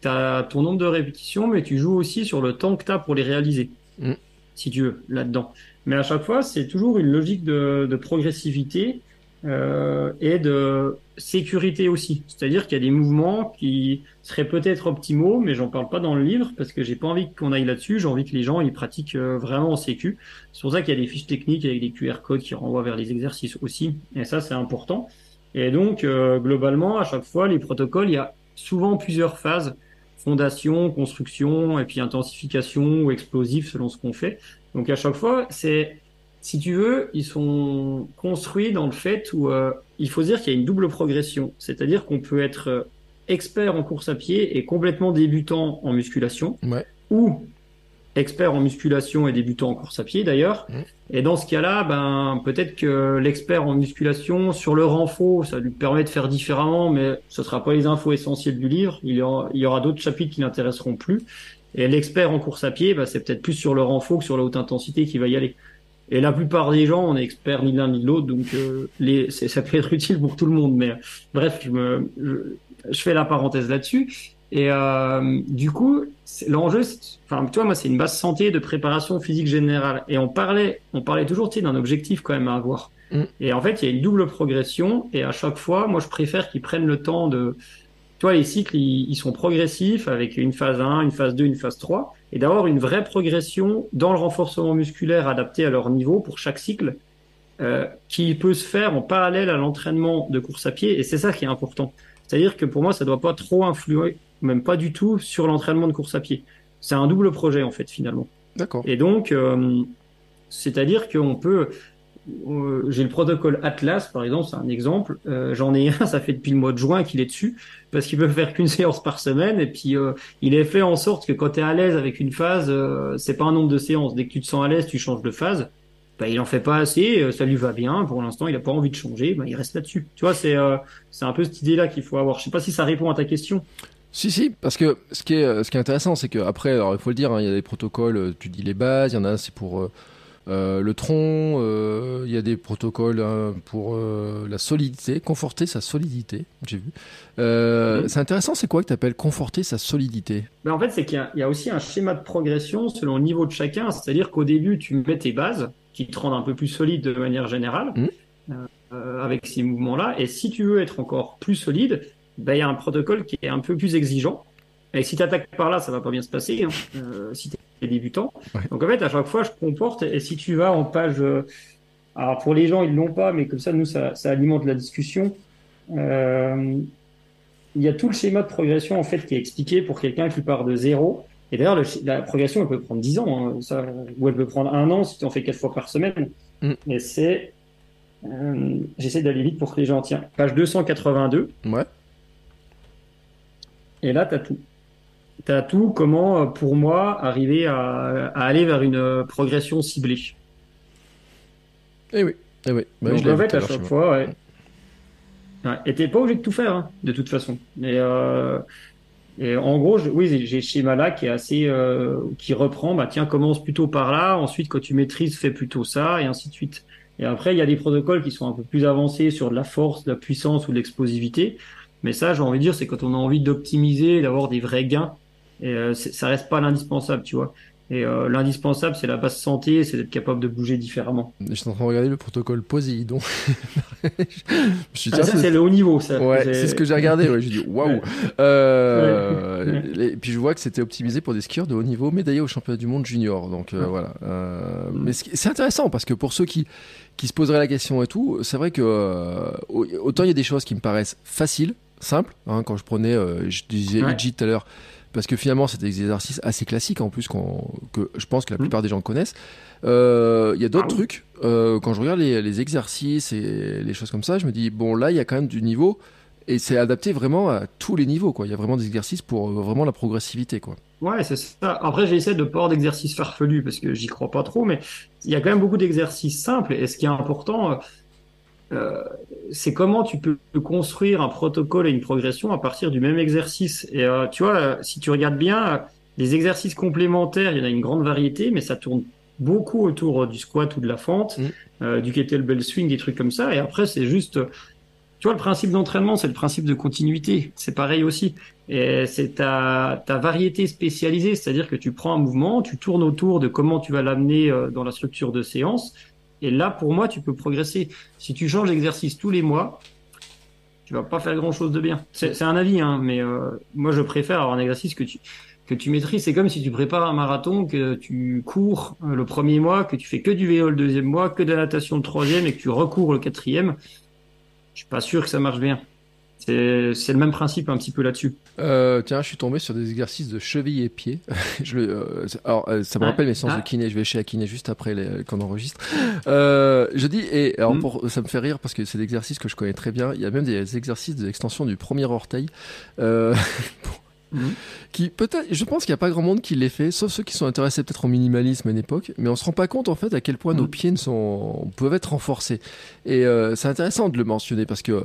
tu as ton nombre de répétitions, mais tu joues aussi sur le temps que tu as pour les réaliser, mm. si tu veux, là-dedans. Mais à chaque fois, c'est toujours une logique de, de progressivité euh, et de sécurité aussi. C'est-à-dire qu'il y a des mouvements qui seraient peut-être optimaux, mais j'en parle pas dans le livre parce que j'ai pas envie qu'on aille là-dessus. J'ai envie que les gens ils pratiquent euh, vraiment en sécu. C'est pour ça qu'il y a des fiches techniques avec des QR codes qui renvoient vers les exercices aussi. Et ça, c'est important. Et donc, euh, globalement, à chaque fois, les protocoles, il y a souvent plusieurs phases fondation, construction, et puis intensification ou explosif selon ce qu'on fait. Donc à chaque fois, c'est si tu veux, ils sont construits dans le fait où euh, il faut dire qu'il y a une double progression. C'est-à-dire qu'on peut être euh, expert en course à pied et complètement débutant en musculation, Ouais. ou expert en musculation et débutant en course à pied d'ailleurs. Et dans ce cas-là, ben peut-être que l'expert en musculation sur le renfort, ça lui permet de faire différemment, mais ce sera pas les infos essentielles du livre. Il y aura, d'autres chapitres qui l'intéresseront plus. Et l'expert en course à pied, ben, c'est peut-être plus sur le renfort que sur la haute intensité qui va y aller. Et la plupart des gens, on est experts ni l'un ni l'autre, donc euh, les, ça peut être utile pour tout le monde. Mais euh, bref, je, me, je, je fais la parenthèse là-dessus. Et euh, du coup, l'enjeu, enfin, tu vois, moi, c'est une base santé de préparation physique générale. Et on parlait, on parlait toujours, tu sais, d'un objectif quand même à avoir. Mm. Et en fait, il y a une double progression. Et à chaque fois, moi, je préfère qu'ils prennent le temps de, tu vois, les cycles, ils, ils sont progressifs avec une phase 1, une phase 2, une phase 3, et d'avoir une vraie progression dans le renforcement musculaire adapté à leur niveau pour chaque cycle, euh, qui peut se faire en parallèle à l'entraînement de course à pied, et c'est ça qui est important. C'est-à-dire que pour moi, ça doit pas trop influer, même pas du tout, sur l'entraînement de course à pied. C'est un double projet, en fait, finalement. D'accord. Et donc, euh, c'est-à-dire qu'on peut. Euh, J'ai le protocole Atlas, par exemple, c'est un exemple. Euh, J'en ai un, ça fait depuis le mois de juin qu'il est dessus, parce qu'il peut faire qu'une séance par semaine. Et puis, euh, il est fait en sorte que quand tu es à l'aise avec une phase, euh, c'est pas un nombre de séances. Dès que tu te sens à l'aise, tu changes de phase. Bah, il en fait pas assez, ça lui va bien. Pour l'instant, il a pas envie de changer. Bah, il reste là-dessus. Tu vois, c'est c'est un peu cette idée-là qu'il faut avoir. Je sais pas si ça répond à ta question. Si, si, parce que ce qui est, ce qui est intéressant, c'est qu'après, il faut le dire, hein, il y a des protocoles, tu dis les bases, il y en a, c'est pour le tronc, euh, il y a des protocoles hein, pour euh, la solidité, conforter sa solidité, j'ai vu. Euh, Mhm. C'est intéressant, c'est quoi que tu appelles conforter sa solidité? Mais en fait, c'est qu'il y, a- il y a aussi un schéma de progression selon le niveau de chacun. C'est-à-dire qu'au début, tu mets tes bases qui te rendent un peu plus solide de manière générale Mhm. euh, euh, avec ces mouvements-là. Et si tu veux être encore plus solide, ben, il y a un protocole qui est un peu plus exigeant. Et si tu attaques par là, ça va pas bien se passer hein, euh, si tu es débutant. Ouais. Donc en fait, à chaque fois, je comporte. Et si tu vas en page... euh, alors pour les gens, ils l'ont pas, mais comme ça, nous, ça, ça alimente la discussion. Euh, il y a tout le schéma de progression en fait qui est expliqué pour quelqu'un qui part de zéro. Et d'ailleurs, la progression, elle peut prendre 10 ans, hein, ça, ou elle peut prendre un an si tu en fais quatre fois par semaine. Mm. Et c'est, euh, j'essaie d'aller vite pour que les gens tiennent. Page 282. Ouais. Et là, tu as tout. Tu as tout comment, euh, pour moi, arriver à, à aller vers une euh, progression ciblée? Eh oui, eh oui. Bah, Donc en fait, à chaque fois, ouais. Ouais. Et t'es pas obligé de tout faire, hein, de toute façon. Et, euh, et en gros, je- oui, j'ai ce schéma-là qui est assez, euh, qui reprend, bah tiens, commence plutôt par là, ensuite quand tu maîtrises, fais plutôt ça, et ainsi de suite. Et après, il y a des protocoles qui sont un peu plus avancés sur de la force, de la puissance ou de l'explosivité. Mais ça, j'ai envie de dire, c'est quand on a envie d'optimiser, d'avoir des vrais gains. Et euh, ça reste pas l'indispensable, tu vois. Et euh, l'indispensable, c'est la base santé, c'est d'être capable de bouger différemment. Je suis en train de regarder le protocole Poséidon. je suis Ah, ça, c'est- le haut niveau, ça. Ouais, c'est ce que j'ai regardé. Ouais, j'ai dit waouh. Ouais. Euh. Et puis je vois que c'était optimisé pour des skieurs de haut niveau médaillés au championnat du monde junior. Donc euh, Ouais. voilà. Euh, mais c'est intéressant parce que pour ceux qui qui se poseraient la question et tout, c'est vrai que au- autant il y a des choses qui me paraissent faciles, simples. hein, quand je prenais, je disais. Uji tout à l'heure. Parce que finalement, c'est des exercices assez classiques en plus que je pense que la Mm. plupart des gens connaissent. Euh, Il y a d'autres Ah trucs. euh, quand je regarde les, les exercices et les choses comme ça, je me dis bon là, il y a quand même du niveau et c'est adapté vraiment à tous les niveaux. Quoi. Il y a vraiment des exercices pour euh, vraiment la progressivité. Quoi. Ouais, c'est ça. Après, j'essaie de pas avoir d'exercices farfelus parce que j'y crois pas trop, mais il y a quand même beaucoup d'exercices simples. Et ce qui est important, euh, c'est comment tu peux construire un protocole et une progression à partir du même exercice. Et euh, tu vois, euh, si tu regardes bien, euh, les exercices complémentaires, il y en a une grande variété, mais ça tourne beaucoup autour du squat ou de la fente, Mm. euh, du kettlebell swing, des trucs comme ça. Et après, c'est juste, tu vois, le principe d'entraînement, c'est le principe de continuité. C'est pareil aussi. Et c'est ta, ta variété spécialisée, c'est-à-dire que tu prends un mouvement, tu tournes autour de comment tu vas l'amener dans la structure de séance. Et là, pour moi, tu peux progresser. Si tu changes d'exercice tous les mois, tu vas pas faire grand chose de bien. C'est un avis, hein, mais euh, moi, je préfère avoir un exercice que tu que tu maîtrises. C'est comme si tu prépares un marathon, que tu cours euh, le premier mois, que tu fais que du vélo le deuxième mois, que de la natation le troisième et que tu recours le quatrième. Je suis pas sûr que ça marche bien. C'est le même principe un petit peu là-dessus. Euh, tiens, je suis tombé sur des exercices de cheville et pied. je euh, alors, euh, ça me rappelle mes séances de kiné. Je vais chez la kiné juste après qu'on enregistre. je dis, et alors mm. pour, ça me fait rire parce que c'est des exercices que je connais très bien. Il y a même des exercices d'extension du premier orteil. Mm. qui peut-être, je pense qu'il n'y a pas grand monde qui les fait, sauf ceux qui sont intéressés peut-être au minimalisme à une époque, mais on se rend pas compte en fait à quel point nos mm. pieds ne sont, peuvent être renforcés. Et c'est intéressant de le mentionner parce que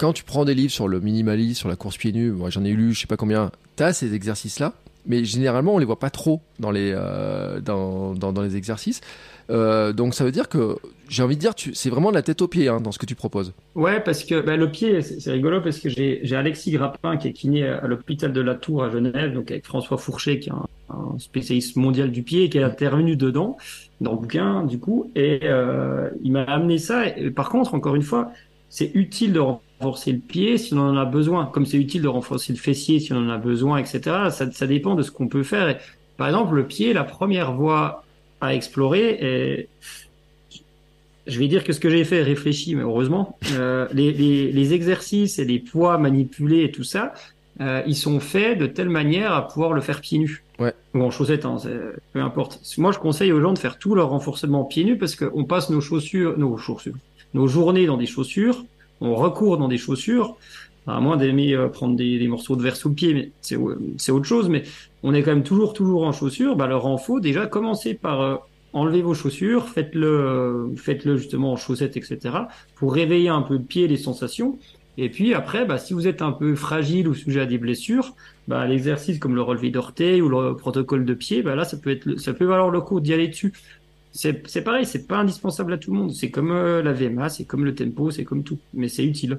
quand tu prends des livres sur le minimalisme, sur la course pieds nus, moi j'en ai lu, je sais pas combien, tu as ces exercices-là, mais généralement on les voit pas trop dans les, euh, dans, dans, les exercices. Euh, donc ça veut dire que j'ai envie de dire, c'est vraiment de la tête aux pieds hein, dans ce que tu proposes. Ouais, parce que bah, le pied, c'est rigolo parce que j'ai Alexis Grappin qui est kiné à l'hôpital de la Tour à Genève, donc avec François Fourchet qui est un, spécialiste mondial du pied qui est intervenu dedans dans le bouquin du coup, et euh, il m'a amené ça. Et, par contre, encore une fois, c'est utile de renforcer le pied si on en a besoin, comme c'est utile de renforcer le fessier si on en a besoin, etc. Ça, ça dépend de ce qu'on peut faire. par exemple, le pied, la première voie à explorer, je vais dire que ce que j'ai fait réfléchi, mais heureusement, euh, les, les, les, exercices et les poids manipulés et tout ça, euh, ils sont faits de telle manière à pouvoir le faire pieds nus. Ouais. Ou en chaussettes, hein, peu importe. Moi, je conseille aux gens de faire tout leur renforcement pieds nus parce qu'on passe nos chaussures, nos chaussures, nos journées dans des chaussures on recourt dans des chaussures, à moins d'aimer euh, prendre des, morceaux de verre sous le pied, mais c'est autre chose. Mais on est quand même toujours toujours en chaussures. Bah alors en faut déjà commencer par euh, enlever vos chaussures, faites-le faites-le justement en chaussettes, etc. pour réveiller un peu le pied, les sensations. Et puis après, bah, si vous êtes un peu fragile ou sujet à des blessures, bah, l'exercice comme le relevé d'orteil ou le protocole de pied, bah, là, ça peut être, ça peut valoir le coup d'y aller dessus c'est pareil, c'est pas indispensable à tout le monde. C'est comme euh, la VMA, c'est comme le tempo, c'est comme tout. Mais c'est utile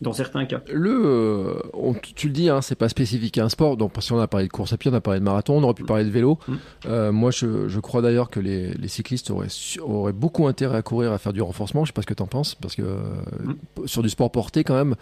dans certains cas. Le, euh, tu le dis, hein, c'est pas spécifique à un sport. Donc, si on a parlé de course à pied, on a parlé de marathon, on aurait pu parler de vélo. Mm. Euh, moi, je, je crois d'ailleurs que les, les, cyclistes auraient, auraient beaucoup intérêt à courir, à faire du renforcement. Je sais pas ce que tu en penses, parce que mm. sur du sport porté, quand même,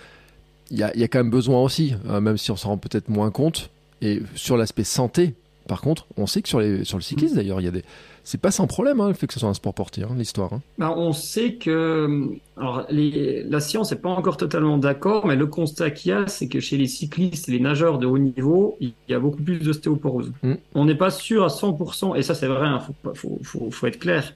il y a, y a, quand même besoin aussi, même si on s'en rend peut-être moins compte. Et sur l'aspect santé, par contre, on sait que sur, les, sur le cyclisme, mm. d'ailleurs, il y a des c'est pas sans problème hein, le fait que ce soit un sport porté, hein, l'histoire. Hein. Ben, on sait que alors, les, la science n'est pas encore totalement d'accord, mais le constat qu'il y a, c'est que chez les cyclistes et les nageurs de haut niveau, il y a beaucoup plus d'ostéoporose. Mm. On n'est pas sûr à 100%, et ça c'est vrai, il faut, faut, faut, être clair,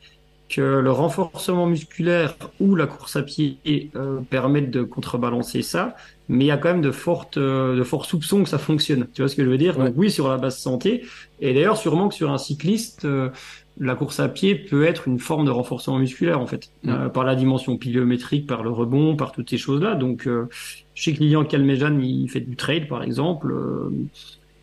que le renforcement musculaire ou la course à pied euh, permettent de contrebalancer ça, mais il y a quand même de fortes, euh, de forts soupçons que ça fonctionne. Tu vois ce que je veux dire? Donc oui, sur la base santé, et d'ailleurs sûrement que sur un cycliste, euh, la course à pied peut être une forme de renforcement musculaire en fait, mm. euh, par la dimension pliométrique, par le rebond, par toutes ces choses-là. Donc, euh, je sais que Lilian Calmejan, il fait du trade par exemple. Euh,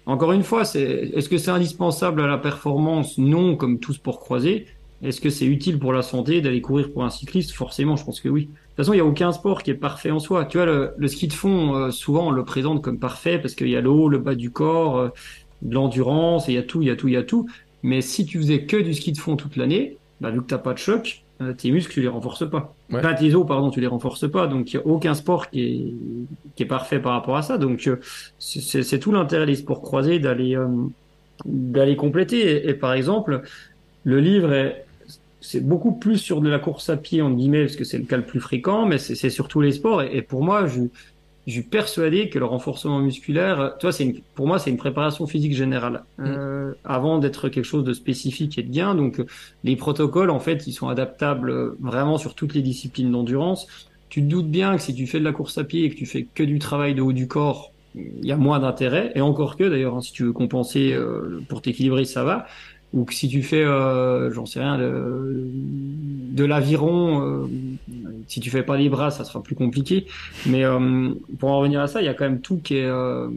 encore une fois, c'est est-ce que c'est indispensable à la performance? Non, comme tout sport croisé. Est-ce que c'est utile pour la santé d'aller courir pour un cycliste? Forcément, je pense que oui. De toute façon, il n'y a aucun sport qui est parfait en soi. Tu vois, le, ski de fond, souvent on le présente comme parfait parce qu'il y a le haut, le bas du corps, de l'endurance, et il y a tout, il y a tout, il y a tout. Mais si tu faisais que du ski de fond toute l'année, bah, vu que t'as pas de choc, euh, tes muscles, tu les renforces pas. Enfin, tes os, pardon, tu les renforces pas. Donc, il n'y a aucun sport qui est, qui est parfait par rapport à ça. Donc, euh, c'est tout l'intérêt des sports croisés d'aller euh, d'aller compléter. Et, par exemple, le livre est c'est beaucoup plus sur de la course à pied en guillemets parce que c'est le cas le plus fréquent, mais c'est sur tous les sports. Et, et pour moi, je je suis persuadé que le renforcement musculaire, toi, c'est pour moi, c'est une préparation physique générale mm. euh, avant d'être quelque chose de spécifique et de bien. Donc, les protocoles, en fait, ils sont adaptables vraiment sur toutes les disciplines d'endurance. Tu te doutes bien que si tu fais de la course à pied et que tu fais que du travail de haut du corps, il y a moins d'intérêt. Et encore que, d'ailleurs, hein, si tu veux compenser euh, pour t'équilibrer, ça va ou que si tu fais, euh, j'en sais rien, de, de l'aviron, euh, si tu fais pas les bras, ça sera plus compliqué. Mais euh, pour en revenir à ça, il y a quand même tout qui est. Euh,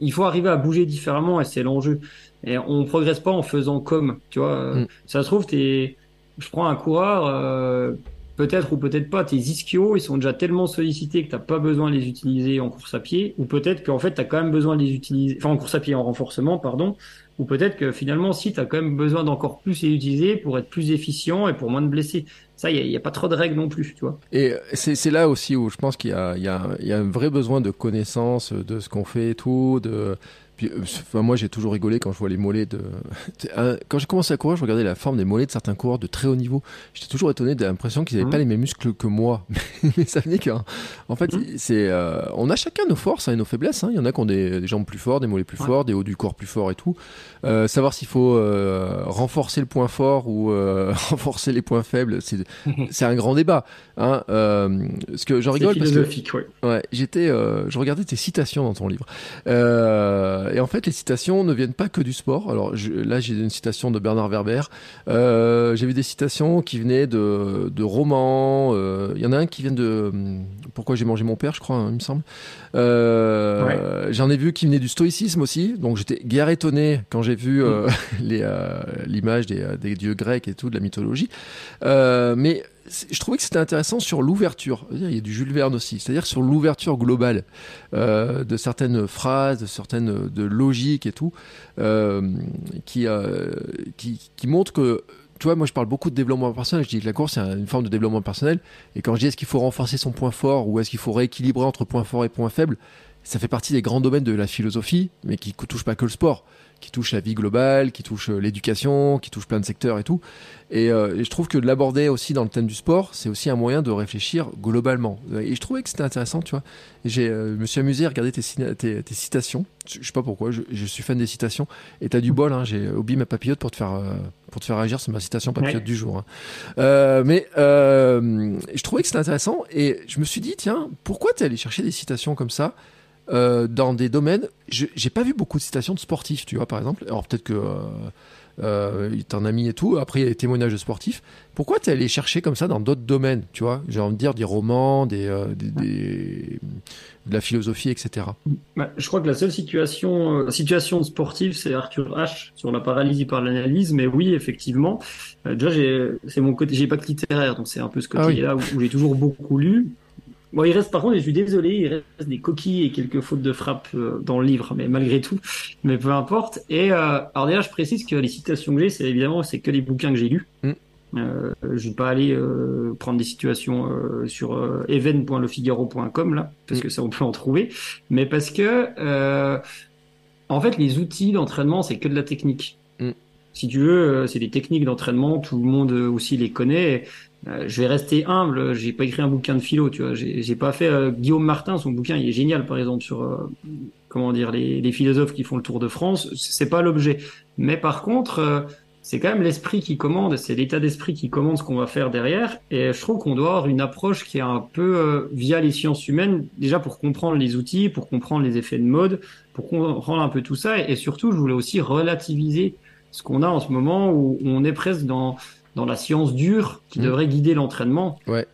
il faut arriver à bouger différemment et c'est l'enjeu. Et on progresse pas en faisant comme, tu vois. Mm. Ça se trouve, t'es, je prends un coureur, peut-être ou peut-être pas, tes ischios, ils sont déjà tellement sollicités que tu n'as pas besoin de les utiliser en course à pied, ou peut-être qu'en fait, tu as quand même besoin de les utiliser, enfin en course à pied, en renforcement, pardon, ou peut-être que finalement, si, tu as quand même besoin d'encore plus les utiliser pour être plus efficient et pour moins de blessés. Ça, il n'y a, pas trop de règles non plus, tu vois. Et c'est là aussi où je pense qu'il y, a un vrai besoin de connaissance de ce qu'on fait et tout, euh, enfin, moi, j'ai toujours rigolé quand je vois les mollets de. quand j'ai commencé à courir, je regardais la forme des mollets de certains coureurs de très haut niveau. J'étais toujours étonné de l'impression qu'ils n'avaient pas mmh. les mêmes muscles que moi. Mais ça venait qu'en en fait, mmh. c'est, euh, on a chacun nos forces hein, et nos faiblesses. Hein. Il y en a qui ont des, jambes plus fortes, des mollets plus forts, des hauts du corps plus forts et tout. Euh, savoir s'il faut renforcer le point fort ou renforcer les points faibles, c'est, c'est un grand débat. Hein. ce que j'en rigole parce que ouais. ouais j'étais, je regardais tes citations dans ton livre. Euh, euh, et en fait, les citations ne viennent pas que du sport. Alors là, j'ai une citation de Bernard Werber. Euh, j'ai vu des citations qui venaient de, de romans. Euh, il y en a un qui vient de Pourquoi j'ai mangé mon père, je crois, hein, il me semble. J'en ai vu qui venait du stoïcisme aussi. Donc j'étais guère étonné quand j'ai vu mm. l'image des, des, dieux grecs et tout, de la mythologie. mais je trouvais que c'était intéressant sur l'ouverture. Il y a du Jules Verne aussi, c'est-à-dire sur l'ouverture globale euh, de certaines phrases, de certaines de logiques et tout, euh, qui, euh, qui, montre que tu vois, moi je parle beaucoup de développement personnel. Je dis que la course c'est une forme de développement personnel. Et quand je dis est-ce qu'il faut renforcer son point fort ou est-ce qu'il faut rééquilibrer entre point fort et point faible, ça fait partie des grands domaines de la philosophie, mais qui ne touche pas que le sport qui touche la vie globale, qui touche euh, l'éducation, qui touche plein de secteurs et tout. Euh, et, je trouve que de l'aborder aussi dans le thème du sport, c'est aussi un moyen de réfléchir globalement. Et je trouvais que c'était intéressant, tu vois. J'ai, euh, je me suis amusé à regarder tes, tes, tes citations. Je, sais pas pourquoi, je, je, suis fan des citations. Et t'as du bol, hein, j'ai oublié ma papillote pour te faire, pour te faire réagir sur ma citation papillote du jour. Hein. Euh, mais je trouvais que c'était intéressant et je me suis dit, tiens, pourquoi t'es allé chercher des citations comme ça? Euh, dans des domaines. J'ai pas vu beaucoup de citations de sportifs, tu vois, par exemple. Alors peut-être que euh, euh, t'en a mis et tout. Après, il y a les témoignages de sportifs. Pourquoi tu es allé chercher comme ça dans d'autres domaines, tu vois? J'ai envie de dire des romans, des, des, de la philosophie, etc. Bah, je crois que la seule situation, situation sportive, c'est Arthur H. sur la paralysie par l'analyse. Mais oui, effectivement. déjà, c'est mon côté. J'ai pas que littéraire, donc c'est un peu ce ah côté-là où j'ai toujours beaucoup lu. Bon, il reste, par contre, je suis désolé, il reste des coquilles et quelques fautes de frappe euh, dans le livre, mais malgré tout, mais peu importe. Et euh, alors déjà, je précise que les citations que j'ai, c'est évidemment, c'est que les bouquins que j'ai lus. Mm. Euh, je vais pas aller euh, prendre des situations euh, sur euh, even.lefigaro.com là, parce mm. que ça on peut en trouver, mais parce que en fait, les outils d'entraînement, c'est que de la technique. Mm. Si tu veux, c'est des techniques d'entraînement, tout le monde aussi les connaît. Euh, je vais rester humble. J'ai pas écrit un bouquin de philo, tu vois. J'ai pas fait euh, Guillaume Martin, son bouquin, il est génial, par exemple, sur euh, comment dire les, les, philosophes qui font le tour de France. C'est pas l'objet, mais par contre, c'est quand même l'esprit qui commande. C'est l'état d'esprit qui commande ce qu'on va faire derrière. Et je trouve qu'on doit avoir une approche qui est un peu via les sciences humaines, déjà pour comprendre les outils, pour comprendre les effets de mode, pour comprendre un peu tout ça. Et surtout, je voulais aussi relativiser ce qu'on a en ce moment où on est presque dans dans la science dure qui mmh. devrait guider l'entraînement. Ouais.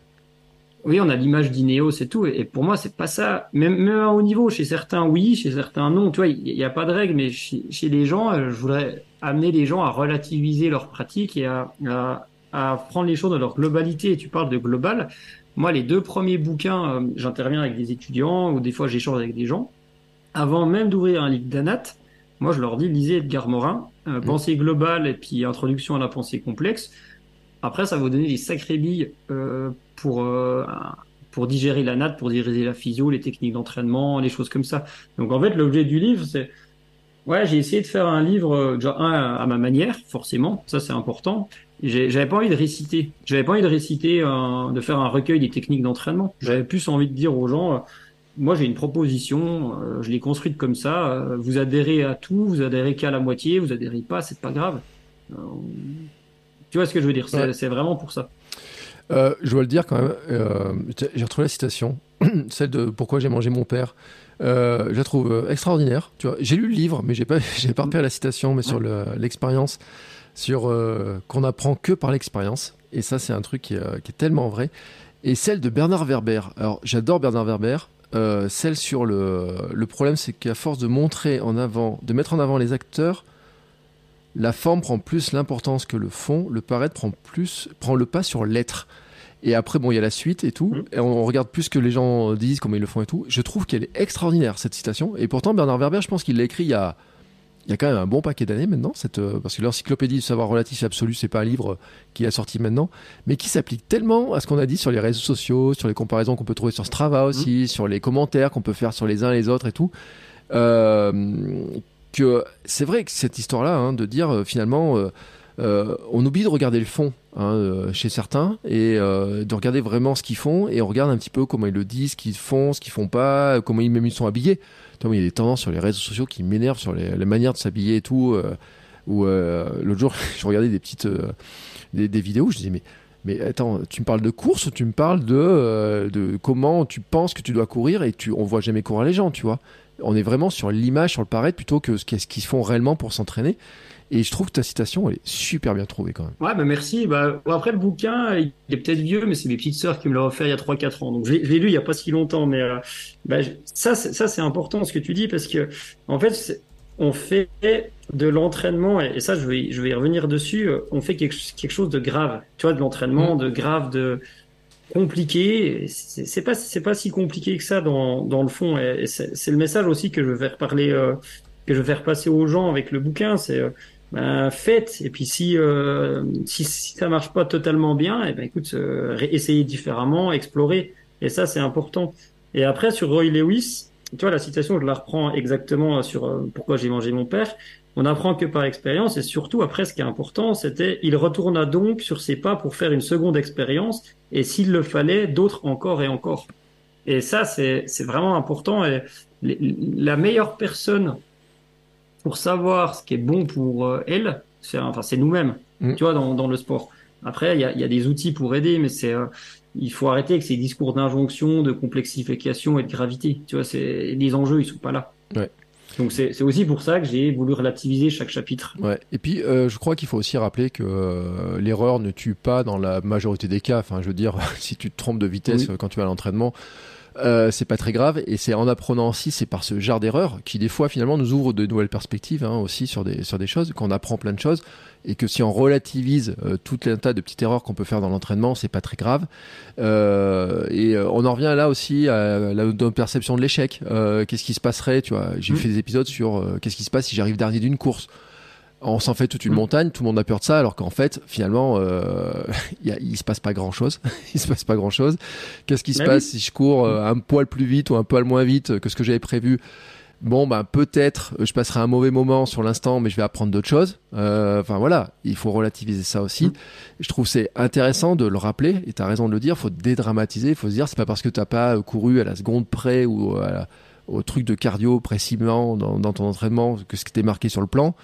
Oui, on a l'image d'Ineos et tout, et pour moi, c'est pas ça. Même, même à haut niveau, chez certains, oui, chez certains, non. Tu vois, il n'y a pas de règle, mais chez, les gens, euh, je voudrais amener les gens à relativiser leurs pratiques et à, à, prendre les choses dans leur globalité. Et tu parles de global. Moi, les deux premiers bouquins, euh, j'interviens avec des étudiants ou des fois j'échange avec des gens. Avant même d'ouvrir un livre d'Anat, moi, je leur dis, lisez Edgar Morin, euh, mmh. pensée globale et puis introduction à la pensée complexe. Après, ça va vous donner des sacrées billes euh, pour, euh, pour digérer la natte, pour digérer la physio, les techniques d'entraînement, les choses comme ça. Donc en fait, l'objet du livre, c'est... Ouais, j'ai essayé de faire un livre, euh, déjà un à ma manière, forcément, ça c'est important. J'avais pas envie de réciter, j'avais pas envie de réciter, de faire un recueil des techniques d'entraînement. J'avais plus envie de dire aux gens, moi j'ai une proposition, je l'ai construite comme ça, vous adhérez à tout, vous adhérez qu'à la moitié, vous adhérez pas, c'est pas grave. Tu vois ce que je veux dire C'est vraiment pour ça. Euh, je dois le dire quand même, euh, j'ai retrouvé la citation, celle de Pourquoi j'ai mangé mon père. Euh, je la trouve extraordinaire. Tu vois, j'ai lu le livre, mais j'ai pas, j'ai pas repéré la citation, mais sur l'expérience, sur qu'on apprend que par l'expérience. Et ça, c'est un truc qui, est tellement vrai. Et celle de Bernard Werber. Alors, j'adore Bernard Werber. Celle sur le, le problème, c'est qu'à force de montrer en avant, de mettre en avant les acteurs, la forme prend plus l'importance que le fond, le paraître prend, plus, prend le pas sur l'être. Et après, bon, il y a la suite et tout. Mhm. Et on regarde plus ce que les gens disent, comment ils le font et tout. Je trouve qu'elle est extraordinaire, cette citation. Et pourtant, Bernard Werber, je pense qu'il l'a écrit il y a, il y a quand même un bon paquet d'années maintenant. Cette, euh, parce que l'encyclopédie du savoir relatif et absolu, c'est pas un livre qui a sorti maintenant, mais qui s'applique tellement à ce qu'on a dit sur les réseaux sociaux, sur les comparaisons qu'on peut trouver sur Strava aussi, sur les commentaires qu'on peut faire sur les uns et les autres et tout. Euh, que c'est vrai que cette histoire-là, hein, de dire euh, finalement, euh, euh, on oublie de regarder le fond hein, euh, chez certains et euh, de regarder vraiment ce qu'ils font et on regarde un petit peu comment ils le disent, ce qu'ils font, ce qu'ils font pas, comment ils même ils sont habillés. Il y a des tendances sur les réseaux sociaux qui m'énervent sur les, les manières de s'habiller et tout. Euh, où euh, l'autre jour, je regardais des petites euh, des, vidéos, je disais mais mais attends, tu me parles de course ou tu me parles de, de comment tu penses que tu dois courir et tu, on voit jamais courir les gens, tu vois? On est vraiment sur l'image, sur le paraître plutôt que ce qu'ils font réellement pour s'entraîner. Et je trouve que ta citation, elle est super bien trouvée quand même. Ouais, bah merci. Bah, après, le bouquin, il est peut-être vieux, mais c'est mes petites sœurs qui me l'ont offert il y a 3-4 ans. Donc, je l'ai lu il y a pas si longtemps. Mais euh, bah, ça, c'est- important ce que tu dis parce que, en fait, on fait de l'entraînement, et, ça, je vais, je vais y revenir dessus, euh, on fait quelque, quelque chose de grave. Tu vois, de l'entraînement, de grave, de compliqué. C'est pas, c'est pas si compliqué que ça dans, dans le fond. Et, et c'est le message aussi que je veux faire parler, euh, que je veux faire passer aux gens avec le bouquin. C'est euh, ben, faites. Et puis si, euh, si si ça marche pas totalement bien, et ben écoute, euh, essayez différemment, explorer. Et ça c'est important. Et après sur Roy Lewis, tu vois la citation, je la reprends exactement sur euh, pourquoi j'ai mangé mon père. On n'apprend que par expérience et surtout après ce qui est important, c'était il retourna donc sur ses pas pour faire une seconde expérience et s'il le fallait, d'autres encore et encore. Et ça c'est c'est vraiment important. Et la meilleure personne pour savoir ce qui est bon pour euh, elle, c'est enfin c'est nous-mêmes, Mm. tu vois, dans, dans le sport. Après, il y a, il y a des outils pour aider, mais c'est euh, il faut arrêter avec ces discours d'injonction, de complexification et de gravité. Tu vois, c'est les enjeux, ils sont pas là. Ouais. Donc c'est aussi pour ça que j'ai voulu relativiser chaque chapitre. Ouais. Et puis, euh, je crois qu'il faut aussi rappeler que euh, l'erreur ne tue pas dans la majorité des cas. Enfin, je veux dire, si tu te trompes de vitesse Oui. quand tu vas à l'entraînement, euh, c'est pas très grave. Et c'est en apprenant aussi, c'est par ce genre d'erreurs qui, des fois, finalement, nous ouvre de nouvelles perspectives hein, aussi sur des, sur des choses, qu'on apprend plein de choses. Et que si on relativise euh, tout un tas de petites erreurs qu'on peut faire dans l'entraînement, c'est pas très grave. Euh, et euh, on en revient là aussi à la perception de l'échec. Euh, qu'est-ce qui se passerait, tu vois J'ai Mm. fait des épisodes sur euh, qu'est-ce qui se passe si j'arrive dernier d'une course on s'en fait toute une Mm. montagne, tout le monde a peur de ça, alors qu'en fait, finalement, euh, il, se passe pas grand chose. il se passe pas grand chose. Qu'est-ce qui se Bah passe oui. si je cours euh, un poil plus vite ou un poil moins vite que ce que j'avais prévu? Bon, ben peut-être euh, je passerai un mauvais moment sur l'instant, mais je vais apprendre d'autres choses. Euh, Enfin voilà, il faut relativiser ça aussi. Mm. Je trouve c'est intéressant de le rappeler, et tu as raison de le dire, faut dédramatiser, il faut se dire, c'est pas parce que t'as pas euh, couru à la seconde près ou à la- au truc de cardio précisément dans, dans ton entraînement que ce qui était marqué sur le plan,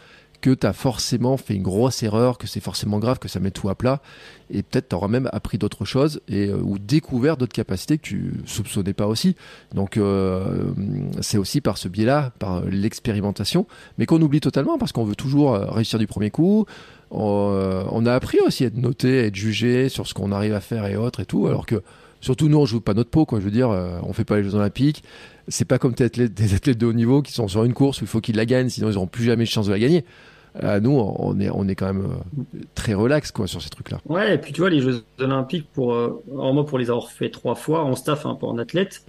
que tu as forcément fait une grosse erreur, que c'est forcément grave, que ça met tout à plat, et peut-être tu auras même appris d'autres choses et euh, ou découvert d'autres capacités que tu soupçonnais pas aussi. Donc euh, c'est aussi par ce biais-là, par l'expérimentation, mais qu'on oublie totalement parce qu'on veut toujours euh, réussir du premier coup. On, euh, on a appris aussi à être noté, à être jugé sur ce qu'on arrive à faire et autres et tout, alors que surtout nous on joue pas notre peau, quoi. Je veux dire, euh, on fait pas les Jeux Olympiques. C'est pas comme des athlètes, des athlètes de haut niveau qui sont sur une course où il faut qu'ils la gagnent, sinon ils auront plus jamais de chance de la gagner. Nous, on est, on est quand même euh, très relax quoi sur ces trucs-là. Ouais, et puis tu vois, les Jeux Olympiques, pour, euh, alors moi, pour les avoir fait trois fois en staff, hein, pas en athlète,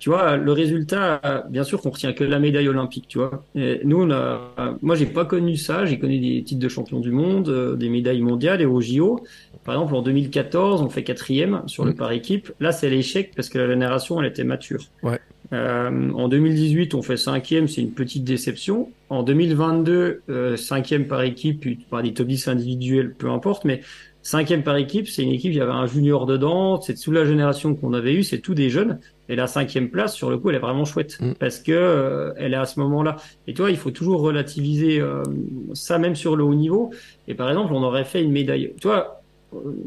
tu vois, le résultat, bien sûr qu'on retient que la médaille olympique, tu vois. Et nous, on a, moi, j'ai pas connu ça. J'ai connu des titres de champion du monde, euh, des médailles mondiales et au JO. Par exemple, en 2014, on fait quatrième sur le Mhm. par équipe. Là, c'est l'échec parce que la génération, elle était mature. Ouais. Euh, en 2018, on fait cinquième, c'est une petite déception. En 2022, euh, cinquième par équipe, par des top 10 individuels, peu importe, mais cinquième par équipe, c'est une équipe, il y avait un junior dedans, c'est sous la génération qu'on avait eu, c'est tous des jeunes. Et la cinquième place, sur le coup, elle est vraiment chouette Mm. parce que euh, elle est à ce moment-là. Et toi, il faut toujours relativiser ça même sur le haut niveau. Et par exemple, on aurait fait une médaille. Euh,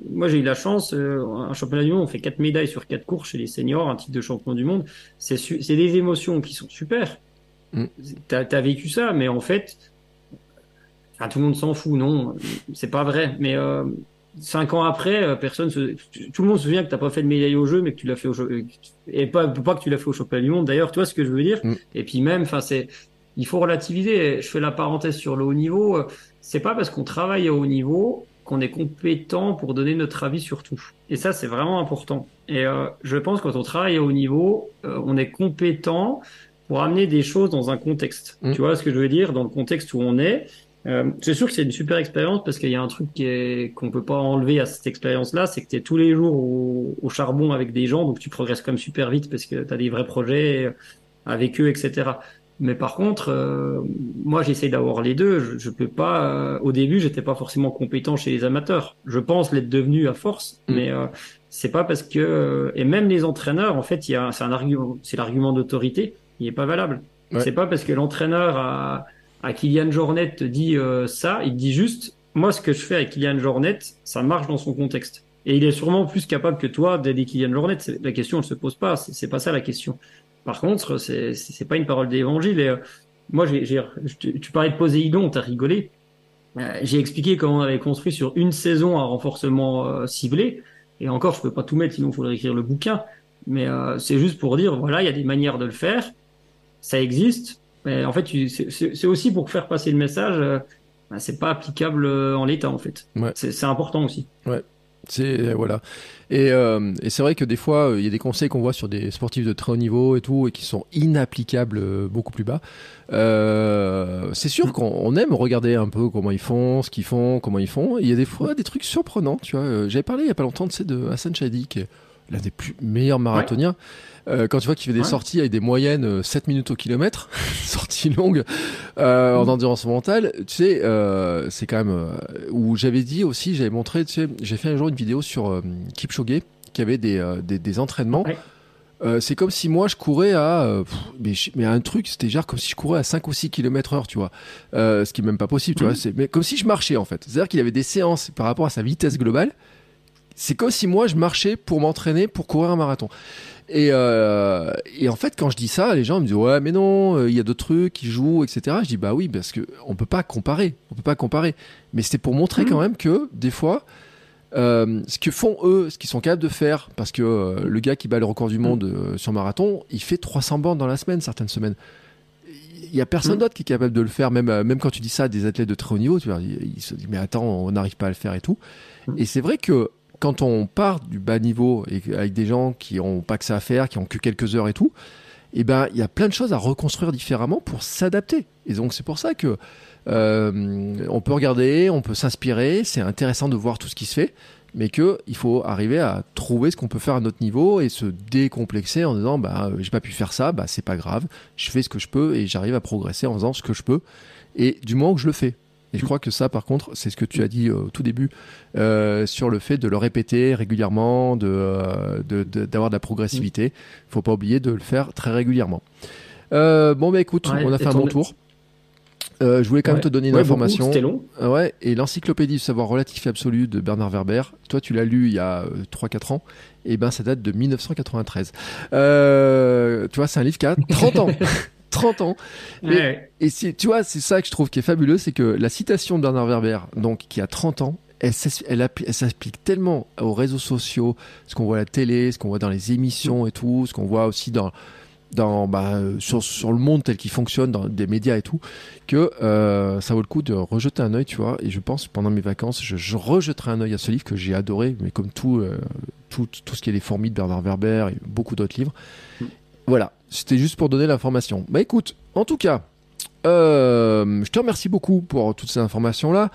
moi j'ai eu la chance, euh, un championnat du monde, on fait quatre médailles sur quatre courses chez les seniors, un titre de champion du monde. C'est des émotions qui sont super. Mm. T'as as vécu ça, mais en fait, enfin, tout le monde s'en fout, non C'est pas vrai. Mais euh, cinq ans après, euh, personne se... tout le monde se souvient que t'as pas fait de médaille au jeu, mais que tu l'as fait au jeu et pas pas que tu l'as fait au championnat du monde. D'ailleurs, tu vois ce que je veux dire Mm. Et puis même, enfin c'est il faut relativiser. Je fais la parenthèse sur le haut niveau. Euh, C'est pas parce qu'on travaille à haut niveau qu'on est compétent pour donner notre avis sur tout. Et ça, c'est vraiment important. Et euh, je pense que quand on travaille au haut niveau, euh, on est compétent pour amener des choses dans un contexte. Mm. Tu vois ce que je veux dire? Dans le contexte où on est. Euh, c'est sûr que c'est une super expérience parce qu'il y a un truc qu'on peut pas enlever à cette expérience-là, c'est que tu es tous les jours au, au, charbon avec des gens, donc tu progresses même super vite parce que tu as des vrais projets avec eux, etc. Mais par contre, euh, moi, j'essaye d'avoir les deux. Je, je peux pas. Euh, au début, j'étais pas forcément compétent chez les amateurs. Je pense l'être devenu à force, Mm. mais euh, c'est pas parce que euh, et même les entraîneurs, en fait, il y a c'est un argument, c'est l'argument d'autorité, il est pas valable. Ouais. C'est pas parce que l'entraîneur à, à Kylian Jornet te dit euh, ça, il te dit juste, moi, ce que je fais avec Kylian Jornet, ça marche dans son contexte. Et il est sûrement plus capable que toi d'aider Kylian Jornet. La question, elle se pose pas. C'est pas ça la question. Par contre, c'est c'est c'est pas une parole d'évangile. Et euh, moi, j'ai, j'ai, tu, tu parlais de Poséidon, t'as rigolé. Euh, j'ai expliqué comment on avait construit sur une saison un renforcement euh, ciblé. Et encore, je peux pas tout mettre, sinon il faudrait écrire le bouquin. Mais euh, c'est juste pour dire, voilà, il y a des manières de le faire. Ça existe. Mais en fait, tu- c'est- c'est c'est aussi pour faire passer le message. Bah, c'est pas applicable en l'état, en fait. Ouais. C'est c'est important aussi. C'est euh, voilà. Et, euh, et c'est vrai que des fois, euh, il y a des conseils qu'on voit sur des sportifs de très haut niveau et tout, et qui sont inapplicables euh, beaucoup plus bas. Euh, c'est sûr qu'on on aime regarder un peu comment ils font, ce qu'ils font, comment ils font. Il y a des fois des trucs surprenants, tu vois. Euh, J'avais parlé il y a pas longtemps, sais, de Hassan Chadi, qui est l'un des plus meilleurs marathoniens. Euh, quand tu vois qu'il fait des Ouais. sorties avec des moyennes euh, 7 minutes au kilomètre, sorties longues euh, en endurance mentale, tu sais, euh, c'est quand même euh, où j'avais dit aussi, j'avais montré, tu sais, j'ai fait un jour une vidéo sur euh, Kipchoge qui avait des, euh, des, des entraînements. Ouais. Euh, c'est comme si moi je courais à euh, pff, mais, je- mais un truc c'était genre comme si je courais à 5 ou 6 km heure tu vois euh, ce qui est même pas possible tu Mhm. vois c'est mais comme si je marchais en fait c'est à dire qu'il avait des séances par rapport à sa vitesse globale c'est comme si moi je marchais pour m'entraîner pour courir un marathon et, euh, et en fait, quand je dis ça, les gens me disent ouais, mais non, euh, il y a d'autres trucs qui jouent, etc. Je dis bah oui, parce que on peut pas comparer, on peut pas comparer. Mais c'était pour montrer Mhm. quand même que des fois, euh, ce que font eux, ce qu'ils sont capables de faire, parce que le gars qui bat le record du monde euh, sur marathon, il fait 300 bornes dans la semaine, certaines semaines. Il y a personne Mhm. d'autre qui est capable de le faire, même même quand tu dis ça à des athlètes de très haut niveau, tu vois, ils, ils se disent mais attends, on n'arrive pas à le faire et tout. Et c'est vrai que quand on part du bas niveau et avec des gens qui ont pas que ça à faire, qui ont que quelques heures et tout, eh ben il y a plein de choses à reconstruire différemment pour s'adapter. Et donc c'est pour ça que euh, on peut regarder, on peut s'inspirer, c'est intéressant de voir tout ce qui se fait, mais que il faut arriver à trouver ce qu'on peut faire à notre niveau et se décomplexer en disant bah euh, j'ai pas pu faire ça, bah c'est pas grave, je fais ce que je peux et j'arrive à progresser en faisant ce que je peux et du moment que je le fais. Et je crois que ça, par contre, c'est ce que tu as dit euh, au tout début euh, sur le fait de le répéter régulièrement, de euh, de- de- d'avoir de, la progressivité. Faut pas oublier de le faire très régulièrement. Euh, bon, bah écoute, Ouais, on a fait un bon tour. Euh, je voulais quand même Ouais. te donner une Ouais, information. C'était long. Ouais, et l'encyclopédie du savoir relatif et absolu de Bernard Werber, toi tu l'as lu il y a euh, 3-4 ans, et ben ça date de 1993. Euh, tu vois, c'est un livre qui a 30 ans. 30 ans. Ouais. Et tu vois, c'est ça que je trouve qui est fabuleux, c'est que la citation de Bernard Werber, donc qui a 30 ans, elle, s'applique tellement aux réseaux sociaux, ce qu'on voit à la télé, ce qu'on voit dans les émissions et tout, ce qu'on voit aussi dans, dans bah, euh, sur, sur le monde tel qu'il fonctionne, dans des médias et tout, que euh, ça vaut le coup de rejeter un œil, tu vois. Et je pense pendant mes vacances, je, je rejetterai un œil à ce livre que j'ai adoré, mais comme tout, euh, tout, tout ce qui est les fourmis de Bernard Werber et beaucoup d'autres livres. Voilà, c'était juste pour donner l'information. Bah écoute, en tout cas, euh, je te remercie beaucoup pour toutes ces informations-là.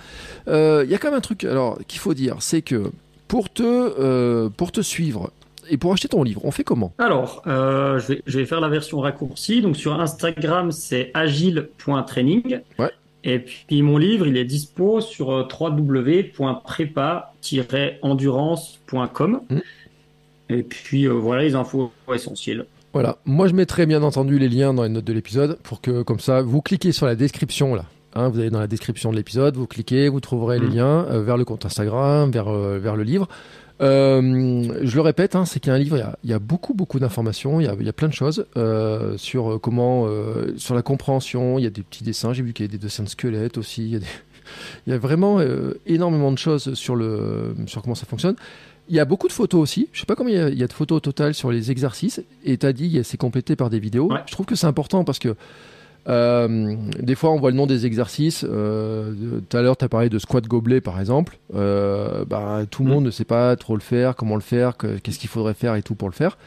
Euh, Il y a quand même un truc alors qu'il faut dire, c'est que pour te, euh, pour te suivre et pour acheter ton livre, on fait comment? Alors, euh, je, vais, je vais faire la version raccourcie. Donc sur Instagram, c'est agile.training. Ouais. Et puis mon livre, il est dispo sur euh, www.prépa-endurance.com. Mm. Et puis euh, voilà les infos essentielles. Voilà, moi je mettrai bien entendu les liens dans les notes de l'épisode pour que comme ça vous cliquez sur la description là. Hein, vous allez dans la description de l'épisode, vous cliquez, vous trouverez les Mm. liens euh, vers le compte Instagram, vers, euh, vers le livre. Euh, je le répète, hein, c'est qu'il y a un livre, il y a, il y a beaucoup beaucoup d'informations, il y a, il y a plein de choses euh, sur comment, euh, sur la compréhension. Il y a des petits dessins, j'ai vu qu'il y a des dessins de squelettes aussi. Il y a, des- il y a vraiment énormément de choses sur le, sur comment ça fonctionne. Il y a beaucoup de photos aussi. Je sais pas combien il y a, il y a de photos au total sur les exercices. Et tu as dit, c'est complété par des vidéos. Ouais. Je trouve que c'est important parce que Euh, des fois, on voit le nom des exercices. Euh, tout à l'heure, tu as parlé de squat gobelet, par exemple. Euh, bah, tout le mm. monde ne sait pas trop le faire, comment le faire, qu'est-ce qu'il faudrait faire et tout pour le faire.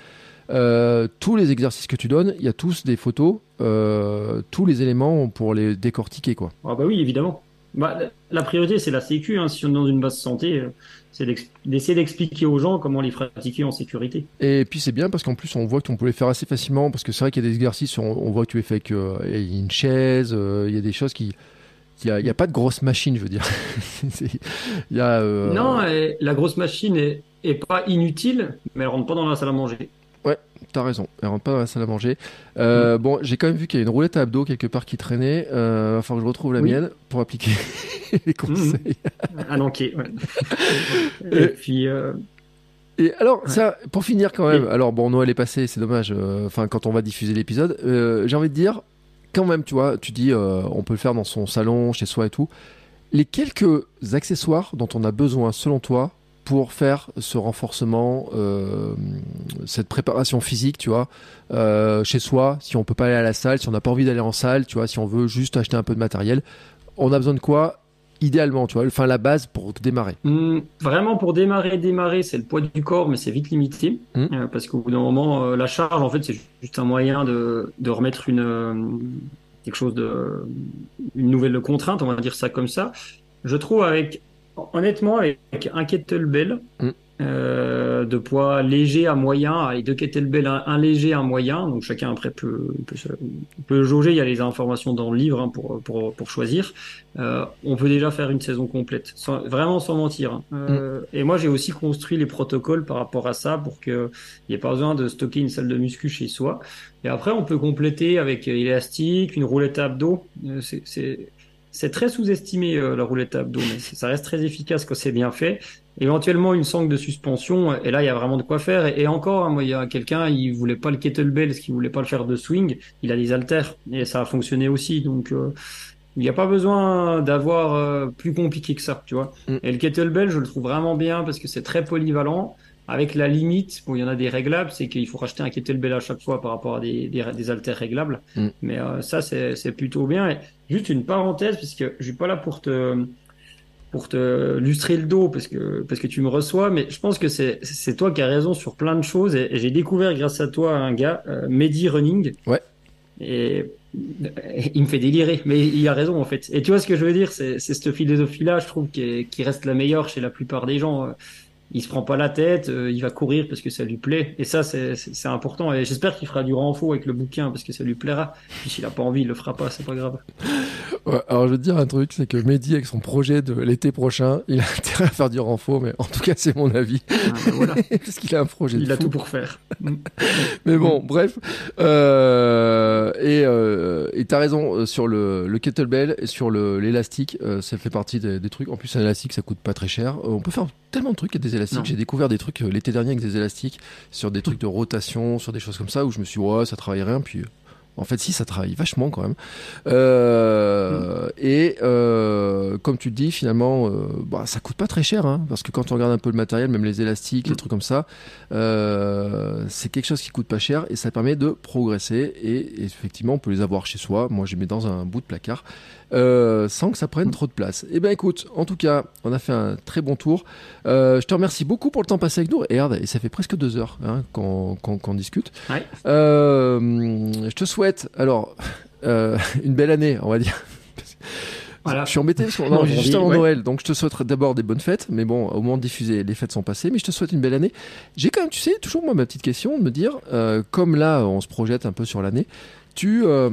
tous les exercices que tu donnes, il y a tous des photos, tous les éléments pour les décortiquer. Quoi. Ah bah oui, évidemment. Bah, la priorité, c'est la sécu. Hein. Si on est dans une base santé, c'est d'essayer d'expliquer aux gens comment les pratiquer en sécurité. Et puis c'est bien parce qu'en plus on voit que on peut les faire assez facilement parce que c'est vrai qu'il y a des exercices, on, voit que tu les fais avec euh, une chaise, euh, il y a des choses qui... Il n'y a, pas de grosse machine, je veux dire. y a, euh, Non, la grosse machine est, est pas inutile, mais elle rentre pas dans la salle à manger. Ouais, t'as raison. Elle rentre pas dans la salle à manger. Euh, mm. Bon, j'ai quand même vu qu'il y a une roulette à abdos quelque part qui traînait. Euh, va falloir que je retrouve la mienne pour appliquer les conseils. Ah non, ok. Et, puis. Euh... Et alors, ça, pour finir quand même. Alors, bon, Noël est passé, c'est dommage. Euh, enfin, quand on va diffuser l'épisode, j'ai envie de dire, quand même, tu vois, tu dis, on peut le faire dans son salon, chez soi et tout. Les quelques accessoires dont on a besoin, selon toi, pour faire ce renforcement, euh, cette préparation physique, tu vois, euh, chez soi, si on peut pas aller à la salle, si on n'a pas envie d'aller en salle, tu vois, si on veut juste acheter un peu de matériel, on a besoin de quoi idéalement, tu vois, enfin la base pour démarrer mmh, Vraiment pour démarrer, démarrer, c'est le poids du corps, mais c'est vite limité mmh. euh, parce qu'au bout d'un moment, la charge, en fait, c'est juste un moyen de, de remettre une quelque chose de une nouvelle contrainte, on va dire ça comme ça. Je trouve avec honnêtement, avec un kettlebell mm. euh, de poids léger à moyen et deux kettlebells, un, léger à moyen, donc chacun après peut, peut, jauger, il y a les informations dans le livre hein, pour, pour, pour, choisir, euh, on peut déjà faire une saison complète, vraiment sans mentir. Hein. Euh, mm. Et moi j'ai aussi construit les protocoles par rapport à ça pour qu'il n'y ait pas besoin de stocker une salle de muscu chez soi. Et après on peut compléter avec élastique, une roulette à abdos, c'est c'est très sous-estimé euh, la roulette à abdos, mais ça reste très efficace quand c'est bien fait. Éventuellement une sangle de suspension, et là il y a vraiment de quoi faire. Et, encore, hein, moi il y a quelqu'un, il voulait pas le kettlebell, parce qu'il voulait pas le faire de swing, il a des haltères et ça a fonctionné aussi. Donc euh, il n'y a pas besoin d'avoir euh, plus compliqué que ça, tu vois. Mm. Et le kettlebell, je le trouve vraiment bien parce que c'est très polyvalent avec la limite, bon, il y en a des réglables, c'est qu'il faut racheter un kettlebell à chaque fois par rapport à des, des, des haltères réglables. Mm. Mais euh, ça, c'est plutôt bien. Et juste une parenthèse, parce que je suis pas là pour te pour te lustrer le dos parce que parce que tu me reçois, mais je pense que c'est c'est toi qui as raison sur plein de choses. Et, j'ai découvert grâce à toi un gars, euh, Mehdi Running. Ouais. Et il me fait délirer, mais il a raison en fait. Et tu vois ce que je veux dire, c'est cette philosophie-là, je trouve, qui, qui, reste la meilleure chez la plupart des gens il se prend pas la tête, euh, il va courir parce que ça lui plaît. Et ça, c'est important. Et j'espère qu'il fera du renfort avec le bouquin parce que ça lui plaira. Puis s'il a pas envie, il le fera pas, c'est pas grave. alors je veux te dire un truc, c'est que Mehdi, avec son projet de l'été prochain, il a intérêt à faire du renfort, mais en tout cas, c'est mon avis. Ah, ben voilà. parce qu'il a un projet. Il a tout pour faire. mais bon, bref. Euh, et euh, tu as raison euh, sur le, le kettlebell et sur l'élastique. Ça fait partie des, des, trucs. En plus, un élastique, ça coûte pas très cher. on peut faire tellement de trucs avec des élastiques. J'ai découvert des trucs euh, l'été dernier avec des élastiques sur des trucs de rotation, sur des choses comme ça où je me suis dit, ouais, ça travaille rien. Puis en fait, si, ça travaille vachement quand même. Euh. Et euh, comme tu le dis, finalement, euh, bah, ça coûte pas très cher, hein, parce que quand on regarde un peu le matériel, même les élastiques, les mm. trucs comme ça, euh, c'est quelque chose qui coûte pas cher et ça permet de progresser. Et, effectivement, on peut les avoir chez soi. Moi, je les mets dans un bout de placard. Euh, sans que ça prenne trop de place. Eh ben écoute, en tout cas, on a fait un très bon tour. Euh, je te remercie beaucoup pour le temps passé avec nous. Et regarde, ça fait presque deux heures hein, qu'on discute. Ouais. Euh, je te souhaite alors une belle année, on va dire. Voilà. Je suis embêté parce qu'on est juste avant Noël, donc je te souhaite d'abord des bonnes fêtes, mais bon, au moment de diffuser, les fêtes sont passées, mais je te souhaite une belle année. J'ai quand même, tu sais, toujours moi ma petite question de me dire, euh, comme là on se projette un peu sur l'année, tu euh,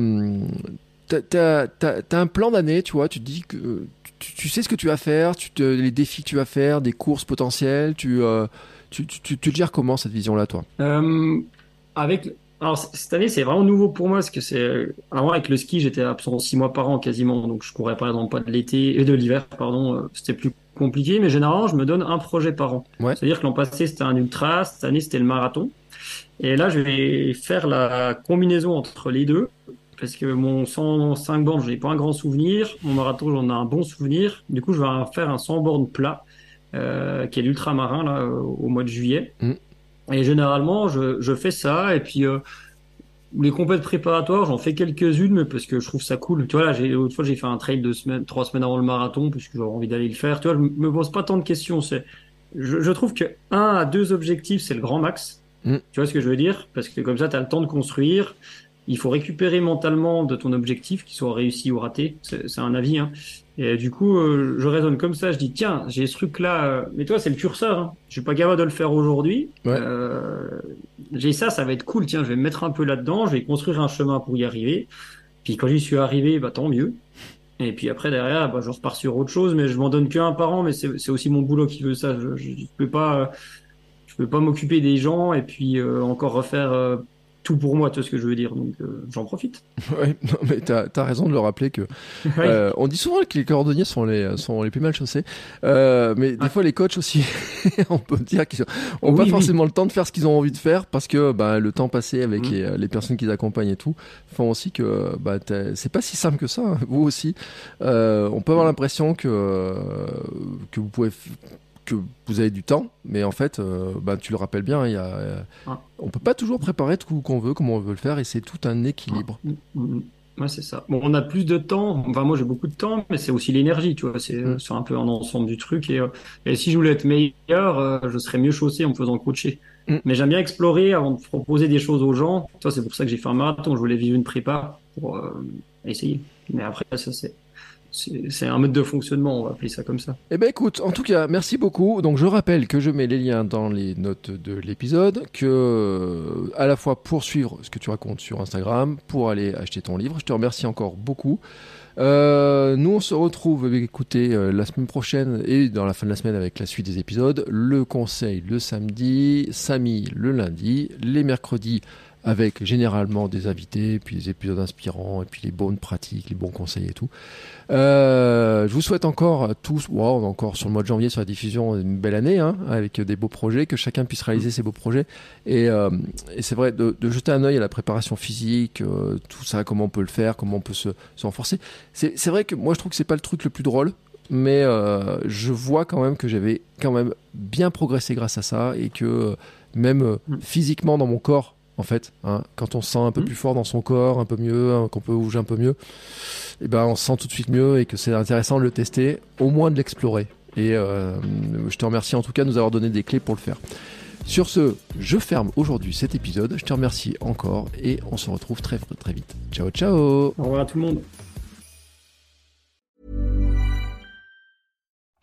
t'as as, un plan d'année, tu vois, tu te dis que tu, sais ce que tu vas faire, tu te, les défis que tu vas faire, des courses potentielles, tu, euh, tu, tu, tu, gères comment cette vision-là, toi? Euh, Avec alors cette année c'est vraiment nouveau pour moi parce que c'est avant avec le ski j'étais absent six mois par an quasiment donc je courais par exemple pas de l'été et de l'hiver pardon euh, c'était plus compliqué mais généralement je me donne un projet par an. Ouais. C'est-à-dire que l'an passé c'était un ultra cette année c'était le marathon et là je vais faire la combinaison entre les deux parce que mon 105 bornes je n'ai pas un grand souvenir mon marathon j'en ai un bon souvenir du coup je vais faire un 100 bornes plat euh, qui est l'ultramarin là au mois de juillet. Mm. Et généralement, je, je, fais ça et puis euh, les compètes préparatoires, j'en fais quelques-unes, mais parce que je trouve ça cool. Tu vois, là, j'ai, l'autre fois, j'ai fait un trail de semaines, trois semaines avant le marathon, parce que j'aurais envie d'aller le faire. Tu vois, je me pose pas tant de questions. C'est, je, je trouve que un à deux objectifs, c'est le grand max. Mm. Tu vois ce que je veux dire? Parce que comme ça, tu as le temps de construire. Il faut récupérer mentalement de ton objectif, qu'il soit réussi ou raté. C'est, un avis, hein. Et du coup, euh, je raisonne comme ça. Je dis, tiens, j'ai ce truc-là. euh, mais toi, c'est le curseur. Hein. Je suis pas capable de le faire aujourd'hui. Ouais. Euh, j'ai ça, ça va être cool. Tiens, je vais me mettre un peu là-dedans. Je vais construire un chemin pour y arriver. Puis quand j'y suis arrivé, bah tant mieux. Et puis après derrière, bah, je repars sur autre chose. Mais je m'en donne qu'un par an. Mais c'est aussi mon boulot qui veut ça. Je, je, je peux pas, je peux pas m'occuper des gens et puis encore refaire tout pour moi. Tu vois ce que je veux dire. Donc euh, j'en profite. Ouais, non, mais t'as as raison de le rappeler que euh, on dit souvent que les cordonniers sont les sont les plus mal chaussés, euh, mais des Ah. fois les coachs aussi, on peut dire qu'ils ont Oui, pas oui. forcément le temps de faire ce qu'ils ont envie de faire parce que bah, le temps passé avec Mhm. les, les personnes qu'ils accompagnent et tout font aussi que bah, c'est pas si simple que ça. hein. Vous aussi, on peut avoir l'impression que que vous pouvez que vous avez du temps, mais en fait, euh, bah, tu le rappelles bien, il y a, euh, Ah. on peut pas toujours préparer tout qu'on veut, comme on veut le faire, et c'est tout un équilibre. Mm, mm, mm. Ouais, c'est ça. Bon, on a plus de temps. Enfin, moi, j'ai beaucoup de temps, mais c'est aussi l'énergie, tu vois. C'est Mm. un peu un ensemble du truc. Et, euh, et si je voulais être meilleur, euh, je serais mieux chaussé en me faisant coacher. Mm. Mais j'aime bien explorer avant de proposer des choses aux gens. Toi, c'est pour ça que j'ai fait un marathon. Je voulais vivre une prépa pour euh, essayer. Mais après, ça, c'est c'est un mode de fonctionnement. On va appeler ça comme ça. Eh ben écoute, en tout cas, merci beaucoup. Donc je rappelle que je mets les liens dans les notes de l'épisode, que euh, à la fois pour suivre ce que tu racontes sur Instagram, pour aller acheter ton livre. Je te remercie encore beaucoup. Euh, nous on se retrouve, eh euh, la semaine prochaine et dans la fin de la semaine avec la suite des épisodes. Le conseil le samedi, Samy le lundi, les mercredis avec généralement des invités, puis des épisodes inspirants, et puis les bonnes pratiques, les bons conseils et tout. Euh, je vous souhaite encore à tous, wow, on est encore sur le mois de janvier sur la diffusion, une belle année, hein, avec des beaux projets, que chacun puisse réaliser ses beaux projets. Et, euh, et c'est vrai, de, de jeter un œil à la préparation physique, euh, tout ça, comment on peut le faire, comment on peut se, se renforcer. C'est c'est vrai que moi, je trouve que c'est pas le truc le plus drôle, mais euh, je vois quand même que j'avais quand même bien progressé grâce à ça, et que euh, même euh, Mm. physiquement dans mon corps, en fait, hein, quand on se sent un peu Mm. plus fort dans son corps, un peu mieux, hein, qu'on peut bouger un peu mieux, et ben on se sent tout de suite mieux et que c'est intéressant de le tester, au moins de l'explorer. Et euh, je te remercie en tout cas de nous avoir donné des clés pour le faire. Sur ce, je ferme aujourd'hui cet épisode. Je te remercie encore et on se retrouve très très vite. Ciao ciao Au revoir à tout le monde.